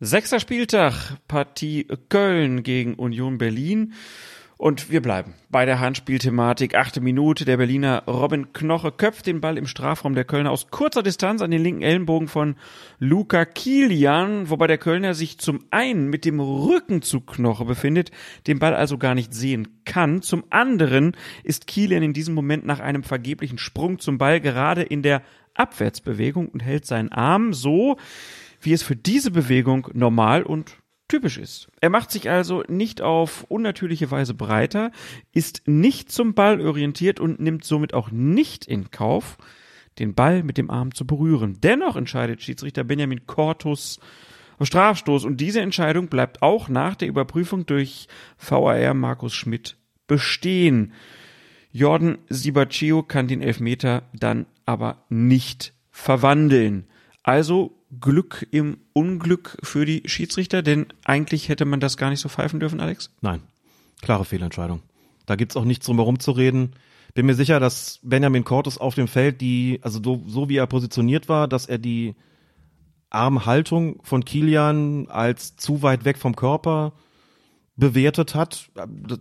Sechster Spieltag, Partie Köln gegen Union Berlin. Und wir bleiben bei der Handspielthematik. Achte Minute. Der Berliner Robin Knoche köpft den Ball im Strafraum der Kölner aus kurzer Distanz an den linken Ellenbogen von Luca Kilian, wobei der Kölner sich zum einen mit dem Rücken zu Knoche befindet, den Ball also gar nicht sehen kann. Zum anderen ist Kilian in diesem Moment nach einem vergeblichen Sprung zum Ball gerade in der Abwärtsbewegung und hält seinen Arm so, wie es für diese Bewegung normal und typisch ist. Er macht sich also nicht auf unnatürliche Weise breiter, ist nicht zum Ball orientiert und nimmt somit auch nicht in Kauf, den Ball mit dem Arm zu berühren. Dennoch entscheidet Schiedsrichter Benjamin Cortus Strafstoß und diese Entscheidung bleibt auch nach der Überprüfung durch VAR Markus Schmidt bestehen. Jordan Sibaccio kann den Elfmeter dann aber nicht verwandeln. Also Glück im Unglück für die Schiedsrichter, denn eigentlich hätte man das gar nicht so pfeifen dürfen, Alex? Nein, klare Fehlentscheidung. Da gibt's auch nichts drum herum zu reden. Bin mir sicher, dass Benjamin Cortes auf dem Feld die, also so, so wie er positioniert war, dass er die Armhaltung von Kilian als zu weit weg vom Körper bewertet hat.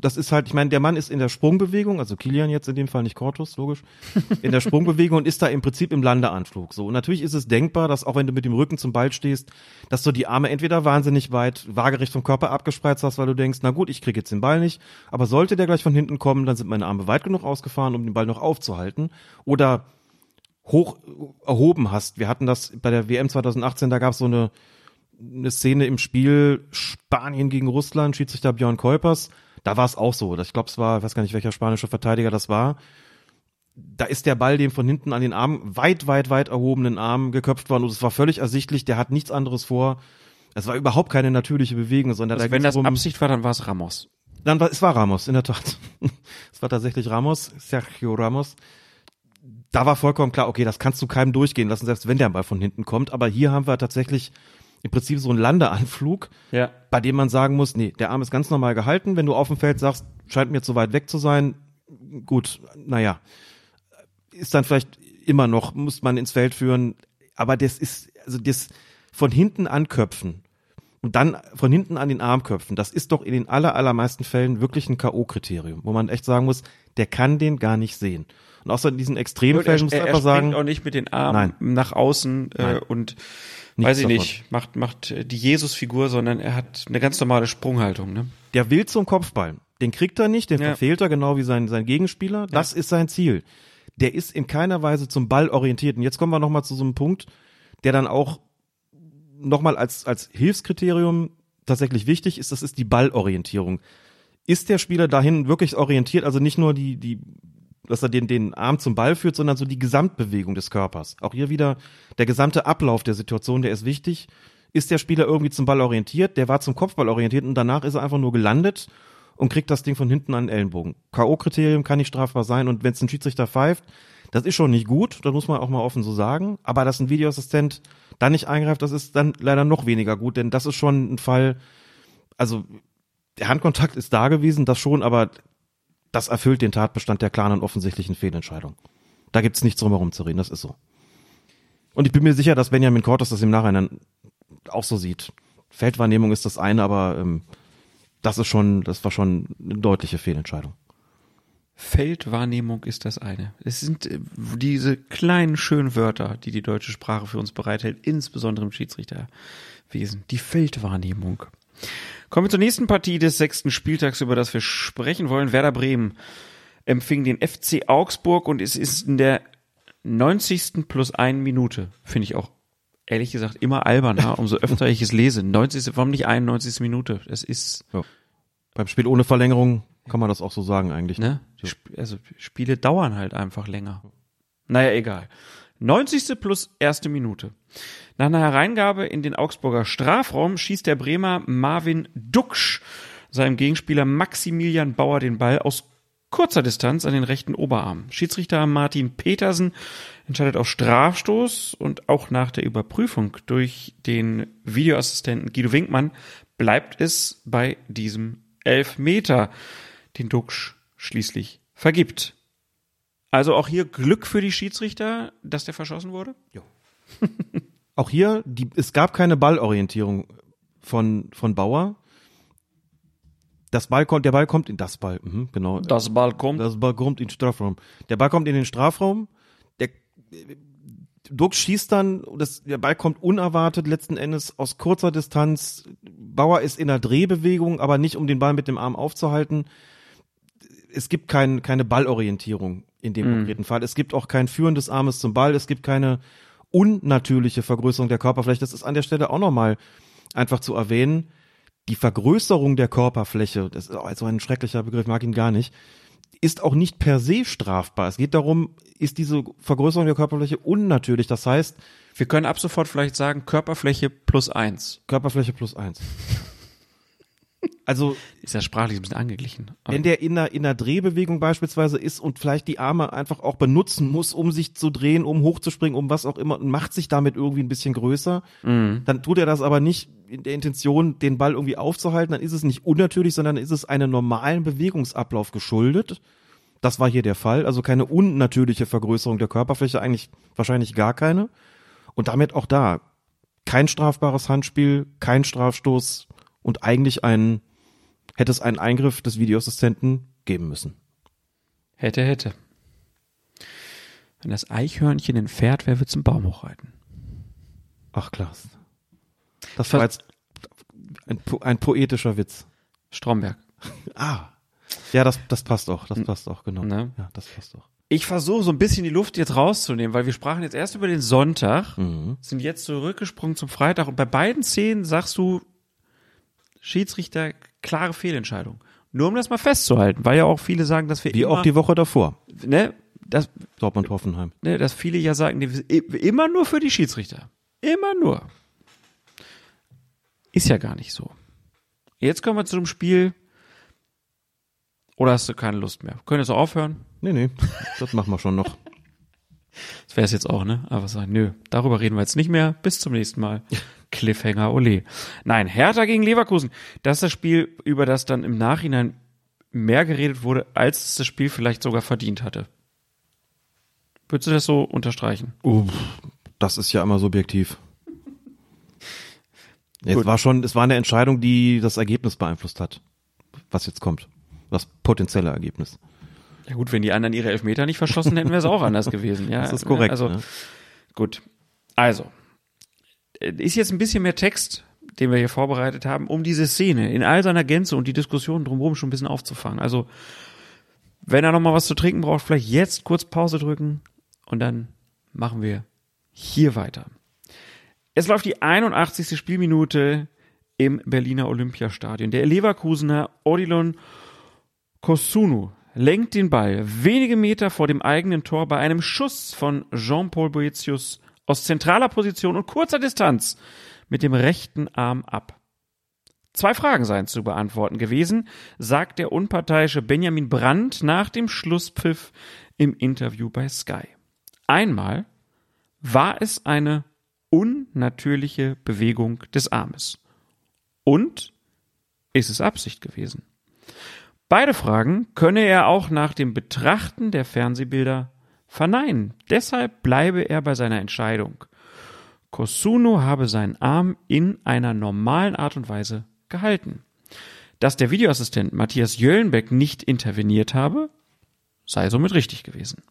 Das ist halt, ich meine, der Mann ist in der Sprungbewegung, also Kilian jetzt in dem Fall nicht Cortus, logisch, in der Sprungbewegung und ist da im Prinzip im Landeanflug. So und natürlich ist es denkbar, dass auch wenn du mit dem Rücken zum Ball stehst, dass du die Arme entweder wahnsinnig weit waagerecht vom Körper abgespreizt hast, weil du denkst, na gut, ich krieg jetzt den Ball nicht, aber sollte der gleich von hinten kommen, dann sind meine Arme weit genug ausgefahren, um den Ball noch aufzuhalten oder hoch erhoben hast. Wir hatten das bei der WM 2018, da gab es so eine eine Szene im Spiel Spanien gegen Russland, Schiedsrichter Björn Kolpers, da war es auch so. Ich glaube, es war, ich weiß gar nicht, welcher spanische Verteidiger das war. Da ist der Ball dem von hinten an den Arm, weit, weit, weit erhobenen Arm geköpft worden und es war völlig ersichtlich, der hat nichts anderes vor. Es war überhaupt keine natürliche Bewegung, sondern also da wenn das Absicht war, dann war es Ramos. Dann war es war Ramos, in der Tat. es war tatsächlich Ramos, Sergio Ramos. Da war vollkommen klar, okay, das kannst du keinem durchgehen lassen, selbst wenn der Ball von hinten kommt. Aber hier haben wir tatsächlich im Prinzip so ein Landeanflug, ja. bei dem man sagen muss, nee, der Arm ist ganz normal gehalten. Wenn du auf dem Feld sagst, scheint mir zu weit weg zu sein, gut, naja, ist dann vielleicht immer noch, muss man ins Feld führen. Aber das ist, also das von hinten anköpfen und dann von hinten an den Arm köpfen, das ist doch in den aller, allermeisten Fällen wirklich ein K.O.-Kriterium, wo man echt sagen muss, der kann den gar nicht sehen. Und außer in diesen Extremfällen muss man einfach sagen. auch nicht mit den Armen Nein. nach außen äh, und Nichts weiß ich davon. nicht, macht, macht äh, die Jesus-Figur, sondern er hat eine ganz normale Sprunghaltung, ne? Der will zum Kopfball. Den kriegt er nicht, den Ja. verfehlt er genau wie sein, sein Gegenspieler. Das ist sein Ziel. Der ist in keiner Weise zum Ball orientiert. Und jetzt kommen wir nochmal zu so einem Punkt, der dann auch nochmal als, als Hilfskriterium tatsächlich wichtig ist. Das ist die Ballorientierung. Ist der Spieler dahin wirklich orientiert? Also nicht nur die, die, dass er den, den Arm zum Ball führt, sondern so die Gesamtbewegung des Körpers. Auch hier wieder der gesamte Ablauf der Situation, der ist wichtig. Ist der Spieler irgendwie zum Ball orientiert? Der war zum Kopfball orientiert und danach ist er einfach nur gelandet und kriegt das Ding von hinten an den Ellenbogen. K.O.-Kriterium kann nicht strafbar sein und wenn es ein Schiedsrichter pfeift, das ist schon nicht gut, das muss man auch mal offen so sagen. Aber dass ein Videoassistent da nicht eingreift, das ist dann leider noch weniger gut, denn das ist schon ein Fall, also der Handkontakt ist da gewesen, das schon, aber das erfüllt den Tatbestand der klaren und offensichtlichen Fehlentscheidung. Da gibt's nichts drum herum zu reden, das ist so. Und ich bin mir sicher, dass Benjamin Cortes das im Nachhinein auch so sieht. Feldwahrnehmung ist das eine, aber ähm, das ist schon, das war schon eine deutliche Fehlentscheidung. Feldwahrnehmung ist das eine. Es sind äh, diese kleinen schönen Wörter, die die deutsche Sprache für uns bereithält, insbesondere im Schiedsrichterwesen. Die Feldwahrnehmung. Kommen wir zur nächsten Partie des sechsten Spieltags, über das wir sprechen wollen. Werder Bremen empfing den FC Augsburg und es ist in der 90. plus ein Minute. Finde ich auch ehrlich gesagt immer alberner, umso öfter ich es lese. 90. Warum nicht 91. Minute? Es ist, Beim Spiel ohne Verlängerung kann man das auch so sagen eigentlich. ne? Sp- Also Spiele dauern halt einfach länger. Naja, egal. 90. plus erste Minute. Nach einer Hereingabe in den Augsburger Strafraum schießt der Bremer Marvin Duksch seinem Gegenspieler Maximilian Bauer den Ball aus kurzer Distanz an den rechten Oberarm. Schiedsrichter Martin Petersen entscheidet auf Strafstoß und auch nach der Überprüfung durch den Videoassistenten Guido Winkmann bleibt es bei diesem Elfmeter, den Duksch schließlich vergibt. Also auch hier Glück für die Schiedsrichter, dass der verschossen wurde? Auch hier, die, es gab keine Ballorientierung von, von Bauer. Das Ball kommt, der Ball kommt in das Ball, mhm, genau. Das Ball kommt. Das Ball kommt in den Strafraum. Der Ball kommt in den Strafraum. Der Duck schießt dann, das, der Ball kommt unerwartet letzten Endes aus kurzer Distanz. Bauer ist in der Drehbewegung, aber nicht um den Ball mit dem Arm aufzuhalten. Es gibt kein, keine Ballorientierung in dem konkreten Fall. Es gibt auch kein Führen des Armes zum Ball. Es gibt keine unnatürliche Vergrößerung der Körperfläche. Das ist an der Stelle auch nochmal einfach zu erwähnen. Die Vergrößerung der Körperfläche, das ist also ein schrecklicher Begriff, mag ihn gar nicht, ist auch nicht per se strafbar. Es geht darum, ist diese Vergrößerung der Körperfläche unnatürlich. Das heißt, Wir können ab sofort vielleicht sagen, Körperfläche plus eins. Körperfläche plus eins. Also, Ist ja sprachlich ein bisschen angeglichen. Wenn der in einer, in einer Drehbewegung beispielsweise ist und vielleicht die Arme einfach auch benutzen muss, um sich zu drehen, um hochzuspringen, um was auch immer, und macht sich damit irgendwie ein bisschen größer, dann tut er das aber nicht in der Intention, den Ball irgendwie aufzuhalten, dann ist es nicht unnatürlich, sondern ist es einem normalen Bewegungsablauf geschuldet. Das war hier der Fall, also keine unnatürliche Vergrößerung der Körperfläche, eigentlich wahrscheinlich gar keine. Und damit auch da kein strafbares Handspiel, kein Strafstoß und eigentlich ein, hätte es einen Eingriff des Videoassistenten geben müssen. Hätte, hätte. Wenn das Eichhörnchen ein Pferd wäre, wird's einen Baum hochreiten. Ach Klaas. Das war jetzt ein, ein poetischer Witz. Stromberg. Ah. Ja, das, das passt auch, das passt auch, genau. Ne? Ja, das passt auch. Ich versuche so ein bisschen die Luft jetzt rauszunehmen, weil wir sprachen jetzt erst über den Sonntag, Mhm. sind jetzt zurückgesprungen zum Freitag und bei beiden Szenen sagst du, Schiedsrichter, klare Fehlentscheidung. Nur um das mal festzuhalten, weil ja auch viele sagen, dass wir Wie immer, auch die Woche davor. ne, dass, Dortmund-Hoffenheim. ne, dass viele ja sagen, immer nur für die Schiedsrichter. Immer nur. Ist ja gar nicht so. Jetzt kommen wir zu dem Spiel. Oder hast du keine Lust mehr? Können wir so aufhören? Nee, nee, das machen wir schon noch. Das wäre es jetzt auch, ne? Aber sagen, nö, darüber reden wir jetzt nicht mehr. Bis zum nächsten Mal. Cliffhanger, ole. Nein, Hertha gegen Leverkusen. Das ist das Spiel, über das dann im Nachhinein mehr geredet wurde, als es das Spiel vielleicht sogar verdient hatte. Würdest du das so unterstreichen? Uff, das ist ja immer subjektiv. Es war schon, es war eine Entscheidung, die das Ergebnis beeinflusst hat. Was jetzt kommt. Das potenzielle Ergebnis. Ja gut, wenn die anderen ihre Elfmeter nicht verschossen hätten, wäre es auch anders gewesen. Ja, Das ist korrekt. Also, ne? Gut. Also, ist jetzt ein bisschen mehr Text, den wir hier vorbereitet haben, um diese Szene in all seiner Gänze und die Diskussion drumherum schon ein bisschen aufzufangen. Also, wenn er noch mal was zu trinken braucht, vielleicht jetzt kurz Pause drücken und dann machen wir hier weiter. Es läuft die 81. Spielminute im Berliner Olympiastadion. Der Leverkusener Odilon Kosunu lenkt den Ball wenige Meter vor dem eigenen Tor bei einem Schuss von Jean-Paul Boetius aus zentraler Position und kurzer Distanz mit dem rechten Arm ab. Zwei Fragen seien zu beantworten gewesen, sagt der unparteiische Benjamin Brandt nach dem Schlusspfiff im Interview bei Sky. Einmal war es eine unnatürliche Bewegung des Armes. Und ist es Absicht gewesen? Beide Fragen könne er auch nach dem Betrachten der Fernsehbilder verneinen. Deshalb bleibe er bei seiner Entscheidung. Kosuno habe seinen Arm in einer normalen Art und Weise gehalten. Dass der Videoassistent Matthias Jöllenbeck nicht interveniert habe, sei somit richtig gewesen.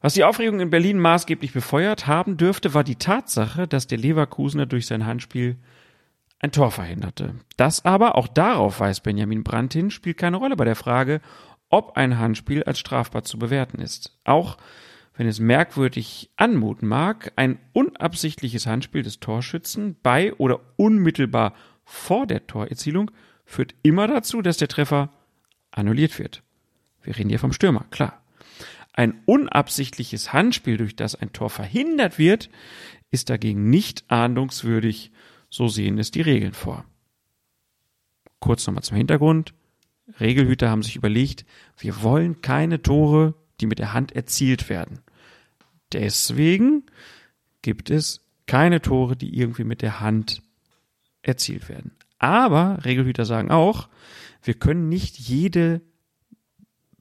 Was die Aufregung in Berlin maßgeblich befeuert haben dürfte, war die Tatsache, dass der Leverkusener durch sein Handspiel ein Tor verhinderte. Das aber, auch darauf weist Benjamin Brandt hin, spielt keine Rolle bei der Frage, ob ein Handspiel als strafbar zu bewerten ist. Auch wenn es merkwürdig anmuten mag, ein unabsichtliches Handspiel des Torschützen bei oder unmittelbar vor der Torerzielung führt immer dazu, dass der Treffer annulliert wird. Wir reden hier vom Stürmer, klar. Ein unabsichtliches Handspiel, durch das ein Tor verhindert wird, ist dagegen nicht ahndungswürdig, so sehen es die Regeln vor. Kurz nochmal zum Hintergrund. Regelhüter haben sich überlegt, wir wollen keine Tore, die mit der Hand erzielt werden. Deswegen gibt es keine Tore, die irgendwie mit der Hand erzielt werden. Aber Regelhüter sagen auch, wir können nicht jede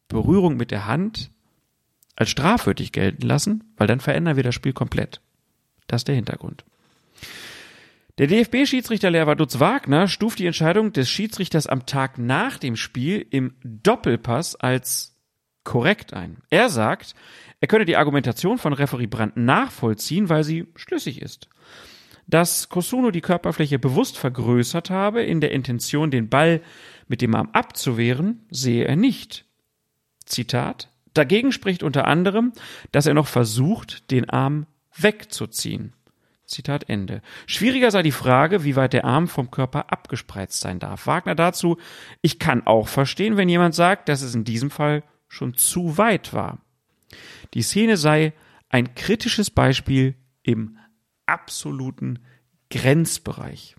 Berührung mit der Hand als strafwürdig gelten lassen, weil dann verändern wir das Spiel komplett. Das ist der Hintergrund. Der DFB-Schiedsrichterlehrer Dutz Wagner stuft die Entscheidung des Schiedsrichters am Tag nach dem Spiel im Doppelpass als korrekt ein. Er sagt, er könne die Argumentation von Referee Brandt nachvollziehen, weil sie schlüssig ist. Dass Kosuno die Körperfläche bewusst vergrößert habe, in der Intention, den Ball mit dem Arm abzuwehren, sehe er nicht. Zitat. Dagegen spricht unter anderem, dass er noch versucht, den Arm wegzuziehen. Zitat Ende. Schwieriger sei die Frage, wie weit der Arm vom Körper abgespreizt sein darf. Wagner dazu, ich kann auch verstehen, wenn jemand sagt, dass es in diesem Fall schon zu weit war. Die Szene sei ein kritisches Beispiel im absoluten Grenzbereich.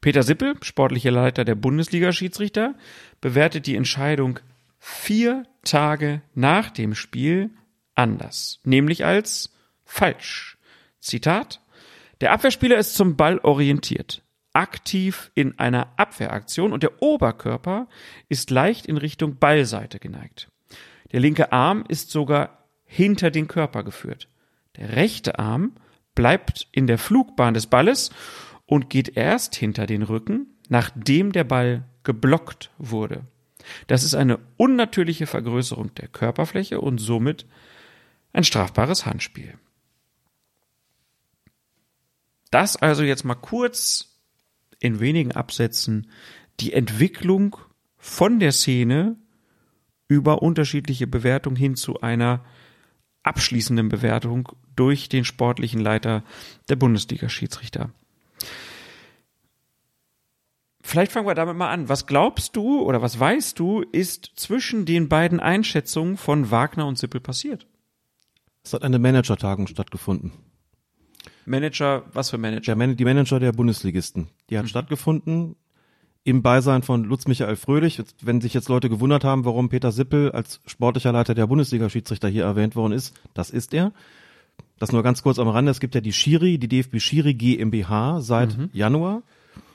Peter Sippel, sportlicher Leiter der Bundesliga-Schiedsrichter, bewertet die Entscheidung vier Tage nach dem Spiel anders, nämlich als falsch. Zitat Der Abwehrspieler ist zum Ball orientiert, aktiv in einer Abwehraktion und der Oberkörper ist leicht in Richtung Ballseite geneigt. Der linke Arm ist sogar hinter den Körper geführt. Der rechte Arm bleibt in der Flugbahn des Balles und geht erst hinter den Rücken, nachdem der Ball geblockt wurde. Das ist eine unnatürliche Vergrößerung der Körperfläche und somit ein strafbares Handspiel. Das also jetzt mal kurz in wenigen Absätzen die Entwicklung von der Szene über unterschiedliche Bewertungen hin zu einer abschließenden Bewertung durch den sportlichen Leiter der Bundesliga-Schiedsrichter. Vielleicht fangen wir damit mal an. Was glaubst du oder was weißt du, ist zwischen den beiden Einschätzungen von Wagner und Sippel passiert? Es hat eine Managertagung stattgefunden. Manager, was für Manager? Der Man die Manager der Bundesligisten. Die hat mhm. stattgefunden im Beisein von Lutz Michael Fröhlich. Wenn sich jetzt Leute gewundert haben, warum Peter Sippel als sportlicher Leiter der Bundesliga-Schiedsrichter hier erwähnt worden ist, das ist er. Das nur ganz kurz am Rande. Es gibt ja die Schiri, die DFB Schiri GmbH seit mhm. Januar.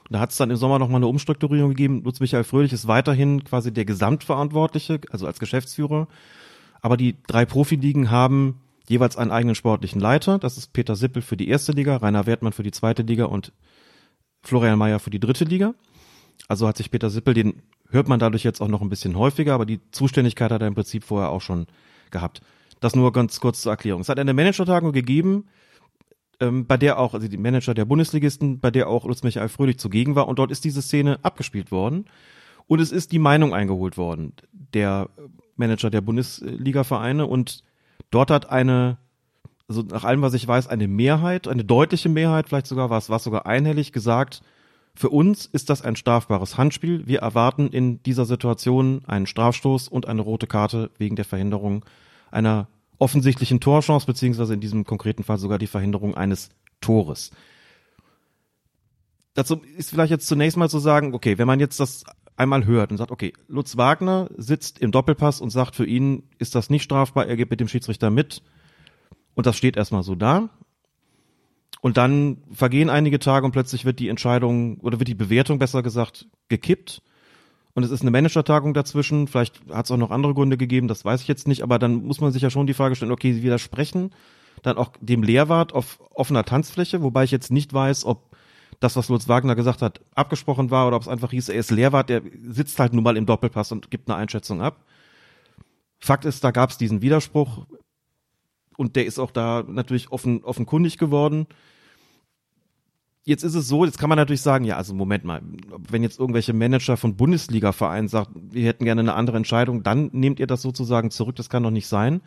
Da hat es dann im Sommer nochmal eine Umstrukturierung gegeben. Lutz Michael Fröhlich ist weiterhin quasi der Gesamtverantwortliche, also als Geschäftsführer. Aber die drei Profiligen haben jeweils einen eigenen sportlichen Leiter. Das ist Peter Sippel für die erste Liga, Rainer Wertmann für die zweite Liga und Florian Mayer für die dritte Liga. Also hat sich Peter Sippel, den hört man dadurch jetzt auch noch ein bisschen häufiger, aber die Zuständigkeit hat er im Prinzip vorher auch schon gehabt. Das nur ganz kurz zur Erklärung. Es hat eine Managertagung gegeben, ähm, bei der auch, also die Manager der Bundesligisten, bei der auch Lutz Michael Fröhlich zugegen war und dort ist diese Szene abgespielt worden und es ist die Meinung eingeholt worden der Manager der Bundesliga-Vereine und dort hat eine, also nach allem, was ich weiß, eine Mehrheit, eine deutliche Mehrheit, vielleicht sogar war es, war es sogar einhellig gesagt, für uns ist das ein strafbares Handspiel. Wir erwarten in dieser Situation einen Strafstoß und eine rote Karte wegen der Verhinderung einer offensichtlichen Torchance, beziehungsweise in diesem konkreten Fall sogar die Verhinderung eines Tores. Dazu ist vielleicht jetzt zunächst mal zu sagen, okay, wenn man jetzt das einmal hört und sagt, okay, Lutz Wagner sitzt im Doppelpass und sagt, für ihn ist das nicht strafbar, er geht mit dem Schiedsrichter mit und das steht erstmal so da. Und dann vergehen einige Tage und plötzlich wird die Entscheidung oder wird die Bewertung besser gesagt gekippt und es ist eine Managertagung dazwischen. Vielleicht hat es auch noch andere Gründe gegeben, das weiß ich jetzt nicht, aber dann muss man sich ja schon die Frage stellen, okay, sie widersprechen dann auch dem Lehrwart auf offener Tanzfläche, wobei ich jetzt nicht weiß, ob das, was Lutz Wagner gesagt hat, abgesprochen war oder ob es einfach hieß, er ist Lehrwart, der sitzt halt nun mal im Doppelpass und gibt eine Einschätzung ab. Fakt ist, da gab es diesen Widerspruch und der ist auch da natürlich offen, offenkundig geworden. Jetzt ist es so, jetzt kann man natürlich sagen, ja, also Moment mal, wenn jetzt irgendwelche Manager von Bundesliga-Vereinen sagen, wir hätten gerne eine andere Entscheidung, dann nehmt ihr das sozusagen zurück, das kann doch nicht sein.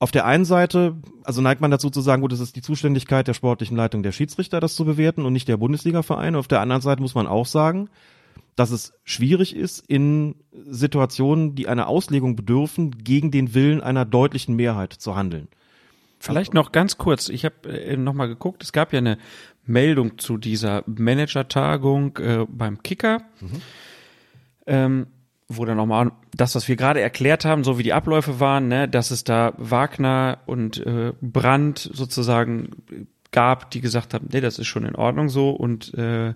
Auf der einen Seite, also neigt man dazu zu sagen, gut, es ist die Zuständigkeit der sportlichen Leitung der Schiedsrichter, das zu bewerten und nicht der Bundesliga-Vereine. Auf der anderen Seite muss man auch sagen, dass es schwierig ist, in Situationen, die einer Auslegung bedürfen, gegen den Willen einer deutlichen Mehrheit zu handeln. Vielleicht noch ganz kurz, ich habe äh, noch mal geguckt, es gab ja eine Meldung zu dieser Manager-Tagung äh, beim Kicker, mhm. ähm, wo dann nochmal das, was wir gerade erklärt haben, so wie die Abläufe waren, ne, dass es da Wagner und äh, Brandt sozusagen gab, die gesagt haben, nee, das ist schon in Ordnung so und äh,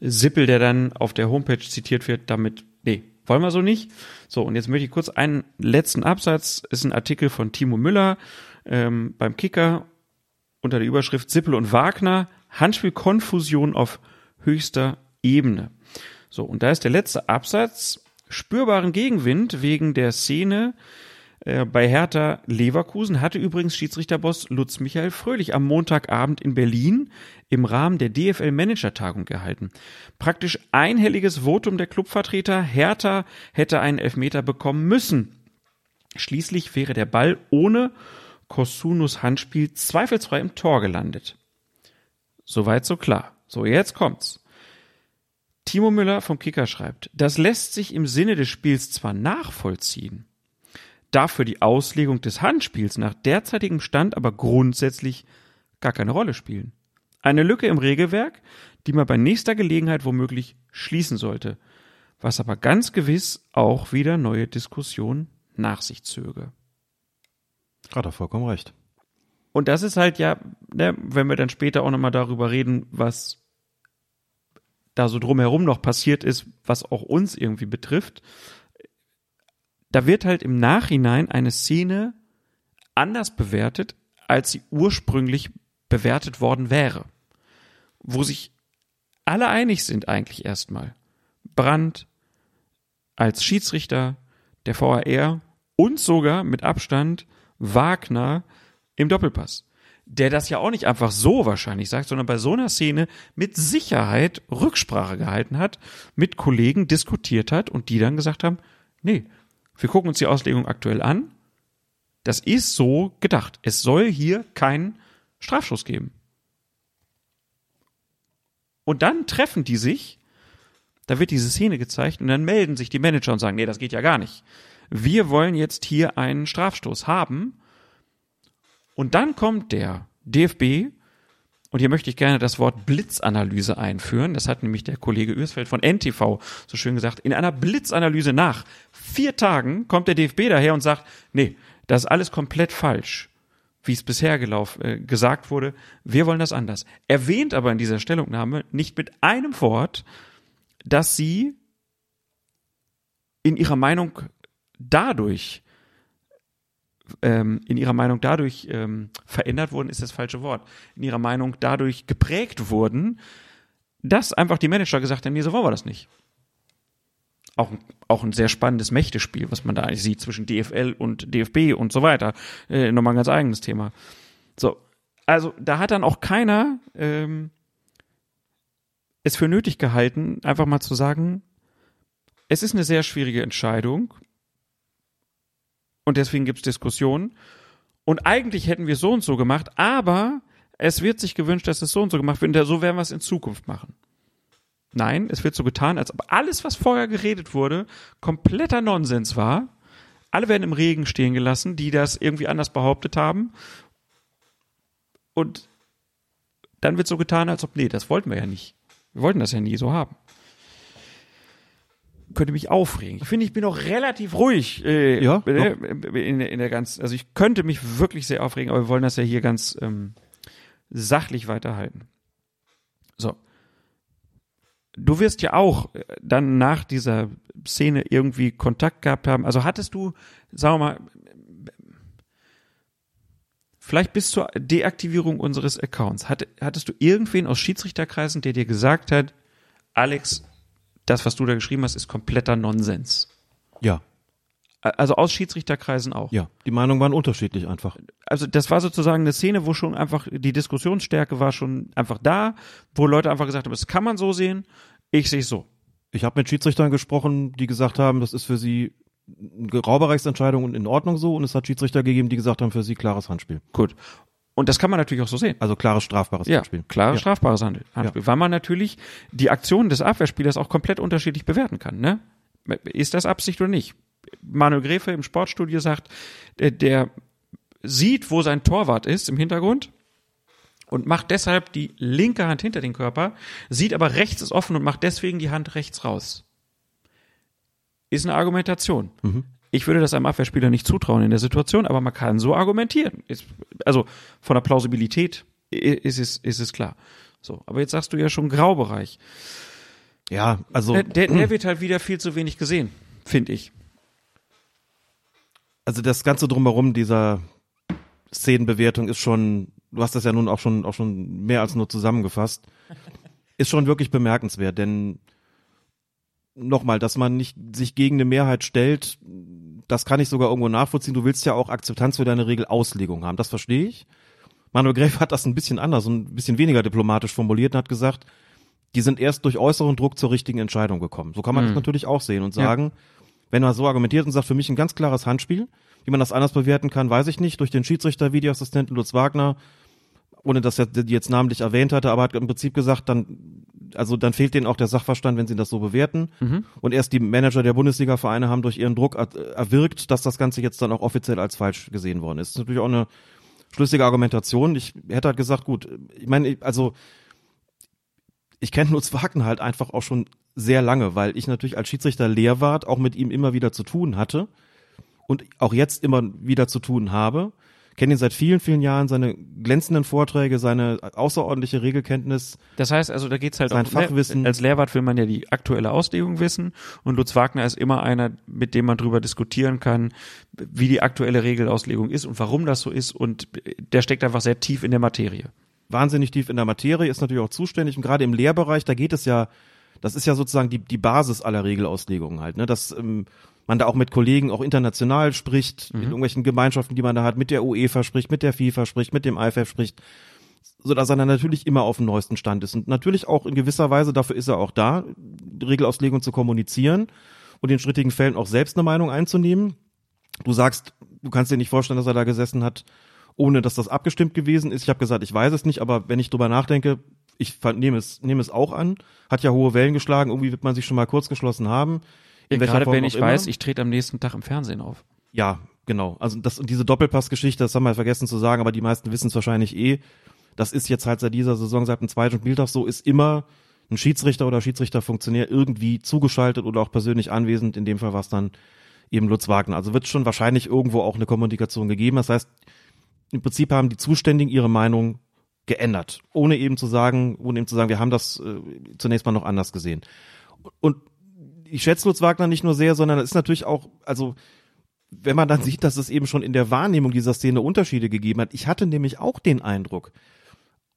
Sippel, der dann auf der Homepage zitiert wird, damit, nee, wollen wir so nicht. So, und jetzt möchte ich kurz einen letzten Absatz, ist ein Artikel von Timo Müller ähm, beim Kicker unter der Überschrift Sippel und Wagner, Handspielkonfusion auf höchster Ebene. So, und da ist der letzte Absatz, spürbaren Gegenwind wegen der Szene äh, bei Hertha Leverkusen hatte übrigens Schiedsrichterboss Lutz Michael Fröhlich am Montagabend in Berlin im Rahmen der DFL Managertagung gehalten. Praktisch einhelliges Votum der Clubvertreter, Hertha hätte einen Elfmeter bekommen müssen. Schließlich wäre der Ball ohne Kosunus Handspiel zweifelsfrei im Tor gelandet. Soweit so klar. So, jetzt kommt's. Timo Müller vom Kicker schreibt, das lässt sich im Sinne des Spiels zwar nachvollziehen, darf für die Auslegung des Handspiels nach derzeitigem Stand aber grundsätzlich gar keine Rolle spielen. Eine Lücke im Regelwerk, die man bei nächster Gelegenheit womöglich schließen sollte, was aber ganz gewiss auch wieder neue Diskussionen nach sich zöge. Hat er vollkommen recht. Und das ist halt ja, ne, wenn wir dann später auch nochmal darüber reden, was da so drumherum noch passiert ist, was auch uns irgendwie betrifft, da wird halt im Nachhinein eine Szene anders bewertet, als sie ursprünglich bewertet worden wäre. Wo sich alle einig sind eigentlich erstmal. Brandt als Schiedsrichter, der VAR und sogar mit Abstand Wagner im Doppelpass. Der das ja auch nicht einfach so wahrscheinlich sagt, sondern bei so einer Szene mit Sicherheit Rücksprache gehalten hat, mit Kollegen diskutiert hat und die dann gesagt haben, nee, wir gucken uns die Auslegung aktuell an. Das ist so gedacht. Es soll hier keinen Strafschuss geben. Und dann treffen die sich, da wird diese Szene gezeigt und dann melden sich die Manager und sagen, nee, das geht ja gar nicht wir wollen jetzt hier einen Strafstoß haben. Und dann kommt der DFB, und hier möchte ich gerne das Wort Blitzanalyse einführen. Das hat nämlich der Kollege Ürsfeld von NTV so schön gesagt. In einer Blitzanalyse nach vier Tagen kommt der DFB daher und sagt, nee, das ist alles komplett falsch, wie es bisher gelaufen, äh, gesagt wurde. Wir wollen das anders. Erwähnt aber in dieser Stellungnahme nicht mit einem Wort, dass sie in ihrer Meinung dadurch ähm, in ihrer Meinung dadurch ähm, verändert wurden, ist das falsche Wort, in ihrer Meinung dadurch geprägt wurden, dass einfach die Manager gesagt haben, nee, so wollen wir das nicht. Auch, auch ein sehr spannendes Mächtespiel, was man da eigentlich sieht zwischen DFL und DFB und so weiter. Äh, nochmal ein ganz eigenes Thema. So, also da hat dann auch keiner ähm, es für nötig gehalten, einfach mal zu sagen, es ist eine sehr schwierige Entscheidung und deswegen gibt's Diskussionen. Und eigentlich hätten wir so und so gemacht, aber es wird sich gewünscht, dass es so und so gemacht wird. Und so werden wir es in Zukunft machen. Nein, es wird so getan, als ob alles, was vorher geredet wurde, kompletter Nonsens war. Alle werden im Regen stehen gelassen, die das irgendwie anders behauptet haben. Und dann wird so getan, als ob, nee, das wollten wir ja nicht. Wir wollten das ja nie so haben könnte mich aufregen. Ich finde, ich bin auch relativ ruhig äh, ja, äh, in, in der ganzen, also ich könnte mich wirklich sehr aufregen, aber wir wollen das ja hier ganz ähm, sachlich weiterhalten. So. Du wirst ja auch äh, dann nach dieser Szene irgendwie Kontakt gehabt haben. Also hattest du, sagen wir mal, vielleicht bis zur Deaktivierung unseres Accounts, hattest du irgendwen aus Schiedsrichterkreisen, der dir gesagt hat, Alex, das, was du da geschrieben hast, ist kompletter Nonsens. Ja. Also aus Schiedsrichterkreisen auch. Ja, die Meinungen waren unterschiedlich einfach. Also das war sozusagen eine Szene, wo schon einfach die Diskussionsstärke war schon einfach da, wo Leute einfach gesagt haben, das kann man so sehen, ich sehe es so. Ich habe mit Schiedsrichtern gesprochen, die gesagt haben, das ist für sie eine Graubereichsentscheidung und in Ordnung so und es hat Schiedsrichter gegeben, die gesagt haben, für sie klares Handspiel. Gut. Und das kann man natürlich auch so sehen. Also klares strafbares ja, Handspiel. Klares ja. strafbares Handspiel. Ja. Weil man natürlich die Aktionen des Abwehrspielers auch komplett unterschiedlich bewerten kann. Ne? Ist das Absicht oder nicht? Manuel Gräfe im Sportstudio sagt, der, der sieht, wo sein Torwart ist im Hintergrund und macht deshalb die linke Hand hinter den Körper, sieht aber rechts ist offen und macht deswegen die Hand rechts raus. Ist eine Argumentation. Mhm. Ich würde das einem Abwehrspieler nicht zutrauen in der Situation, aber man kann so argumentieren. Also von der Plausibilität ist es, ist es klar. So, aber jetzt sagst du ja schon Graubereich. Ja, also der, der, der wird halt wieder viel zu wenig gesehen, finde ich. Also das ganze drumherum dieser Szenenbewertung ist schon du hast das ja nun auch schon, auch schon mehr als nur zusammengefasst, ist schon wirklich bemerkenswert, denn nochmal, dass man nicht sich gegen eine Mehrheit stellt, das kann ich sogar irgendwo nachvollziehen. Du willst ja auch Akzeptanz für deine Regelauslegung haben, das verstehe ich. Manuel Gräf hat das ein bisschen anders und ein bisschen weniger diplomatisch formuliert und hat gesagt, die sind erst durch äußeren Druck zur richtigen Entscheidung gekommen. So kann man mhm. das natürlich auch sehen und sagen, ja. wenn man so argumentiert und sagt, für mich ein ganz klares Handspiel, wie man das anders bewerten kann, weiß ich nicht, durch den Schiedsrichter, Videoassistenten Lutz Wagner, ohne dass er die jetzt namentlich erwähnt hatte, aber hat im Prinzip gesagt, dann, also dann fehlt denen auch der Sachverstand, wenn sie das so bewerten. Mhm. Und erst die Manager der Bundesliga-Vereine haben durch ihren Druck erwirkt, dass das Ganze jetzt dann auch offiziell als falsch gesehen worden ist. Das ist natürlich auch eine schlüssige Argumentation. Ich hätte halt gesagt, gut, ich meine, also ich kenne Lutz Wagner halt einfach auch schon sehr lange, weil ich natürlich als Schiedsrichter Lehrwart auch mit ihm immer wieder zu tun hatte und auch jetzt immer wieder zu tun habe. Kenne ihn seit vielen, vielen Jahren, seine glänzenden Vorträge, seine außerordentliche Regelkenntnis. Das heißt also, da geht's halt sein um, Fachwissen. Als Lehrwart will man ja die aktuelle Auslegung wissen und Lutz Wagner ist immer einer, mit dem man drüber diskutieren kann, wie die aktuelle Regelauslegung ist und warum das so ist und der steckt einfach sehr tief in der Materie wahnsinnig tief in der Materie, ist natürlich auch zuständig und gerade im Lehrbereich, da geht es ja, das ist ja sozusagen die, die Basis aller Regelauslegungen halt, ne, dass ähm, man da auch mit Kollegen auch international spricht, mhm. in irgendwelchen Gemeinschaften, die man da hat, mit der UEFA spricht, mit der FIFA spricht, mit dem IFF spricht, so dass er dann natürlich immer auf dem neuesten Stand ist und natürlich auch in gewisser Weise, dafür ist er auch da, Regelauslegung zu kommunizieren und in strittigen Fällen auch selbst eine Meinung einzunehmen. Du sagst, du kannst dir nicht vorstellen, dass er da gesessen hat ohne dass das abgestimmt gewesen ist. Ich habe gesagt, ich weiß es nicht, aber wenn ich drüber nachdenke, ich nehme es, nehme es auch an. Hat ja hohe Wellen geschlagen, irgendwie wird man sich schon mal kurz geschlossen haben. In gerade wenn ich weiß, ich trete am nächsten Tag im Fernsehen auf. Ja, genau. Also das diese Doppelpassgeschichte, das haben wir vergessen zu sagen, aber die meisten wissen es wahrscheinlich eh. Das ist jetzt halt seit dieser Saison, seit dem zweiten Spieltag so, ist immer ein Schiedsrichter oder Schiedsrichterfunktionär irgendwie zugeschaltet oder auch persönlich anwesend. In dem Fall war es dann eben Lutz Wagner. Also wird schon wahrscheinlich irgendwo auch eine Kommunikation gegeben. Das heißt, im Prinzip haben die Zuständigen ihre Meinung geändert, ohne eben zu sagen, ohne eben zu sagen, wir haben das äh, zunächst mal noch anders gesehen. Und ich schätze Lutz Wagner nicht nur sehr, sondern es ist natürlich auch, also wenn man dann sieht, dass es eben schon in der Wahrnehmung dieser Szene Unterschiede gegeben hat. Ich hatte nämlich auch den Eindruck,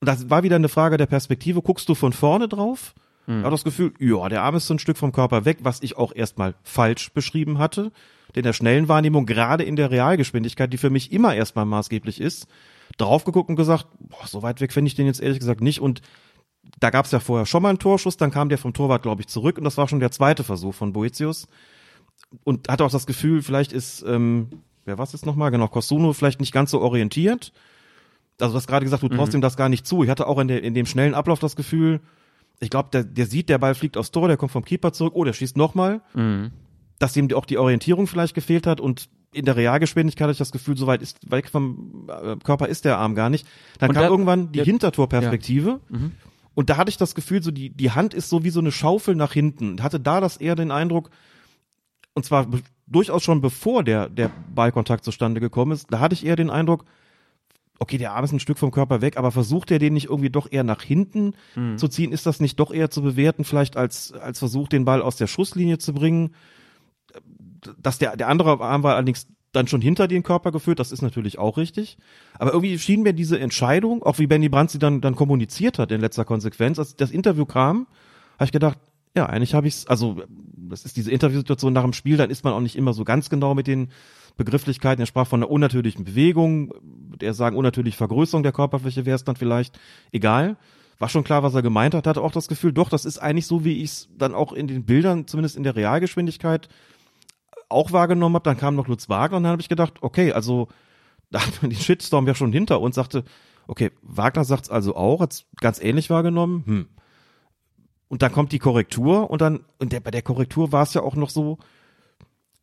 und das war wieder eine Frage der Perspektive, guckst du von vorne drauf? Hm. Hat das Gefühl, ja, der Arm ist so ein Stück vom Körper weg, was ich auch erstmal falsch beschrieben hatte in der schnellen Wahrnehmung, gerade in der Realgeschwindigkeit, die für mich immer erstmal maßgeblich ist, drauf geguckt und gesagt, boah, so weit weg finde ich den jetzt ehrlich gesagt nicht. Und da gab es ja vorher schon mal einen Torschuss, dann kam der vom Torwart, glaube ich, zurück und das war schon der zweite Versuch von Boetius. Und hatte auch das Gefühl, vielleicht ist, ähm, wer was ist nochmal? Genau, Kosuno vielleicht nicht ganz so orientiert. Also du hast gerade gesagt, du traust mhm. ihm das gar nicht zu. Ich hatte auch in, der, in dem schnellen Ablauf das Gefühl, ich glaube, der, der sieht, der Ball fliegt aufs Tor, der kommt vom Keeper zurück, oh, der schießt nochmal. Mhm dass ihm auch die Orientierung vielleicht gefehlt hat und in der Realgeschwindigkeit hatte ich das Gefühl, so weit ist, weit vom äh, Körper ist der Arm gar nicht. Dann und kam da, irgendwann die Hintertorperspektive. Ja. Mhm. Und da hatte ich das Gefühl, so die, die Hand ist so wie so eine Schaufel nach hinten. Hatte da das eher den Eindruck, und zwar durchaus schon bevor der, der Ballkontakt zustande gekommen ist, da hatte ich eher den Eindruck, okay, der Arm ist ein Stück vom Körper weg, aber versucht er den nicht irgendwie doch eher nach hinten mhm. zu ziehen? Ist das nicht doch eher zu bewerten, vielleicht als, als Versuch, den Ball aus der Schusslinie zu bringen? dass der, der andere Arm war allerdings dann schon hinter den Körper geführt, das ist natürlich auch richtig. Aber irgendwie schien mir diese Entscheidung, auch wie Benny Brandt sie dann, dann kommuniziert hat in letzter Konsequenz, als das Interview kam, habe ich gedacht, ja, eigentlich habe ich's, also das ist diese Interviewsituation nach dem Spiel, dann ist man auch nicht immer so ganz genau mit den Begrifflichkeiten. Er sprach von einer unnatürlichen Bewegung, der sagen unnatürlich Vergrößerung der Körperfläche wäre es dann vielleicht egal. War schon klar, was er gemeint hat, hatte auch das Gefühl, doch, das ist eigentlich so, wie ich es dann auch in den Bildern, zumindest in der Realgeschwindigkeit, auch wahrgenommen habe. Dann kam noch Lutz Wagner und dann habe ich gedacht, okay, also da hat man den Shitstorm ja schon hinter uns, sagte, okay, Wagner sagt's also auch, hat's ganz ähnlich wahrgenommen. Hm. Und dann kommt die Korrektur und dann, und der, bei der Korrektur war es ja auch noch so,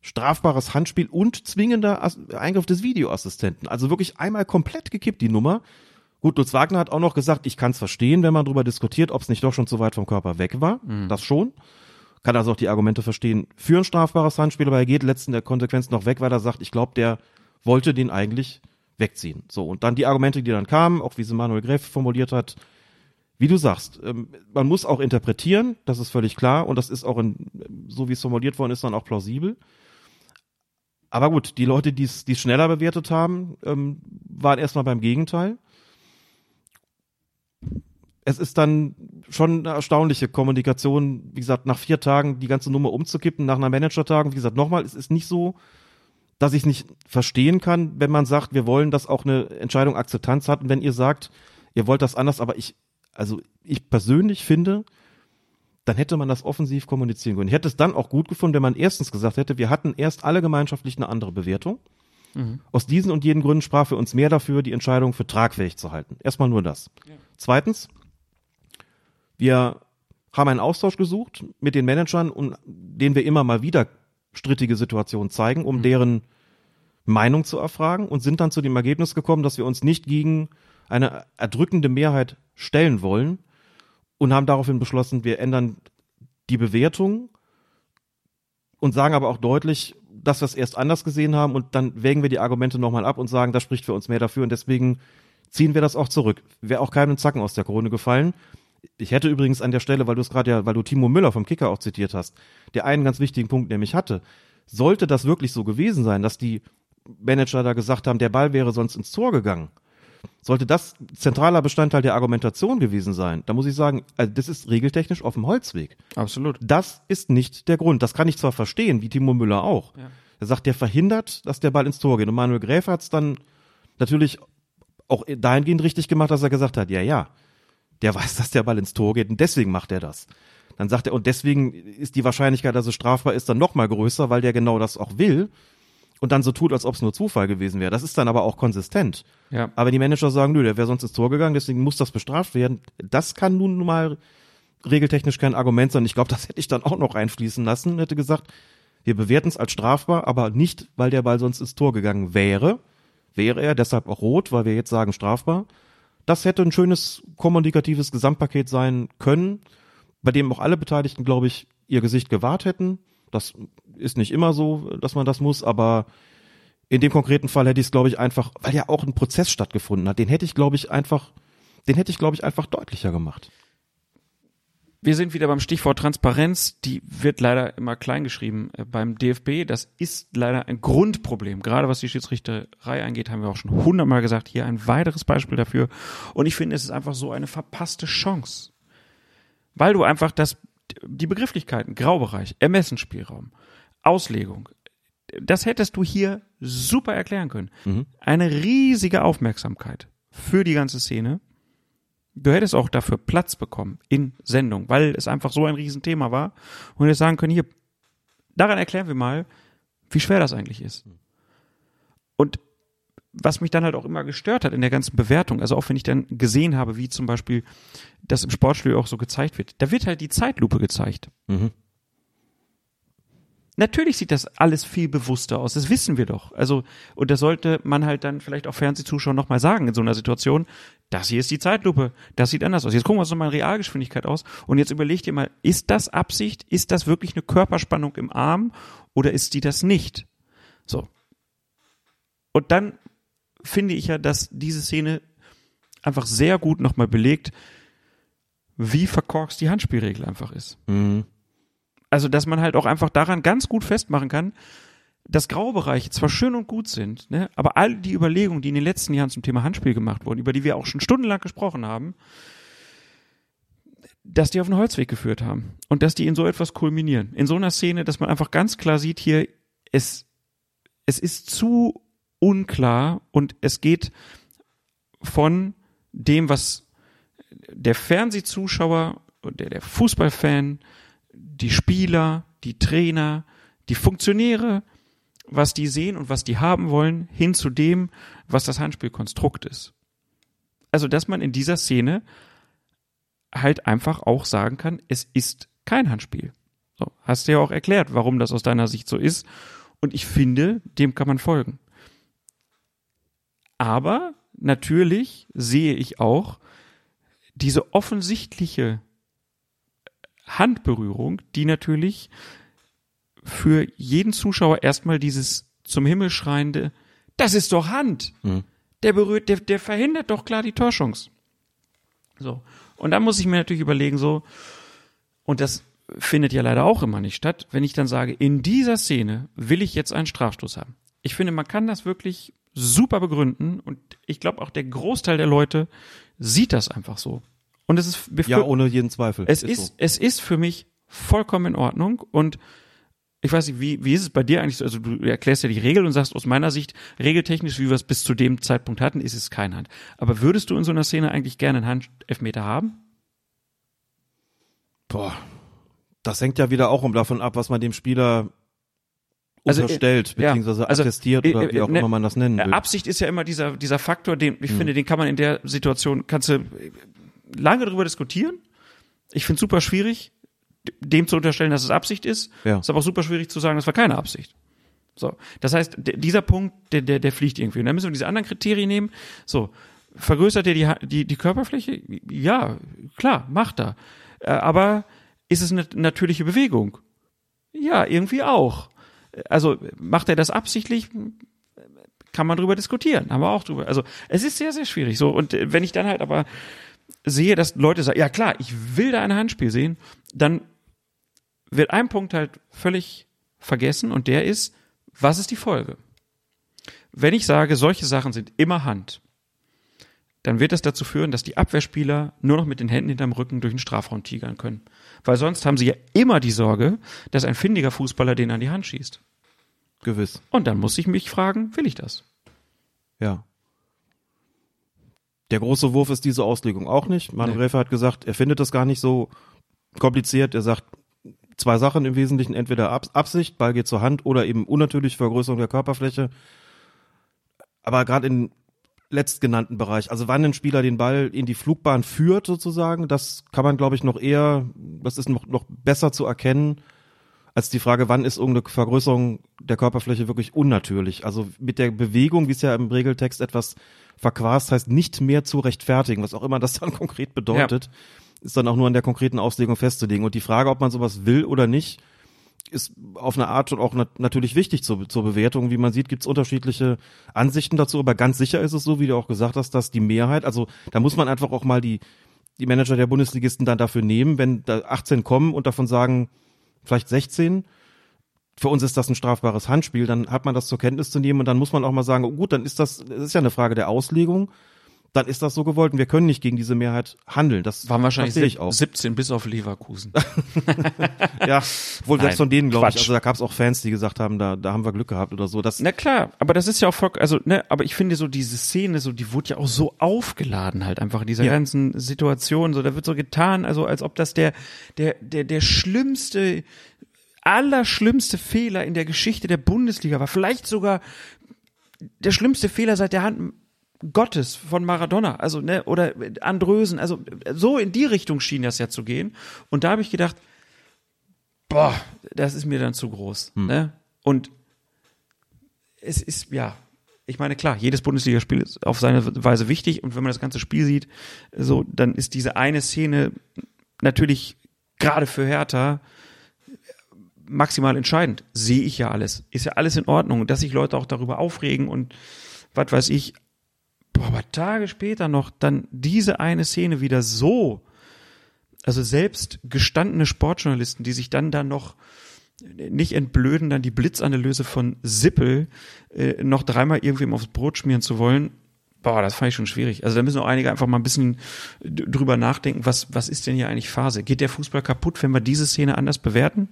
strafbares Handspiel und zwingender Eingriff des Videoassistenten. Also wirklich einmal komplett gekippt, die Nummer. Gut, Lutz Wagner hat auch noch gesagt, ich kann es verstehen, wenn man darüber diskutiert, ob es nicht doch schon zu weit vom Körper weg war. Mhm. Das schon kann also auch die Argumente verstehen für ein strafbares Handspiel, aber er geht letzten der Konsequenz noch weg, weil er sagt, ich glaube, der wollte den eigentlich wegziehen. So, und dann die Argumente, die dann kamen, auch wie sie Manuel Greff formuliert hat, wie du sagst, ähm, man muss auch interpretieren, das ist völlig klar, und das ist auch in, so wie es formuliert worden ist, dann auch plausibel. Aber gut, die Leute, die es schneller bewertet haben, ähm, waren erstmal beim Gegenteil. Es ist dann schon eine erstaunliche Kommunikation, wie gesagt, nach vier Tagen die ganze Nummer umzukippen, nach einer Managertagung, wie gesagt, nochmal, es ist nicht so, dass ich es nicht verstehen kann, wenn man sagt, wir wollen, dass auch eine Entscheidung Akzeptanz hat und wenn ihr sagt, ihr wollt das anders, aber ich, also ich persönlich finde, dann hätte man das offensiv kommunizieren können. Ich hätte es dann auch gut gefunden, wenn man erstens gesagt hätte, wir hatten erst alle gemeinschaftlich eine andere Bewertung. Mhm. Aus diesen und jenen Gründen sprach für uns mehr dafür, die Entscheidung für tragfähig zu halten. Erstmal nur das. Ja. Zweitens, wir haben einen Austausch gesucht mit den Managern, um denen wir immer mal wieder strittige Situationen zeigen, um mhm. deren Meinung zu erfragen und sind dann zu dem Ergebnis gekommen, dass wir uns nicht gegen eine erdrückende Mehrheit stellen wollen, und haben daraufhin beschlossen, wir ändern die Bewertung und sagen aber auch deutlich, dass wir es erst anders gesehen haben und dann wägen wir die Argumente nochmal ab und sagen, das spricht für uns mehr dafür und deswegen ziehen wir das auch zurück. Wäre auch keinem Zacken aus der Krone gefallen. Ich hätte übrigens an der Stelle, weil du es gerade ja, weil du Timo Müller vom Kicker auch zitiert hast, der einen ganz wichtigen Punkt nämlich hatte. Sollte das wirklich so gewesen sein, dass die Manager da gesagt haben, der Ball wäre sonst ins Tor gegangen, sollte das zentraler Bestandteil der Argumentation gewesen sein, da muss ich sagen, also das ist regeltechnisch auf dem Holzweg. Absolut. Das ist nicht der Grund. Das kann ich zwar verstehen, wie Timo Müller auch. Ja. Er sagt, der verhindert, dass der Ball ins Tor geht. Und Manuel Gräfer hat es dann natürlich auch dahingehend richtig gemacht, dass er gesagt hat, ja, ja, der weiß, dass der Ball ins Tor geht und deswegen macht er das. Dann sagt er, und deswegen ist die Wahrscheinlichkeit, dass es strafbar ist, dann noch mal größer, weil der genau das auch will und dann so tut, als ob es nur Zufall gewesen wäre. Das ist dann aber auch konsistent. Ja. Aber die Manager sagen, nö, der wäre sonst ins Tor gegangen, deswegen muss das bestraft werden. Das kann nun mal regeltechnisch kein Argument sein. Ich glaube, das hätte ich dann auch noch einfließen lassen. Hätte gesagt, wir bewerten es als strafbar, aber nicht, weil der Ball sonst ins Tor gegangen wäre. Wäre er deshalb auch rot, weil wir jetzt sagen strafbar. Das hätte ein schönes kommunikatives Gesamtpaket sein können, bei dem auch alle Beteiligten, glaube ich, ihr Gesicht gewahrt hätten. Das ist nicht immer so, dass man das muss, aber in dem konkreten Fall hätte ich es, glaube ich, einfach, weil ja auch ein Prozess stattgefunden hat, den hätte ich, glaube ich, einfach, den hätte ich, glaube ich, einfach deutlicher gemacht. Wir sind wieder beim Stichwort Transparenz. Die wird leider immer kleingeschrieben äh, beim DFB. Das ist leider ein Grundproblem. Gerade was die Schiedsrichterei angeht, haben wir auch schon hundertmal gesagt. Hier ein weiteres Beispiel dafür. Und ich finde, es ist einfach so eine verpasste Chance. Weil du einfach das die Begrifflichkeiten, Graubereich, Ermessensspielraum, Auslegung, das hättest du hier super erklären können. Mhm. Eine riesige Aufmerksamkeit für die ganze Szene. Du hättest auch dafür Platz bekommen in Sendung, weil es einfach so ein Riesenthema war und jetzt sagen können, hier, daran erklären wir mal, wie schwer das eigentlich ist. Und was mich dann halt auch immer gestört hat in der ganzen Bewertung, also auch wenn ich dann gesehen habe, wie zum Beispiel das im Sportstudio auch so gezeigt wird, da wird halt die Zeitlupe gezeigt. Mhm. Natürlich sieht das alles viel bewusster aus, das wissen wir doch. Also, und das sollte man halt dann vielleicht auch Fernsehzuschauern nochmal sagen in so einer Situation, das hier ist die Zeitlupe, das sieht anders aus. Jetzt gucken wir uns nochmal in Realgeschwindigkeit aus und jetzt überlegt ihr mal, ist das Absicht, ist das wirklich eine Körperspannung im Arm oder ist die das nicht? So. Und dann finde ich ja, dass diese Szene einfach sehr gut nochmal belegt, wie verkorkst die Handspielregel einfach ist. Mhm. Also, dass man halt auch einfach daran ganz gut festmachen kann, dass Graubereiche zwar schön und gut sind, ne, aber all die Überlegungen, die in den letzten Jahren zum Thema Handspiel gemacht wurden, über die wir auch schon stundenlang gesprochen haben, dass die auf den Holzweg geführt haben und dass die in so etwas kulminieren. In so einer Szene, dass man einfach ganz klar sieht hier, es, es ist zu unklar und es geht von dem, was der Fernsehzuschauer, der, der Fußballfan, die Spieler, die Trainer, die Funktionäre, was die sehen und was die haben wollen, hin zu dem, was das Handspielkonstrukt ist. Also, dass man in dieser Szene halt einfach auch sagen kann, es ist kein Handspiel. So, hast du ja auch erklärt, warum das aus deiner Sicht so ist. Und ich finde, dem kann man folgen. Aber natürlich sehe ich auch diese offensichtliche Handberührung, die natürlich für jeden Zuschauer erstmal dieses zum Himmel schreiende, das ist doch Hand. Mhm. Der berührt, der, der verhindert doch klar die Torschance. So. Und dann muss ich mir natürlich überlegen, so, und das findet ja leider auch immer nicht statt, wenn ich dann sage, in dieser Szene will ich jetzt einen Strafstoß haben. Ich finde, man kann das wirklich super begründen und ich glaube auch der Großteil der Leute sieht das einfach so. Und es ist Ja, ohne jeden Zweifel. es ist, so. es ist für mich vollkommen in Ordnung und ich weiß nicht, wie, wie ist es bei dir eigentlich? so? Also du erklärst ja die Regel und sagst aus meiner Sicht, regeltechnisch, wie wir es bis zu dem Zeitpunkt hatten, ist es kein Hand. Aber würdest du in so einer Szene eigentlich gerne einen Handelfmeter haben? Boah. Das hängt ja wieder auch um davon ab, was man dem Spieler Also, unterstellt, äh, ja, beziehungsweise also, attestiert äh, oder wie auch äh, ne, immer man das nennen Äh, will. Absicht ist ja immer dieser, dieser Faktor, den ich Hm. finde, den kann man in der Situation, kannst du äh, lange darüber diskutieren. Ich finde es super schwierig, dem zu unterstellen, dass es Absicht ist. Ja. Ist aber auch super schwierig zu sagen, das war keine Absicht. So. Das heißt, dieser Punkt, der, der, der fliegt irgendwie. Und dann müssen wir diese anderen Kriterien nehmen. So. Vergrößert er die, die, die Körperfläche? Ja, klar, macht er. Äh, Aber ist es eine natürliche Bewegung? Ja, irgendwie auch. Also macht er das absichtlich? Kann man drüber diskutieren. Haben wir auch drüber. Also es ist sehr, sehr schwierig. So und äh, wenn ich dann halt aber sehe, dass Leute sagen, ja klar, ich will da ein Handspiel sehen, dann wird ein Punkt halt völlig vergessen und der ist, was ist die Folge? Wenn ich sage, solche Sachen sind immer Hand, dann wird das dazu führen, dass die Abwehrspieler nur noch mit den Händen hinterm Rücken durch den Strafraum tigern können. Weil sonst haben sie ja immer die Sorge, dass ein findiger Fußballer den an die Hand schießt. Gewiss. Und dann muss ich mich fragen, will ich das? Ja. Der große Wurf ist diese Auslegung auch nicht. Manuel Nee. Gräfer hat gesagt, er findet das gar nicht so kompliziert. Er sagt zwei Sachen im Wesentlichen, entweder Ab Absicht, Ball geht zur Hand oder eben unnatürliche Vergrößerung der Körperfläche. Aber gerade im letztgenannten Bereich, also wann ein Spieler den Ball in die Flugbahn führt sozusagen, das kann man glaube ich noch eher, das ist noch, noch besser zu erkennen, als die Frage, wann ist irgendeine Vergrößerung der Körperfläche wirklich unnatürlich. Also mit der Bewegung, wie es ja im Regeltext etwas verquast heißt, nicht mehr zu rechtfertigen, was auch immer das dann konkret bedeutet, ist dann auch nur an der konkreten Auslegung festzulegen. Und die Frage, ob man sowas will oder nicht, ist auf eine Art schon auch nat natürlich wichtig zur, zur Bewertung. Wie man sieht, gibt es unterschiedliche Ansichten dazu, aber ganz sicher ist es so, wie du auch gesagt hast, dass die Mehrheit, also da muss man einfach auch mal die, die Manager der Bundesligisten dann dafür nehmen, wenn da 18 kommen und davon sagen, vielleicht 16, für uns ist das ein strafbares Handspiel, dann hat man das zur Kenntnis zu nehmen und dann muss man auch mal sagen, oh gut, dann ist das, das ist ja eine Frage der Auslegung, dann ist das so gewollt und wir können nicht gegen diese Mehrheit handeln. Das Waren wahrscheinlich ich auch. 17 bis auf Leverkusen. Ja, wohl selbst von denen, glaube ich. Also da gab es auch Fans, die gesagt haben, da, da haben wir Glück gehabt oder so. Das, Na klar, aber das ist ja auch voll, also, ne, aber ich finde so diese Szene, so, die wurde ja auch so aufgeladen halt einfach in dieser Ja. ganzen Situation, so, da wird so getan, also, als ob das der, der, der, der schlimmste, allerschlimmste Fehler in der Geschichte der Bundesliga war. Vielleicht sogar der schlimmste Fehler seit der Hand Gottes von Maradona, also, ne, oder Andrösen, also, so in die Richtung schien das ja zu gehen. Und da habe ich gedacht, boah, das ist mir dann zu groß, ne? Und es ist, ja, ich meine, klar, jedes Bundesligaspiel ist auf seine Weise wichtig und wenn man das ganze Spiel sieht, so, dann ist diese eine Szene natürlich gerade für Hertha maximal entscheidend. Sehe ich ja alles. Ist ja alles in Ordnung. Dass sich Leute auch darüber aufregen und was weiß ich. Boah, aber Tage später noch dann diese eine Szene wieder so, also selbst gestandene Sportjournalisten, die sich dann da noch nicht entblöden, dann die Blitzanalyse von Sippel äh, noch dreimal irgendwem aufs Brot schmieren zu wollen. Boah, das fand ich schon schwierig. Also da müssen auch einige einfach mal ein bisschen drüber nachdenken, was, was ist denn hier eigentlich Phase? Geht der Fußball kaputt, wenn wir diese Szene anders bewerten?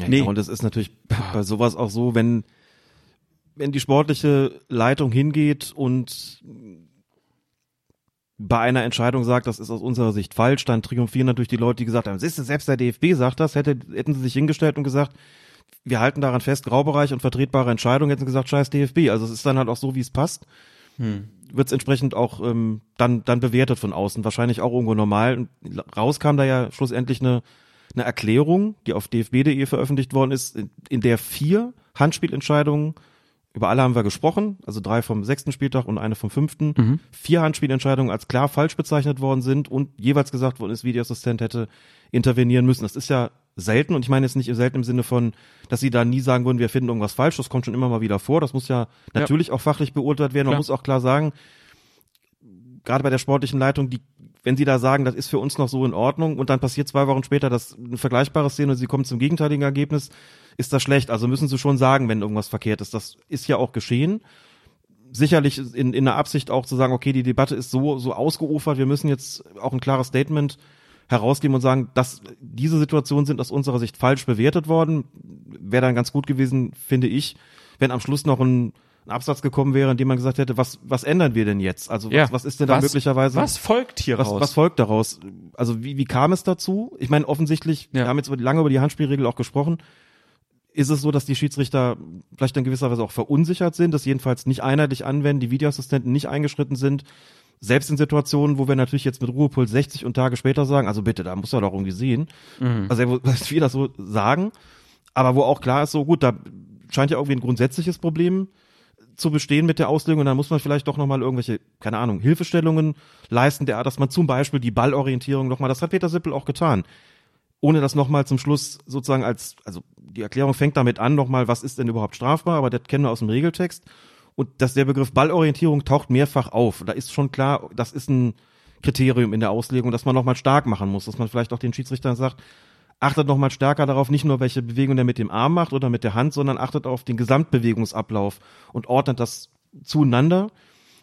ja, nee. ja, und es ist natürlich bei sowas auch so, wenn, wenn die sportliche Leitung hingeht und bei einer Entscheidung sagt, das ist aus unserer Sicht falsch, dann triumphieren natürlich die Leute, die gesagt haben, siehst du, selbst der DFB sagt das, hätte, hätten sie sich hingestellt und gesagt, wir halten daran fest, Graubereich und vertretbare Entscheidung, hätten sie gesagt, scheiß DFB. Also es ist dann halt auch so, wie es passt. Wird es entsprechend auch ähm, dann, dann bewertet von außen. Wahrscheinlich auch irgendwo normal. Und raus kam da ja schlussendlich eine, eine Erklärung, die auf dfb.de veröffentlicht worden ist, in der vier Handspielentscheidungen über alle haben wir gesprochen, also drei vom sechsten Spieltag und eine vom fünften. Vier Handspielentscheidungen als klar falsch bezeichnet worden sind und jeweils gesagt worden ist, Videoassistent hätte intervenieren müssen. Das ist ja selten und ich meine jetzt nicht selten im Sinne von, dass sie da nie sagen würden, wir finden irgendwas falsch. Das kommt schon immer mal wieder vor. Das muss ja natürlich auch fachlich beurteilt werden. Man Klar. muss auch klar sagen, gerade bei der sportlichen Leitung, die, wenn sie da sagen, das ist für uns noch so in Ordnung und dann passiert zwei Wochen später das eine vergleichbare Szene und sie kommen zum gegenteiligen Ergebnis, ist das schlecht. Also müssen sie schon sagen, wenn irgendwas verkehrt ist. Das ist ja auch geschehen. sicherlich in, in der Absicht auch zu sagen, okay, die Debatte ist so, so ausgeufert, wir müssen jetzt auch ein klares Statement herausgeben und sagen, dass diese Situationen sind aus unserer Sicht falsch bewertet worden. Wäre dann ganz gut gewesen, finde ich, wenn am Schluss noch ein, ein Absatz gekommen wäre, in dem man gesagt hätte, was, was ändern wir denn jetzt? Also Ja. was, was ist denn da Was- möglicherweise? Was folgt hier was, raus? was folgt daraus? Also wie, wie kam es dazu? Ich meine, offensichtlich, Ja. wir haben jetzt lange über die Handspielregel auch gesprochen. Ist es so, dass die Schiedsrichter vielleicht in gewisser Weise auch verunsichert sind, das jedenfalls nicht einheitlich anwenden, die Videoassistenten nicht eingeschritten sind, selbst in Situationen, wo wir natürlich jetzt mit Ruhepuls 60 und Tage später sagen, also bitte, da muss er doch irgendwie sehen. Also dass wir das so sagen, aber wo auch klar ist, so gut, da scheint ja irgendwie ein grundsätzliches Problem zu bestehen mit der Auslegung und dann muss man vielleicht doch nochmal irgendwelche, keine Ahnung, Hilfestellungen leisten, der dass man zum Beispiel die Ballorientierung nochmal, das hat Peter Sippel auch getan, ohne das nochmal zum Schluss sozusagen als, also die Erklärung fängt damit an, nochmal, was ist denn überhaupt strafbar, aber das kennen wir aus dem Regeltext und dass der Begriff Ballorientierung taucht mehrfach auf. Da ist schon klar, das ist ein Kriterium in der Auslegung, dass man nochmal stark machen muss, dass man vielleicht auch den Schiedsrichtern sagt, achtet nochmal stärker darauf, nicht nur welche Bewegung der mit dem Arm macht oder mit der Hand, sondern achtet auf den Gesamtbewegungsablauf und ordnet das zueinander,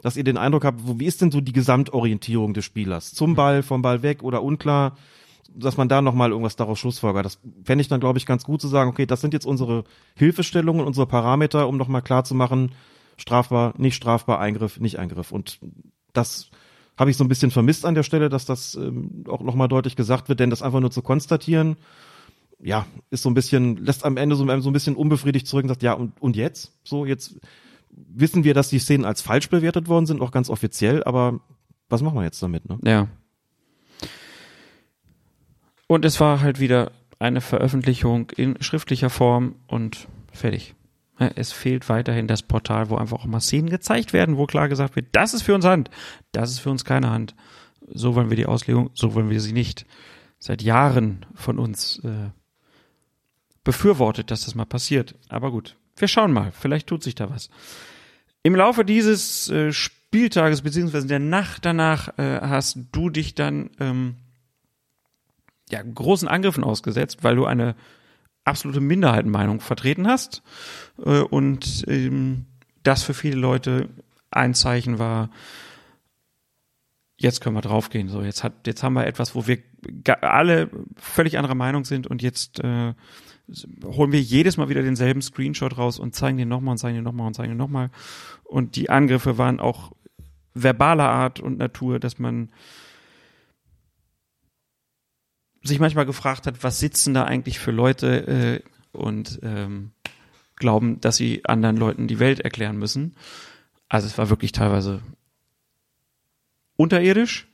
dass ihr den Eindruck habt, wie ist denn so die Gesamtorientierung des Spielers? Zum Ball, vom Ball weg oder unklar, dass man da nochmal irgendwas daraus schlussfolgert. Das fände ich dann, glaube ich, ganz gut zu sagen, okay, das sind jetzt unsere Hilfestellungen, unsere Parameter, um nochmal klar zu machen, strafbar, nicht strafbar, Eingriff, nicht Eingriff. Und das habe ich so ein bisschen vermisst an der Stelle, dass das ähm, auch nochmal deutlich gesagt wird, denn das einfach nur zu konstatieren, ja, ist so ein bisschen, lässt am Ende so, so ein bisschen unbefriedigt zurück und sagt, ja, und, und jetzt? So, jetzt wissen wir, dass die Szenen als falsch bewertet worden sind, auch ganz offiziell, aber was machen wir jetzt damit, ne? Ja. Und es war halt wieder eine Veröffentlichung in schriftlicher Form und fertig. Es fehlt weiterhin das Portal, wo einfach auch mal Szenen gezeigt werden, wo klar gesagt wird, das ist für uns Hand, das ist für uns keine Hand. So wollen wir die Auslegung, so wollen wir sie nicht. Seit Jahren von uns äh, befürwortet, dass das mal passiert. Aber gut, wir schauen mal, vielleicht tut sich da was. Im Laufe dieses äh, Spieltages beziehungsweise der Nacht danach äh, hast du dich dann ähm, ja, großen Angriffen ausgesetzt, weil du eine absolute Minderheitenmeinung vertreten hast äh, und ähm, das für viele Leute ein Zeichen war, jetzt können wir draufgehen. So, jetzt hat, jetzt haben wir etwas, wo wir alle völlig anderer Meinung sind und jetzt äh, holen wir jedes Mal wieder denselben Screenshot raus und zeigen den nochmal und zeigen den nochmal und zeigen den nochmal. Und die Angriffe waren auch verbaler Art und Natur, dass man sich manchmal gefragt hat, was sitzen da eigentlich für Leute äh, und ähm, glauben, dass sie anderen Leuten die Welt erklären müssen. Also es war wirklich teilweise unterirdisch,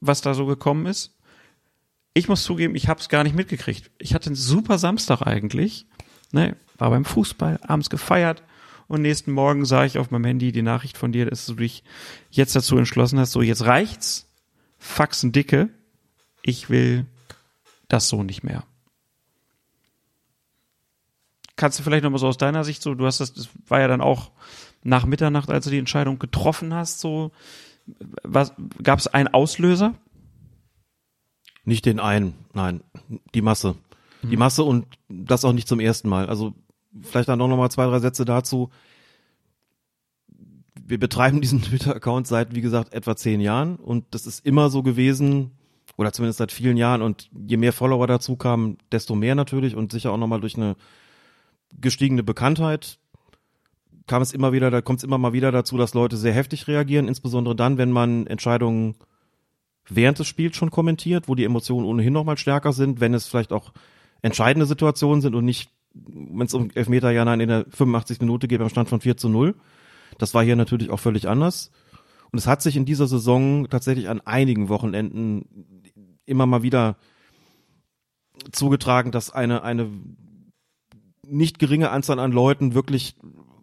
was da so gekommen ist. Ich muss zugeben, ich habe es gar nicht mitgekriegt. Ich hatte einen super Samstag eigentlich. Ne, war beim Fußball, abends gefeiert und nächsten Morgen sah ich auf meinem Handy die Nachricht von dir, dass du dich jetzt dazu entschlossen hast, so jetzt reicht's, Faxen dicke, ich will das so nicht mehr. Kannst du vielleicht noch mal so aus deiner Sicht so, du hast das, das war ja dann auch nach Mitternacht, als du die Entscheidung getroffen hast, so, was, gab es einen Auslöser? Nicht den einen, nein, die Masse. Die Masse und das auch nicht zum ersten Mal. Also vielleicht dann auch noch mal zwei, drei Sätze dazu. Wir betreiben diesen Twitter-Account seit, wie gesagt, etwa zehn Jahren und das ist immer so gewesen, oder zumindest seit vielen Jahren und je mehr Follower dazu kamen, desto mehr natürlich und sicher auch nochmal durch eine gestiegene Bekanntheit kam es immer wieder, da kommt es immer mal wieder dazu, dass Leute sehr heftig reagieren, insbesondere dann, wenn man Entscheidungen während des Spiels schon kommentiert, wo die Emotionen ohnehin noch mal stärker sind, wenn es vielleicht auch entscheidende Situationen sind und nicht, wenn es um Elfmeter ja nein in der 85. Minute geht beim Stand von 4 zu 0. Das war hier natürlich auch völlig anders. Und es hat sich in dieser Saison tatsächlich an einigen Wochenenden immer mal wieder zugetragen, dass eine, eine nicht geringe Anzahl an Leuten wirklich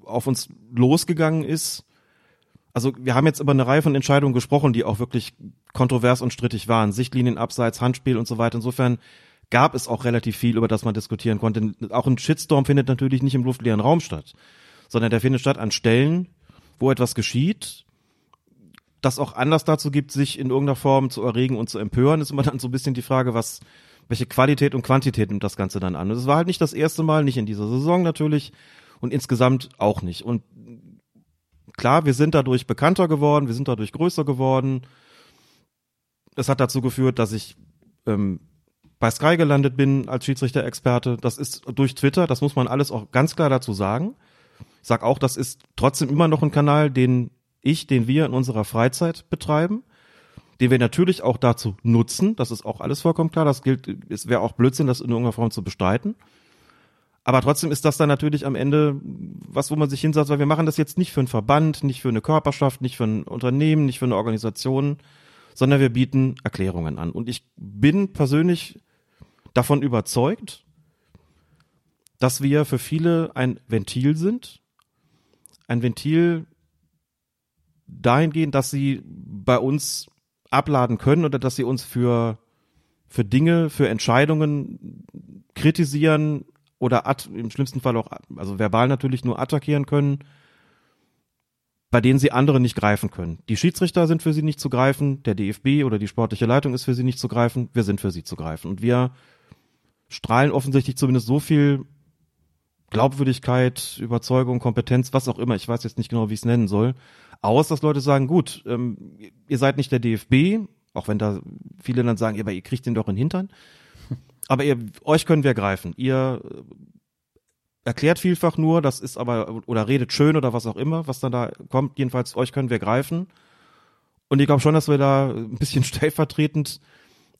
auf uns losgegangen ist. Also wir haben jetzt über eine Reihe von Entscheidungen gesprochen, die auch wirklich kontrovers und strittig waren. Sichtlinien, Abseits, Handspiel und so weiter. Insofern gab es auch relativ viel, über das man diskutieren konnte. Auch ein Shitstorm findet natürlich nicht im luftleeren Raum statt, sondern der findet statt an Stellen, wo etwas geschieht, das auch Anlass dazu gibt, sich in irgendeiner Form zu erregen und zu empören, ist immer dann so ein bisschen die Frage, was, welche Qualität und Quantität nimmt das Ganze dann an. Und es war halt nicht das erste Mal, nicht in dieser Saison natürlich und insgesamt auch nicht. Und klar, wir sind dadurch bekannter geworden, wir sind dadurch größer geworden. Es hat dazu geführt, dass ich ähm, bei Sky gelandet bin als Schiedsrichter-Experte. Das ist durch Twitter, das muss man alles auch ganz klar dazu sagen. Ich sag auch, das ist trotzdem immer noch ein Kanal, den ich, den wir in unserer Freizeit betreiben, den wir natürlich auch dazu nutzen. Das ist auch alles vollkommen klar. Das gilt, es wäre auch Blödsinn, das in irgendeiner Form zu bestreiten. Aber trotzdem ist das dann natürlich am Ende was, wo man sich hinsetzt, weil wir machen das jetzt nicht für einen Verband, nicht für eine Körperschaft, nicht für ein Unternehmen, nicht für eine Organisation, sondern wir bieten Erklärungen an. Und ich bin persönlich davon überzeugt, dass wir für viele ein Ventil sind. Ein Ventil dahingehend, dass sie bei uns abladen können oder dass sie uns für, für Dinge, für Entscheidungen kritisieren oder ad, im schlimmsten Fall auch, also verbal natürlich nur attackieren können, bei denen sie andere nicht greifen können. Die Schiedsrichter sind für sie nicht zu greifen, der DFB oder die sportliche Leitung ist für sie nicht zu greifen, wir sind für sie zu greifen. Und wir strahlen offensichtlich zumindest so viel Glaubwürdigkeit, Überzeugung, Kompetenz, was auch immer, ich weiß jetzt nicht genau, wie ich es nennen soll, aus, dass Leute sagen, gut, ähm, ihr seid nicht der DFB, auch wenn da viele dann sagen, aber ihr kriegt den doch in den Hintern. Aber ihr, euch können wir greifen. Ihr äh, erklärt vielfach nur, das ist aber, oder redet schön oder was auch immer, was dann da kommt. Jedenfalls, euch können wir greifen. Und ich glaube schon, dass wir da ein bisschen stellvertretend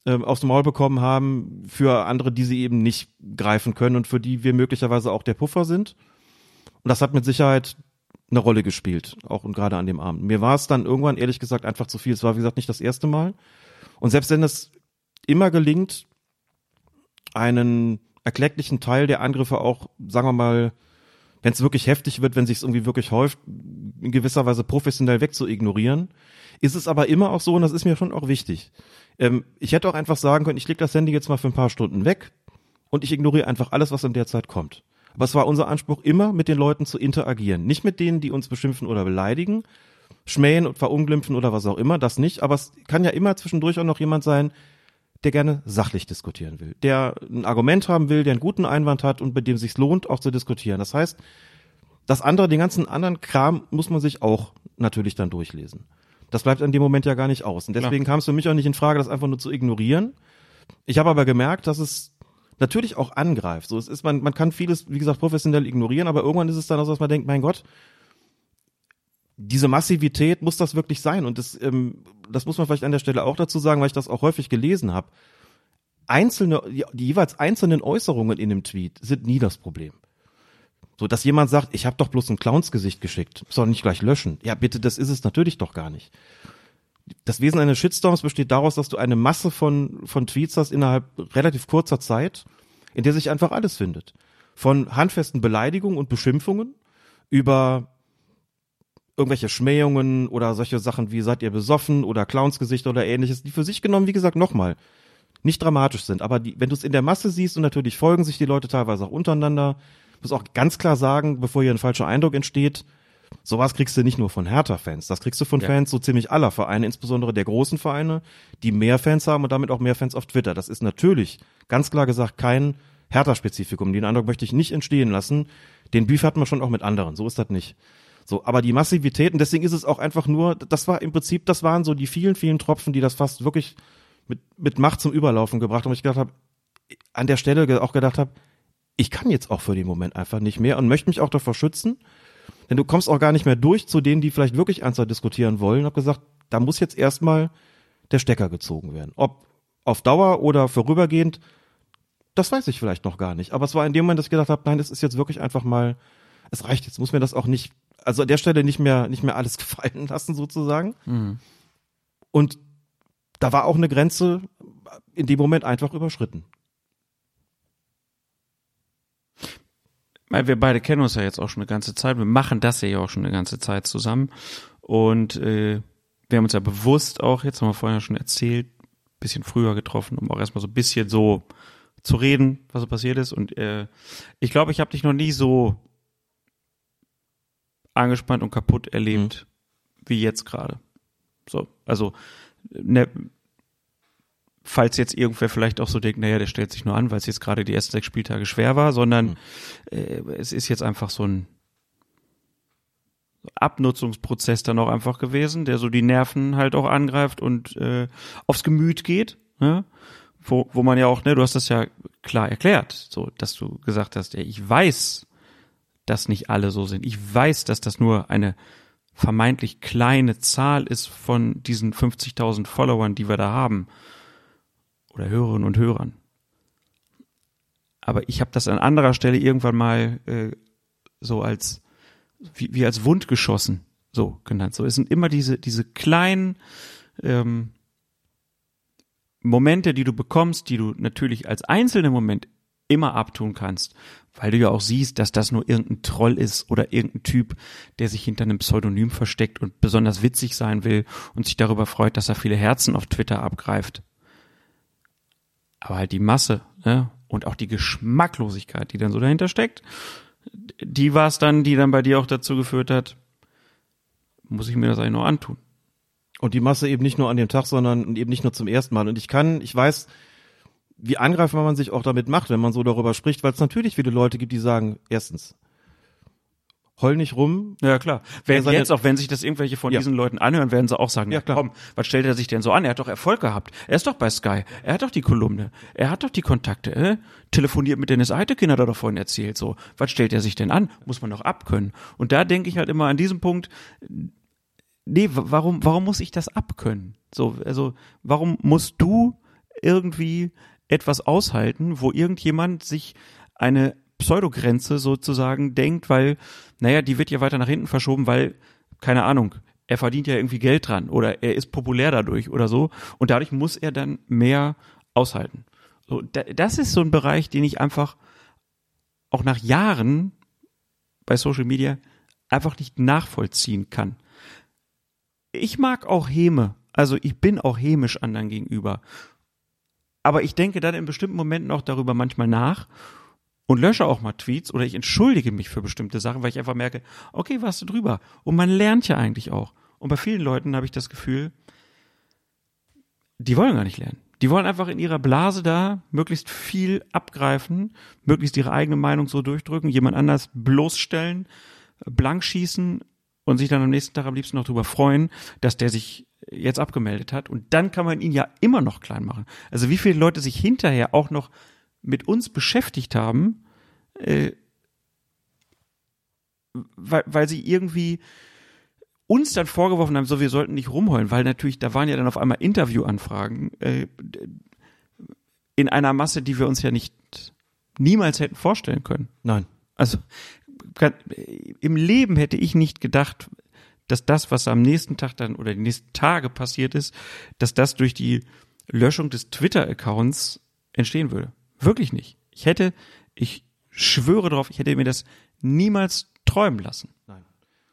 äh, aufs Maul bekommen haben für andere, die sie eben nicht greifen können und für die wir möglicherweise auch der Puffer sind. Und das hat mit Sicherheit eine Rolle gespielt, auch und gerade an dem Abend. Mir war es dann irgendwann ehrlich gesagt einfach zu viel. Es war wie gesagt nicht das erste Mal. Und selbst wenn es immer gelingt, einen erklecklichen Teil der Angriffe auch, sagen wir mal, wenn es wirklich heftig wird, wenn sich es irgendwie wirklich häuft, in gewisser Weise professionell wegzuignorieren, ist es aber immer auch so, und das ist mir schon auch wichtig. Ähm, ich hätte auch einfach sagen können, ich leg das Handy jetzt mal für ein paar Stunden weg und ich ignoriere einfach alles, was in der Zeit kommt. Aber es war unser Anspruch, immer mit den Leuten zu interagieren. Nicht mit denen, die uns beschimpfen oder beleidigen, schmähen und verunglimpfen oder was auch immer, das nicht. Aber es kann ja immer zwischendurch auch noch jemand sein, der gerne sachlich diskutieren will, der ein Argument haben will, der einen guten Einwand hat und bei dem sich lohnt, auch zu diskutieren. Das heißt, das andere, den ganzen anderen Kram muss man sich auch natürlich dann durchlesen. Das bleibt in dem Moment ja gar nicht aus. Und deswegen kam es für mich auch nicht in Frage, das einfach nur zu ignorieren. Ich habe aber gemerkt, dass es natürlich auch angreift. So, es ist, man, man kann vieles, wie gesagt, professionell ignorieren, aber irgendwann ist es dann so, dass man denkt, mein Gott, diese Massivität muss das wirklich sein. Und das, ähm, das muss man vielleicht an der Stelle auch dazu sagen, weil ich das auch häufig gelesen habe. Einzelne, die, die jeweils einzelnen Äußerungen in dem Tweet sind nie das Problem. So, dass jemand sagt, ich habe doch bloß ein Clownsgesicht geschickt, soll nicht gleich löschen. Ja, bitte, das ist es natürlich doch gar nicht. Das Wesen eines Shitstorms besteht daraus, dass du eine Masse von, von Tweets hast innerhalb relativ kurzer Zeit, in der sich einfach alles findet. Von handfesten Beleidigungen und Beschimpfungen über irgendwelche Schmähungen oder solche Sachen wie seid ihr besoffen oder Clownsgesicht oder ähnliches, die für sich genommen, wie gesagt, nochmal nicht dramatisch sind. Aber die, wenn du es in der Masse siehst und natürlich folgen sich die Leute teilweise auch untereinander, muss auch ganz klar sagen, bevor hier ein falscher Eindruck entsteht, sowas kriegst du nicht nur von Hertha-Fans, das kriegst du von ja. Fans so ziemlich aller Vereine, insbesondere der großen Vereine, die mehr Fans haben und damit auch mehr Fans auf Twitter. Das ist natürlich, ganz klar gesagt, kein Hertha-Spezifikum. Den Eindruck möchte ich nicht entstehen lassen. Den Beef hat man schon auch mit anderen, so ist das nicht. So, aber die Massivität, und deswegen ist es auch einfach nur, das war im Prinzip, das waren so die vielen, vielen Tropfen, die das fast wirklich mit, mit Macht zum Überlaufen gebracht haben. Und ich gedacht habe, an der Stelle auch gedacht habe, ich kann jetzt auch für den Moment einfach nicht mehr und möchte mich auch davor schützen, denn du kommst auch gar nicht mehr durch zu denen, die vielleicht wirklich ernsthaft diskutieren wollen. Hab gesagt, da muss jetzt erstmal der Stecker gezogen werden. Ob auf Dauer oder vorübergehend, das weiß ich vielleicht noch gar nicht. Aber es war in dem Moment, dass ich gedacht habe, nein, das ist jetzt wirklich einfach mal, es reicht jetzt, muss mir das auch nicht also an der Stelle nicht mehr, nicht mehr alles gefallen lassen sozusagen. Mhm. Und da war auch eine Grenze in dem Moment einfach überschritten. Weil wir beide kennen uns ja jetzt auch schon eine ganze Zeit. Wir machen das ja auch schon eine ganze Zeit zusammen. Und äh, wir haben uns ja bewusst auch, jetzt haben wir vorher schon erzählt, bisschen früher getroffen, um auch erstmal so ein bisschen so zu reden, was so passiert ist. Und äh, ich glaube, ich habe dich noch nie so angespannt und kaputt erlebt, mhm. wie jetzt gerade. So, also ne, falls jetzt irgendwer vielleicht auch so denkt, naja, der stellt sich nur an, weil es jetzt gerade die ersten sechs Spieltage schwer war, sondern mhm. äh, es ist jetzt einfach so ein Abnutzungsprozess dann auch einfach gewesen, der so die Nerven halt auch angreift und äh, aufs Gemüt geht, ne? wo, wo man ja auch, ne, du hast das ja klar erklärt, so, dass du gesagt hast, ey, ich weiß, dass nicht alle so sind. Ich weiß, dass das nur eine vermeintlich kleine Zahl ist von diesen 50.000 Followern, die wir da haben. Oder Hörerinnen und Hörern. Aber ich habe das an anderer Stelle irgendwann mal äh, so als wie, wie als Wund geschossen so genannt. So es sind immer diese diese kleinen ähm, Momente, die du bekommst, die du natürlich als einzelne Moment immer abtun kannst, weil du ja auch siehst, dass das nur irgendein Troll ist oder irgendein Typ, der sich hinter einem Pseudonym versteckt und besonders witzig sein will und sich darüber freut, dass er viele Herzen auf Twitter abgreift. Aber halt die Masse ne? und auch die Geschmacklosigkeit, die dann so dahinter steckt, die war es dann, die dann bei dir auch dazu geführt hat, muss ich mir das eigentlich noch antun. Und die Masse eben nicht nur an dem Tag, sondern eben nicht nur zum ersten Mal. Und ich kann, ich weiß, wie angreifbar man sich auch damit macht, wenn man so darüber spricht, weil es natürlich viele Leute gibt, die sagen, erstens, heul nicht rum. Ja, klar. Wenn jetzt, auch wenn sich das irgendwelche von Ja. diesen Leuten anhören, werden sie auch sagen, Ja, klar. komm, was stellt er sich denn so an? Er hat doch Erfolg gehabt. Er ist doch bei Sky. Er hat doch die Kolumne. Er hat doch die Kontakte. Äh? Telefoniert mit Dennis Eitekin, hat er doch vorhin erzählt. So, was stellt er sich denn an? Muss man doch abkönnen. Und da denke ich halt immer an diesem Punkt, nee, wa- warum, warum muss ich das abkönnen? So, also, warum musst du irgendwie etwas aushalten, wo irgendjemand sich eine Pseudogrenze sozusagen denkt, weil, naja, die wird ja weiter nach hinten verschoben, weil, keine Ahnung, er verdient ja irgendwie Geld dran oder er ist populär dadurch oder so und dadurch muss er dann mehr aushalten. So, da, das ist so ein Bereich, den ich einfach auch nach Jahren bei Social Media einfach nicht nachvollziehen kann. Ich mag auch Häme, also ich bin auch hämisch anderen gegenüber. Aber ich denke dann in bestimmten Momenten auch darüber manchmal nach und lösche auch mal Tweets oder ich entschuldige mich für bestimmte Sachen, weil ich einfach merke, okay, warst du drüber? Und man lernt ja eigentlich auch. Und bei vielen Leuten habe ich das Gefühl, die wollen gar nicht lernen. Die wollen einfach in ihrer Blase da möglichst viel abgreifen, möglichst ihre eigene Meinung so durchdrücken, jemand anders bloßstellen, blank schießen und sich dann am nächsten Tag am liebsten noch darüber freuen, dass der sich jetzt abgemeldet hat. Und dann kann man ihn ja immer noch klein machen. Also wie viele Leute sich hinterher auch noch mit uns beschäftigt haben, äh, weil, weil sie irgendwie uns dann vorgeworfen haben, so wir sollten nicht rumheulen, weil natürlich, da waren ja dann auf einmal Interviewanfragen äh, in einer Masse, die wir uns ja nicht niemals hätten vorstellen können. Nein. Also kann, im Leben hätte ich nicht gedacht, dass das, was am nächsten Tag dann oder die nächsten Tage passiert ist, dass das durch die Löschung des Twitter-Accounts entstehen würde. Wirklich nicht. Ich hätte, ich schwöre drauf, ich hätte mir das niemals träumen lassen.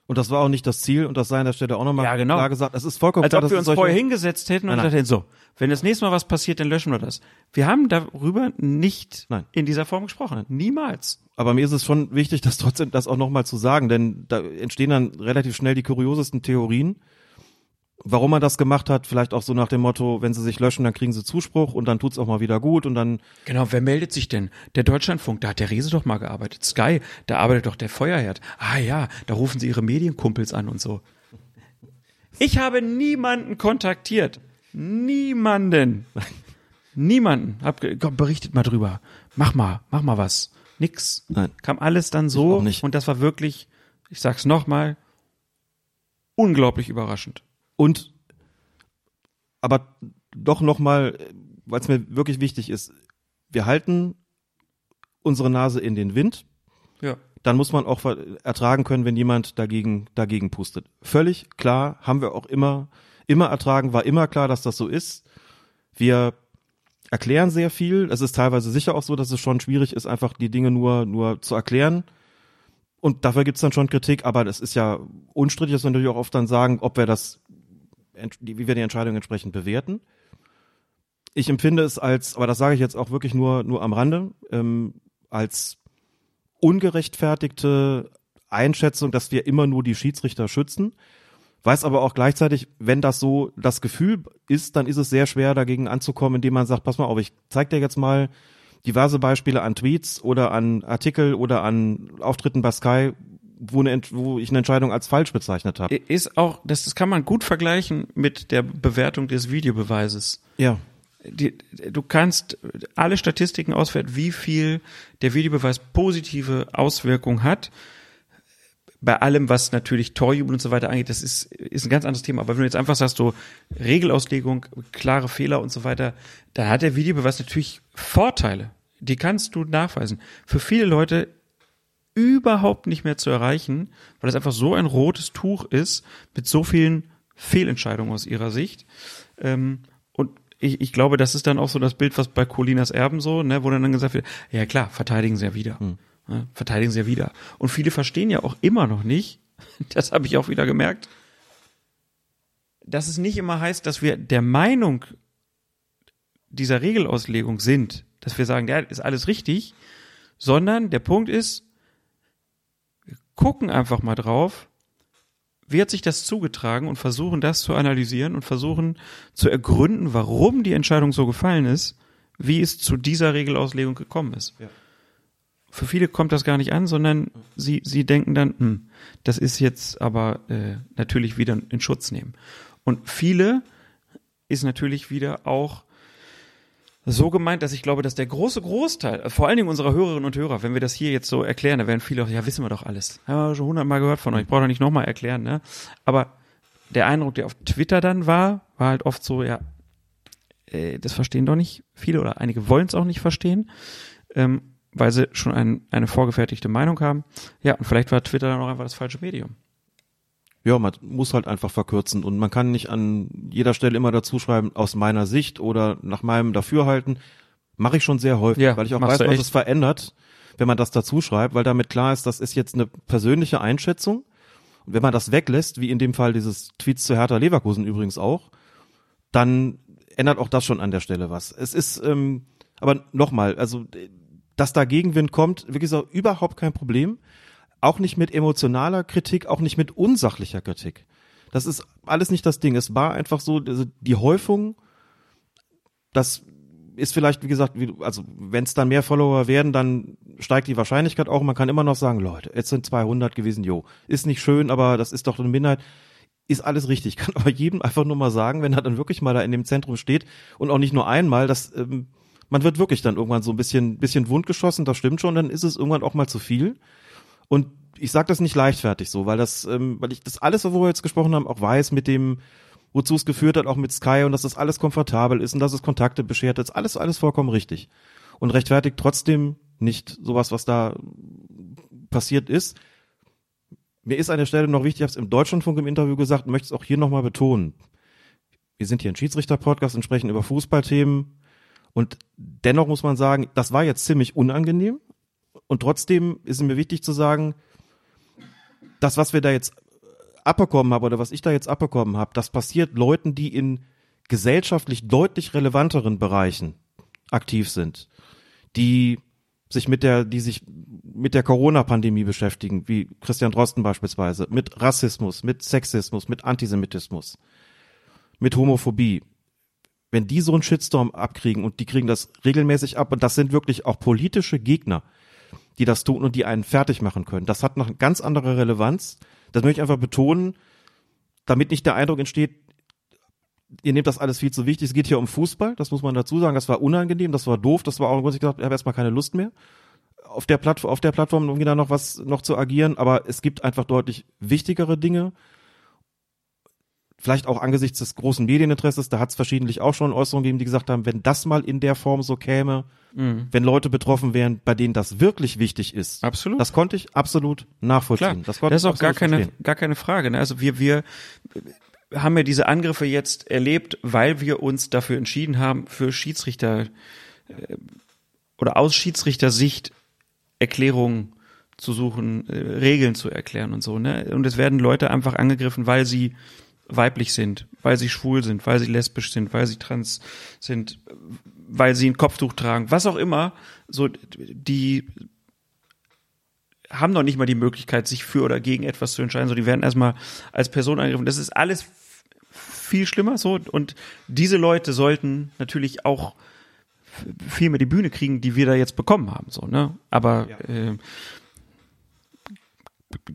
Und das war auch nicht das Ziel und das sei an der Stelle auch nochmal Ja, genau. klar gesagt. Es ist vollkommen Als klar, ob dass wir uns vorher hingesetzt hätten und Nein, gesagt nein. hätten, so, wenn das nächste Mal was passiert, dann löschen wir das. Wir haben darüber nicht Nein. in dieser Form gesprochen. Niemals. Aber mir ist es schon wichtig, das trotzdem das auch nochmal zu sagen, denn da entstehen dann relativ schnell die kuriosesten Theorien. Warum man das gemacht hat, vielleicht auch so nach dem Motto, wenn sie sich löschen, dann kriegen sie Zuspruch und dann tut's auch mal wieder gut und dann Genau, wer meldet sich denn? Der Deutschlandfunk, da hat der Rese doch mal gearbeitet. Sky, da arbeitet doch der Feuerherd. Ah ja, da rufen sie ihre Medienkumpels an und so. Ich habe niemanden kontaktiert. Niemanden. Niemanden. Hab komm, berichtet mal drüber. Mach mal, mach mal was. Nix. Nein. Kam alles dann so und das war wirklich, ich sag's nochmal, unglaublich überraschend. Und aber doch nochmal, weil es mir wirklich wichtig ist, wir halten unsere Nase in den Wind, Ja. dann muss man auch ertragen können, wenn jemand dagegen, dagegen pustet. Völlig klar, haben wir auch immer, immer ertragen, war immer klar, dass das so ist. Wir erklären sehr viel. Es ist teilweise sicher auch so, dass es schon schwierig ist, einfach die Dinge nur, nur zu erklären. Und dafür gibt's dann schon Kritik, aber das ist ja unstrittig, dass wir natürlich auch oft dann sagen, ob wir das, wie wir die Entscheidung entsprechend bewerten. Ich empfinde es als, aber das sage ich jetzt auch wirklich nur, nur am Rande, ähm, als ungerechtfertigte Einschätzung, dass wir immer nur die Schiedsrichter schützen. Weiß aber auch gleichzeitig, wenn das so das Gefühl ist, dann ist es sehr schwer dagegen anzukommen, indem man sagt, pass mal auf, ich zeig dir jetzt mal diverse Beispiele an Tweets oder an Artikel oder an Auftritten bei Sky, wo, eine, wo ich eine Entscheidung als falsch bezeichnet habe. Ist auch, das, das kann man gut vergleichen mit der Bewertung des Videobeweises. Ja. die, du kannst alle Statistiken auswerten, wie viel der Videobeweis positive Auswirkungen hat. Bei allem, was natürlich Torjubel und so weiter angeht, das ist, ist ein ganz anderes Thema. Aber wenn du jetzt einfach sagst, so Regelauslegung, klare Fehler und so weiter, dann hat der Videobeweis natürlich Vorteile. Die kannst du nachweisen. Für viele Leute überhaupt nicht mehr zu erreichen, weil es einfach so ein rotes Tuch ist mit so vielen Fehlentscheidungen aus ihrer Sicht. Ähm, und ich, ich glaube, das ist dann auch so das Bild, was bei Colinas Erben so, ne, wo dann, dann gesagt wird, ja klar, verteidigen sie ja wieder. Ne, verteidigen sie ja wieder. Und viele verstehen ja auch immer noch nicht, das habe ich auch wieder gemerkt, dass es nicht immer heißt, dass wir der Meinung dieser Regelauslegung sind, dass wir sagen, ja, ist alles richtig, sondern der Punkt ist, gucken einfach mal drauf, wie hat sich das zugetragen und versuchen das zu analysieren und versuchen zu ergründen, warum die Entscheidung so gefallen ist, wie es zu dieser Regelauslegung gekommen ist. Für viele kommt das gar nicht an, sondern sie, sie denken dann, hm, das ist jetzt aber äh, natürlich wieder in Schutz nehmen. Und viele ist natürlich wieder auch so gemeint, dass ich glaube, dass der große Großteil, äh, vor allen Dingen unserer Hörerinnen und Hörer, wenn wir das hier jetzt so erklären, da werden viele auch, ja, wissen wir doch alles. Haben wir schon hundertmal gehört von euch, brauche doch nicht nochmal erklären, ne? Aber der Eindruck, der auf Twitter dann war, war halt oft so, ja, äh, das verstehen doch nicht viele oder einige wollen es auch nicht verstehen, ähm, weil sie schon ein, eine vorgefertigte Meinung haben. Ja, und vielleicht war Twitter dann auch einfach das falsche Medium. Ja, man muss halt einfach verkürzen und man kann nicht an jeder Stelle immer dazu schreiben, aus meiner Sicht oder nach meinem Dafürhalten. Mache ich schon sehr häufig, Ja, weil ich auch weiß, was es verändert, wenn man das dazu schreibt, weil damit klar ist, das ist jetzt eine persönliche Einschätzung. Und wenn man das weglässt, wie in dem Fall dieses Tweets zu Hertha Leverkusen übrigens auch, dann ändert auch das schon an der Stelle was. Es ist, ähm, aber nochmal, also dass da Gegenwind kommt, wirklich so überhaupt kein Problem. Auch nicht mit emotionaler Kritik, auch nicht mit unsachlicher Kritik. Das ist alles nicht das Ding. Es war einfach so, also die Häufung, das ist vielleicht, wie gesagt, wie, also wenn es dann mehr Follower werden, dann steigt die Wahrscheinlichkeit auch. Man kann immer noch sagen, Leute, jetzt sind 200 gewesen, jo. Ist nicht schön, aber das ist doch eine Minderheit. Ist alles richtig. Kann aber jedem einfach nur mal sagen, wenn er dann wirklich mal da in dem Zentrum steht und auch nicht nur einmal, dass ähm, man wird wirklich dann irgendwann so ein bisschen, bisschen wundgeschossen, das stimmt schon, dann ist es irgendwann auch mal zu viel. Und ich sage das nicht leichtfertig so, weil das, ähm, weil ich das alles, worüber wir jetzt gesprochen haben, auch weiß mit dem, wozu es geführt hat, auch mit Sky und dass das alles komfortabel ist und dass es Kontakte beschert, ist alles, alles vollkommen richtig. Und rechtfertigt trotzdem nicht sowas, was da passiert ist. Mir ist an der Stelle noch wichtig, ich habe es im Deutschlandfunk im Interview gesagt und möchte es auch hier nochmal betonen. Wir sind hier ein Schiedsrichter-Podcast und sprechen über Fußballthemen. Und dennoch muss man sagen, das war jetzt ziemlich unangenehm. Und trotzdem ist es mir wichtig zu sagen, das, was wir da jetzt abbekommen haben oder was ich da jetzt abbekommen habe, das passiert Leuten, die in gesellschaftlich deutlich relevanteren Bereichen aktiv sind, die sich mit der, die sich mit der Corona-Pandemie beschäftigen, wie Christian Drosten beispielsweise, mit Rassismus, mit Sexismus, mit Antisemitismus, mit Homophobie. Wenn die so einen Shitstorm abkriegen und die kriegen das regelmäßig ab und das sind wirklich auch politische Gegner, die das tun und die einen fertig machen können. Das hat noch eine ganz andere Relevanz. Das möchte ich einfach betonen, damit nicht der Eindruck entsteht, ihr nehmt das alles viel zu wichtig. Es geht hier um Fußball, das muss man dazu sagen. Das war unangenehm, das war doof, das war auch, was ich gesagt ich habe erstmal keine Lust mehr auf der Plattform, auf der Plattform irgendwie da noch was noch zu agieren, aber es gibt einfach deutlich wichtigere Dinge. Vielleicht auch angesichts des großen Medieninteresses, da hat es verschiedentlich auch schon Äußerungen gegeben, die gesagt haben, wenn das mal in der Form so käme, wenn Leute betroffen wären, bei denen das wirklich wichtig ist. Absolut. Das konnte ich absolut nachvollziehen. Klar, das, das, ist auch gar keine, verstehen. gar keine Frage. Ne? Also wir, wir haben ja diese Angriffe jetzt erlebt, weil wir uns dafür entschieden haben, für Schiedsrichter äh, oder aus Schiedsrichtersicht Erklärungen zu suchen, äh, Regeln zu erklären und so. Ne? Und es werden Leute einfach angegriffen, weil sie weiblich sind, weil sie schwul sind, weil sie lesbisch sind, weil sie trans sind, weil sie ein Kopftuch tragen, was auch immer. So die haben noch nicht mal die Möglichkeit, sich für oder gegen etwas zu entscheiden. So, die werden erstmal als Person angegriffen. Das ist alles viel schlimmer so. Und diese Leute sollten natürlich auch viel mehr die Bühne kriegen, die wir da jetzt bekommen haben. So, ne? Aber äh,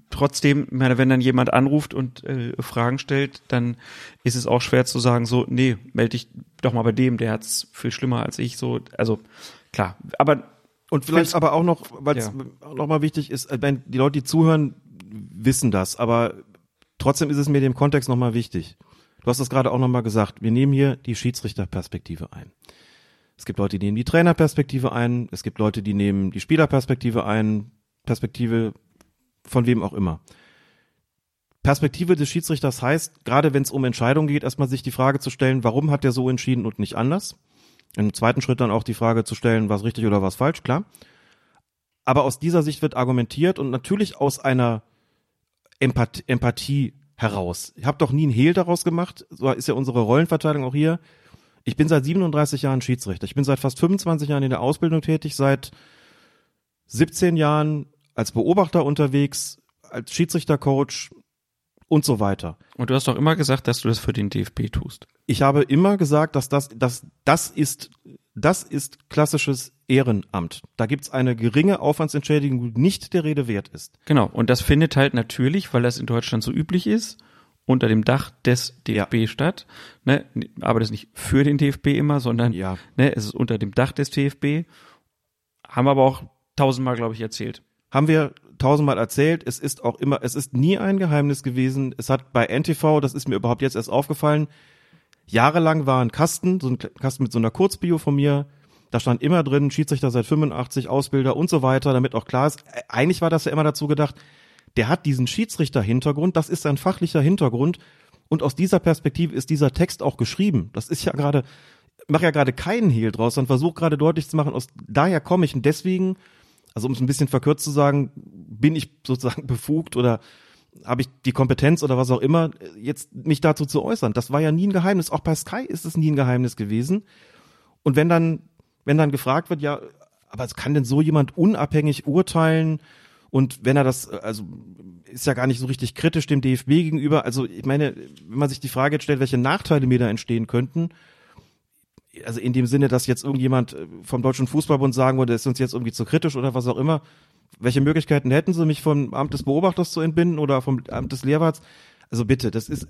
trotzdem, wenn dann jemand anruft und äh, Fragen stellt, dann ist es auch schwer zu sagen, so, nee, melde dich doch mal bei dem, der hat's viel schlimmer als ich, so, also klar, aber Und vielleicht aber auch noch, weil es Ja. noch mal wichtig ist, äh, wenn die Leute, die zuhören, wissen das, aber trotzdem ist es mir dem Kontext noch mal wichtig. Du hast es gerade auch noch mal gesagt. Wir nehmen hier die Schiedsrichterperspektive ein. Es gibt Leute, die nehmen die Trainerperspektive ein. Es gibt Leute, die nehmen die Spielerperspektive ein. Perspektive von wem auch immer. Perspektive des Schiedsrichters heißt, gerade wenn es um Entscheidungen geht, erstmal sich die Frage zu stellen, warum hat der so entschieden und nicht anders? Im zweiten Schritt dann auch die Frage zu stellen, was richtig oder was falsch, klar. Aber aus dieser Sicht wird argumentiert und natürlich aus einer Empath Empathie heraus. Ich habe doch nie einen Hehl daraus gemacht, so ist ja unsere Rollenverteilung auch hier. Ich bin seit 37 Jahren Schiedsrichter. Ich bin seit fast 25 Jahren in der Ausbildung tätig, seit 17 Jahren als Beobachter unterwegs, als Schiedsrichtercoach und so weiter. und du hast doch immer gesagt, dass du das für den DFB tust. Ich habe immer gesagt, dass das, dass das ist, das ist klassisches Ehrenamt. Da gibt's eine geringe Aufwandsentschädigung, die nicht der Rede wert ist. Genau, und das findet halt natürlich, weil das in Deutschland so üblich ist, unter dem Dach des DFB statt. Ne? Aber das nicht für den DFB immer, sondern Ja. ne, es ist unter dem Dach des DFB. Haben aber auch tausendmal, glaube ich, erzählt. Haben wir tausendmal erzählt. Es ist auch immer, es ist nie ein Geheimnis gewesen. Es hat bei NTV, das ist mir überhaupt jetzt erst aufgefallen, jahrelang war ein Kasten, so ein Kasten mit so einer Kurzbio von mir. Da stand immer drin, Schiedsrichter seit 85, Ausbilder und so weiter, damit auch klar ist, äh, eigentlich war das ja immer dazu gedacht, der hat diesen Schiedsrichter-Hintergrund, das ist sein fachlicher Hintergrund und aus dieser Perspektive ist dieser Text auch geschrieben. Das ist ja gerade, mache ja gerade keinen Hehl draus, sondern versuche gerade deutlich zu machen, aus daher komme ich und deswegen, also um es ein bisschen verkürzt zu sagen, bin ich sozusagen befugt oder habe ich die Kompetenz oder was auch immer, jetzt mich dazu zu äußern. Das war ja nie ein Geheimnis. Auch bei Sky ist es nie ein Geheimnis gewesen. Und wenn dann, wenn dann gefragt wird, ja, aber es kann denn so jemand unabhängig urteilen? Und wenn er das, also ist ja gar nicht so richtig kritisch dem DFB gegenüber. Also ich meine, wenn man sich die Frage jetzt stellt, welche Nachteile mir da entstehen könnten, also in dem Sinne, dass jetzt irgendjemand äh, vom Deutschen Fußballbund sagen würde, ist uns jetzt irgendwie zu kritisch oder was auch immer. Welche Möglichkeiten hätten sie, mich vom Amt des Beobachters zu entbinden oder vom Amt des Lehrwarts? Also bitte, das ist,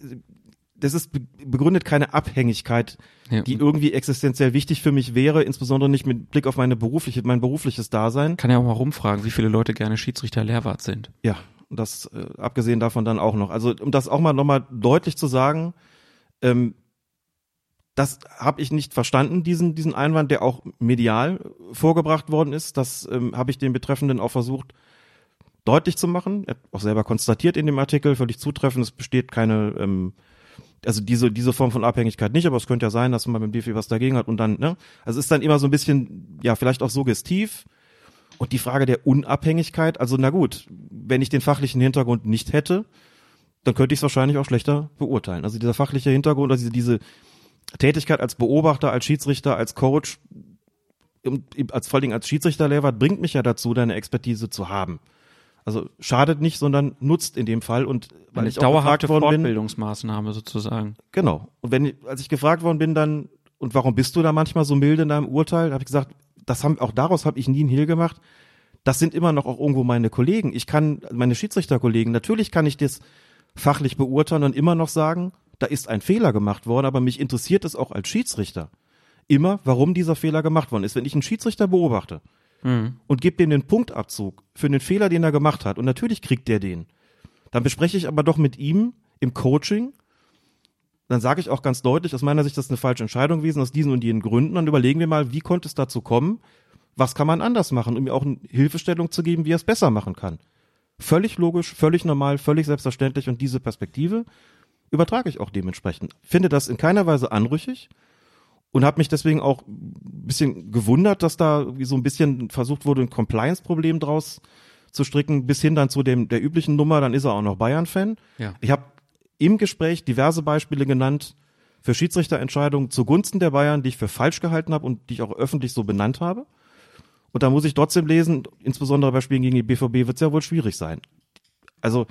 das ist be- begründet keine Abhängigkeit, Ja. die irgendwie existenziell wichtig für mich wäre, insbesondere nicht mit Blick auf meine berufliche, mein berufliches Dasein. Kann ja auch mal rumfragen, wie viele Leute gerne Schiedsrichter Lehrwart sind. Ja, das äh, abgesehen davon dann auch noch. Also um das auch mal nochmal deutlich zu sagen, ähm, das habe ich nicht verstanden, diesen, diesen Einwand, der auch medial vorgebracht worden ist. Das ähm, habe ich den Betreffenden auch versucht deutlich zu machen. Er hat auch selber konstatiert in dem Artikel, völlig zutreffend, es besteht keine, ähm, also diese, diese Form von Abhängigkeit nicht, aber es könnte ja sein, dass man beim DFB was dagegen hat und dann, ne? Also es ist dann immer so ein bisschen, ja, vielleicht auch suggestiv. Und die Frage der Unabhängigkeit, also na gut, wenn ich den fachlichen Hintergrund nicht hätte, dann könnte ich es wahrscheinlich auch schlechter beurteilen. Also dieser fachliche Hintergrund, also diese, diese Tätigkeit als Beobachter, als Schiedsrichter, als Coach, als vor allen Dingen als Schiedsrichterlehrer bringt mich ja dazu, deine Expertise zu haben. Also schadet nicht, sondern nutzt in dem Fall und weil Eine ich auch dauerhafte gefragt worden bin, Fortbildungsmaßnahme sozusagen. Genau. Und wenn, als ich gefragt worden bin, dann, und warum bist du da manchmal so milde in deinem Urteil, habe ich gesagt, das haben, auch daraus habe ich nie einen Hehl gemacht. Das sind immer noch auch irgendwo meine Kollegen. Ich kann, meine Schiedsrichterkollegen, natürlich kann ich das fachlich beurteilen und immer noch sagen, da ist ein Fehler gemacht worden, aber mich interessiert es auch als Schiedsrichter immer, warum dieser Fehler gemacht worden ist. Wenn ich einen Schiedsrichter beobachte und gebe dem den Punktabzug für den Fehler, den er gemacht hat, und natürlich kriegt der den, dann bespreche ich aber doch mit ihm im Coaching, dann sage ich auch ganz deutlich, aus meiner Sicht, das ist eine falsche Entscheidung gewesen, aus diesen und jenen Gründen. Dann überlegen wir mal, wie konnte es dazu kommen? Was kann man anders machen, um mir auch eine Hilfestellung zu geben, wie er es besser machen kann? Völlig logisch, völlig normal, völlig selbstverständlich und diese Perspektive übertrage ich auch dementsprechend. Finde das in keiner Weise anrüchig und habe mich deswegen auch ein bisschen gewundert, dass da so ein bisschen versucht wurde, ein Compliance-Problem draus zu stricken, bis hin dann zu dem der üblichen Nummer, dann ist er auch noch Bayern-Fan. Ja. Ich habe im Gespräch diverse Beispiele genannt für Schiedsrichterentscheidungen zugunsten der Bayern, die ich für falsch gehalten habe und die ich auch öffentlich so benannt habe. Und da muss ich trotzdem lesen, insbesondere bei Spielen gegen die BVB wird es ja wohl schwierig sein. Also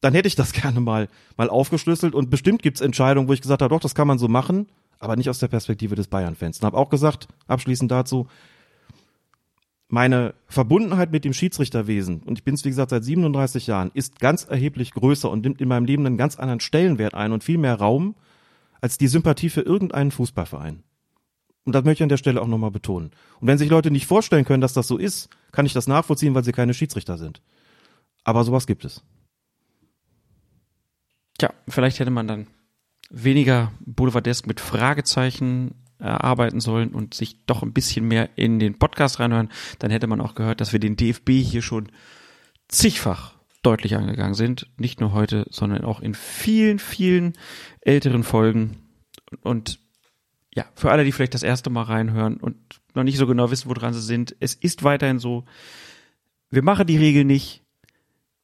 dann hätte ich das gerne mal, mal aufgeschlüsselt und bestimmt gibt's Entscheidungen, wo ich gesagt habe, doch, das kann man so machen, aber nicht aus der Perspektive des Bayern-Fans. Und habe auch gesagt, abschließend dazu, meine Verbundenheit mit dem Schiedsrichterwesen, und ich bin es wie gesagt seit 37 Jahren, ist ganz erheblich größer und nimmt in meinem Leben einen ganz anderen Stellenwert ein und viel mehr Raum als die Sympathie für irgendeinen Fußballverein. Und das möchte ich an der Stelle auch nochmal betonen. Und wenn sich Leute nicht vorstellen können, dass das so ist, kann ich das nachvollziehen, weil sie keine Schiedsrichter sind. Aber sowas gibt es. Tja, vielleicht hätte man dann weniger Boulevardesk mit Fragezeichen erarbeiten sollen und sich doch ein bisschen mehr in den Podcast reinhören. Dann hätte man auch gehört, dass wir den DFB hier schon zigfach deutlich angegangen sind. Nicht nur heute, sondern auch in vielen, vielen älteren Folgen. Und ja, für alle, die vielleicht das erste Mal reinhören und noch nicht so genau wissen, woran sie sind, es ist weiterhin so, wir machen die Regel nicht,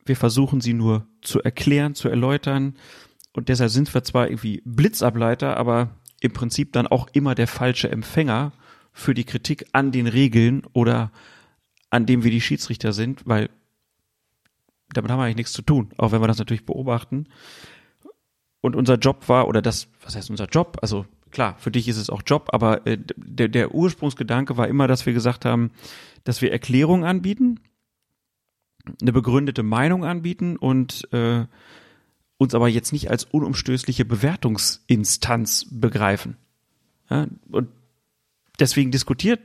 wir versuchen sie nur zu erklären, zu erläutern. Und deshalb sind wir zwar irgendwie Blitzableiter, aber im Prinzip dann auch immer der falsche Empfänger für die Kritik an den Regeln oder an dem wir die Schiedsrichter sind, weil damit haben wir eigentlich nichts zu tun, auch wenn wir das natürlich beobachten. Und unser Job war, oder das, was heißt unser Job? Also klar, für dich ist es auch Job, aber äh, der, der Ursprungsgedanke war immer, dass wir gesagt haben, dass wir Erklärungen anbieten, eine begründete Meinung anbieten und äh, uns aber jetzt nicht als unumstößliche Bewertungsinstanz begreifen. Ja, und deswegen diskutiert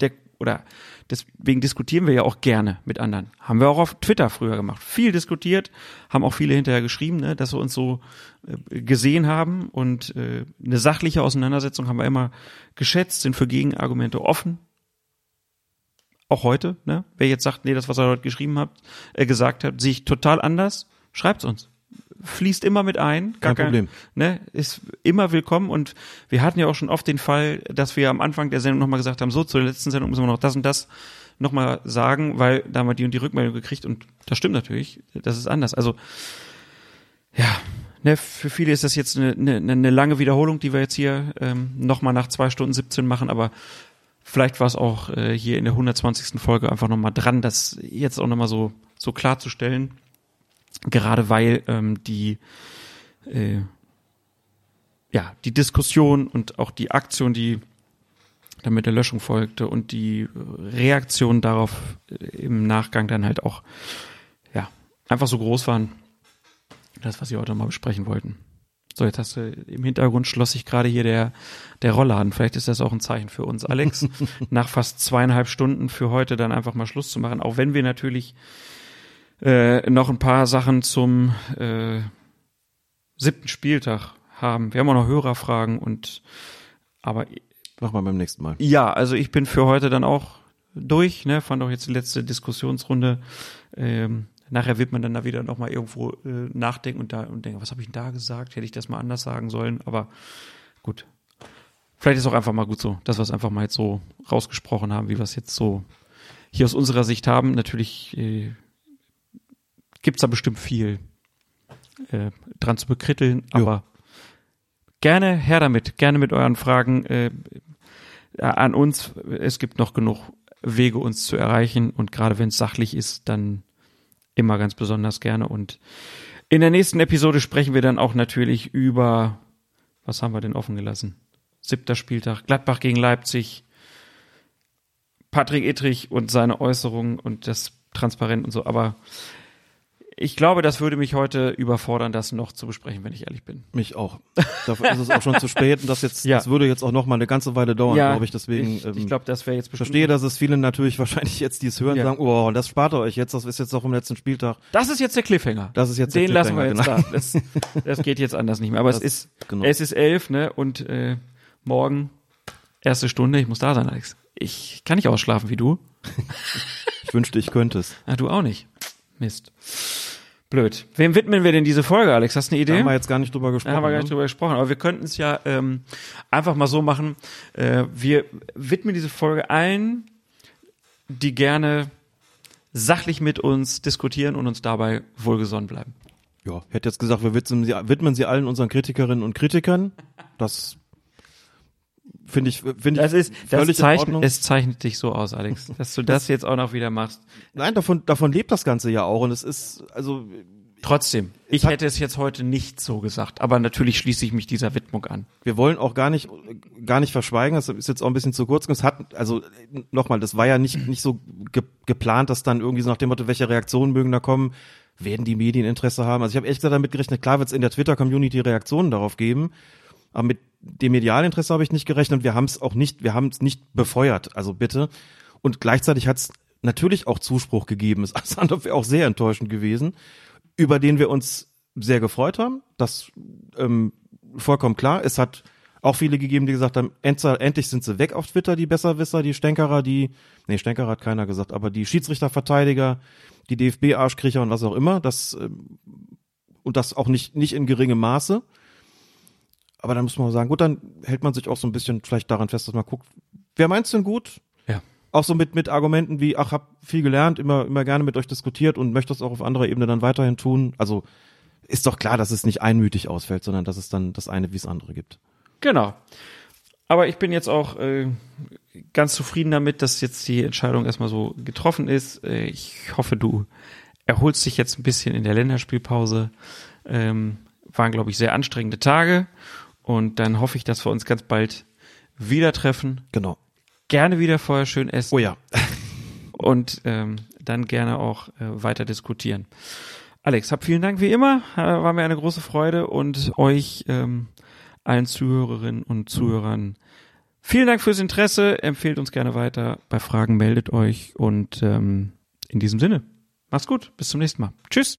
der oder deswegen diskutieren wir ja auch gerne mit anderen. Haben wir auch auf Twitter früher gemacht. Viel diskutiert, haben auch viele hinterher geschrieben, ne, dass wir uns so äh, gesehen haben und äh, eine sachliche Auseinandersetzung haben wir immer geschätzt, sind für Gegenargumente offen. Auch heute, ne? Wer jetzt sagt, nee, das, was er heute geschrieben hat, äh, gesagt hat, sehe ich total anders, schreibt's uns. Fließt immer mit ein. Kein Problem. Ne, ist immer willkommen und wir hatten ja auch schon oft den Fall, dass wir am Anfang der Sendung nochmal gesagt haben, so, zur letzten Sendung müssen wir noch das und das nochmal sagen, weil da haben wir die und die Rückmeldung gekriegt und das stimmt natürlich, das ist anders. Also, ja, ne, für viele ist das jetzt eine, eine, eine lange Wiederholung, die wir jetzt hier ähm, nochmal nach zwei Stunden 17 machen, aber vielleicht war es auch äh, hier in der 120. Folge einfach nochmal dran, das jetzt auch nochmal so, so klarzustellen gerade weil ähm, die äh, ja die Diskussion und auch die Aktion, die dann mit der Löschung folgte und die Reaktion darauf äh, im Nachgang dann halt auch ja einfach so groß waren, das was wir heute mal besprechen wollten. So, jetzt hast du im Hintergrund schloss sich gerade hier der, der Rollladen. Vielleicht ist das auch ein Zeichen für uns, Alex, nach fast zweieinhalb Stunden für heute dann einfach mal Schluss zu machen. Auch wenn wir natürlich äh, noch ein paar Sachen zum äh, siebten Spieltag haben. Wir haben auch noch Hörerfragen und aber Machen wir beim nächsten Mal. ja, also ich bin für heute dann auch durch, ne, fand auch jetzt die letzte Diskussionsrunde. Ähm, nachher wird man dann da wieder nochmal irgendwo äh, nachdenken und da und denken, was habe ich denn da gesagt? Hätte ich das mal anders sagen sollen? Aber gut. Vielleicht ist auch einfach mal gut so, dass wir es einfach mal jetzt so rausgesprochen haben, wie wir es jetzt so hier aus unserer Sicht haben. Natürlich äh, gibt's da bestimmt viel äh, dran zu bekritteln, aber gerne her damit, gerne mit euren Fragen äh, an uns. Es gibt noch genug Wege, uns zu erreichen und gerade wenn es sachlich ist, dann immer ganz besonders gerne. Und in der nächsten Episode sprechen wir dann auch natürlich über, was haben wir denn offen gelassen? Siebter Spieltag, Gladbach gegen Leipzig, Patrick Ittrich und seine Äußerungen und das Transparent und so. Aber ich glaube, das würde mich heute überfordern, das noch zu besprechen, wenn ich ehrlich bin. Mich auch. Dafür ist es auch schon zu spät und das jetzt, Ja. das würde jetzt auch noch mal eine ganze Weile dauern, glaube ich. Deswegen ich, ähm, ich glaube, das wäre jetzt ich bestimmt. verstehe, dass es viele natürlich wahrscheinlich jetzt, die es hören, Ja. sagen, oh, das spart ihr euch jetzt, das ist jetzt auch im letzten Spieltag. Das ist jetzt der Cliffhanger. Das ist jetzt der Den lassen wir jetzt Cliffhanger, da. Das, das geht jetzt anders nicht mehr. Aber es Das- ist, genau. es ist elf, ne? Und äh, morgen erste Stunde. Ich muss da sein, Alex. Ich kann nicht ausschlafen wie du. Ich wünschte, ich könnte es. Ah, du auch nicht. Mist. Blöd. Wem widmen wir denn diese Folge, Alex? Hast du eine Da Idee? haben wir jetzt gar nicht drüber Da gesprochen. haben wir gar nicht ne? drüber gesprochen, aber wir könnten es ja ähm, einfach mal so machen. Äh, wir widmen diese Folge allen, die gerne sachlich mit uns diskutieren und uns dabei wohlgesonnen bleiben. Ja, ich hätte jetzt gesagt, wir widmen sie, widmen sie allen unseren Kritikerinnen und Kritikern. Das finde ich, finde Das ich ist, das völlig in zeichnet, Ordnung. es zeichnet dich so aus, Alex, dass du das jetzt auch noch wieder machst. Nein, davon, davon lebt das Ganze ja auch. Und es ist, also Trotzdem, ich hätte es jetzt heute nicht so gesagt, aber natürlich schließe ich mich dieser Widmung an. Wir wollen auch gar nicht, gar nicht verschweigen, das ist jetzt auch ein bisschen zu kurz. Es hat, also nochmal, das war ja nicht, nicht so ge geplant, dass dann irgendwie so nach dem Motto, welche Reaktionen mögen da kommen, werden die Medien Interesse haben. Also ich habe ehrlich gesagt damit gerechnet, klar wird es in der Twitter-Community Reaktionen darauf geben, aber mit dem Medialinteresse habe ich nicht gerechnet und wir haben es auch nicht, wir haben es nicht befeuert, also bitte. Und gleichzeitig hat es natürlich auch Zuspruch gegeben. Andere wäre auch sehr enttäuschend gewesen, über den wir uns sehr gefreut haben. Das ähm, vollkommen klar. Es hat auch viele gegeben, die gesagt haben, endlich sind sie weg auf Twitter, die Besserwisser, die Stänkerer, die, nee, Stänkerer hat keiner gesagt, aber die Schiedsrichterverteidiger, die DFB-Arschkriecher und was auch immer, das, ähm, und das auch nicht, nicht in geringem Maße. Aber dann muss man sagen, gut, dann hält man sich auch so ein bisschen vielleicht daran fest, dass man guckt, wer meint's denn gut? Ja. Auch so mit, mit Argumenten wie, ach, hab viel gelernt, immer, immer gerne mit euch diskutiert und möchte das auch auf anderer Ebene dann weiterhin tun. Also, ist doch klar, dass es nicht einmütig ausfällt, sondern dass es dann das eine wie das andere gibt. Genau. Aber ich bin jetzt auch äh, ganz zufrieden damit, dass jetzt die Entscheidung erstmal so getroffen ist. Äh, ich hoffe, du erholst dich jetzt ein bisschen in der Länderspielpause. Ähm, waren, glaube ich, sehr anstrengende Tage. Und dann hoffe ich, dass wir uns ganz bald wieder treffen. Genau. Gerne wieder vorher schön essen. Oh ja. und ähm, dann gerne auch äh, weiter diskutieren. Alex, hab vielen Dank wie immer. War mir eine große Freude und euch ähm, allen Zuhörerinnen und Zuhörern vielen Dank fürs Interesse. Empfehlt uns gerne weiter. Bei Fragen meldet euch und ähm, in diesem Sinne, macht's gut. Bis zum nächsten Mal. Tschüss.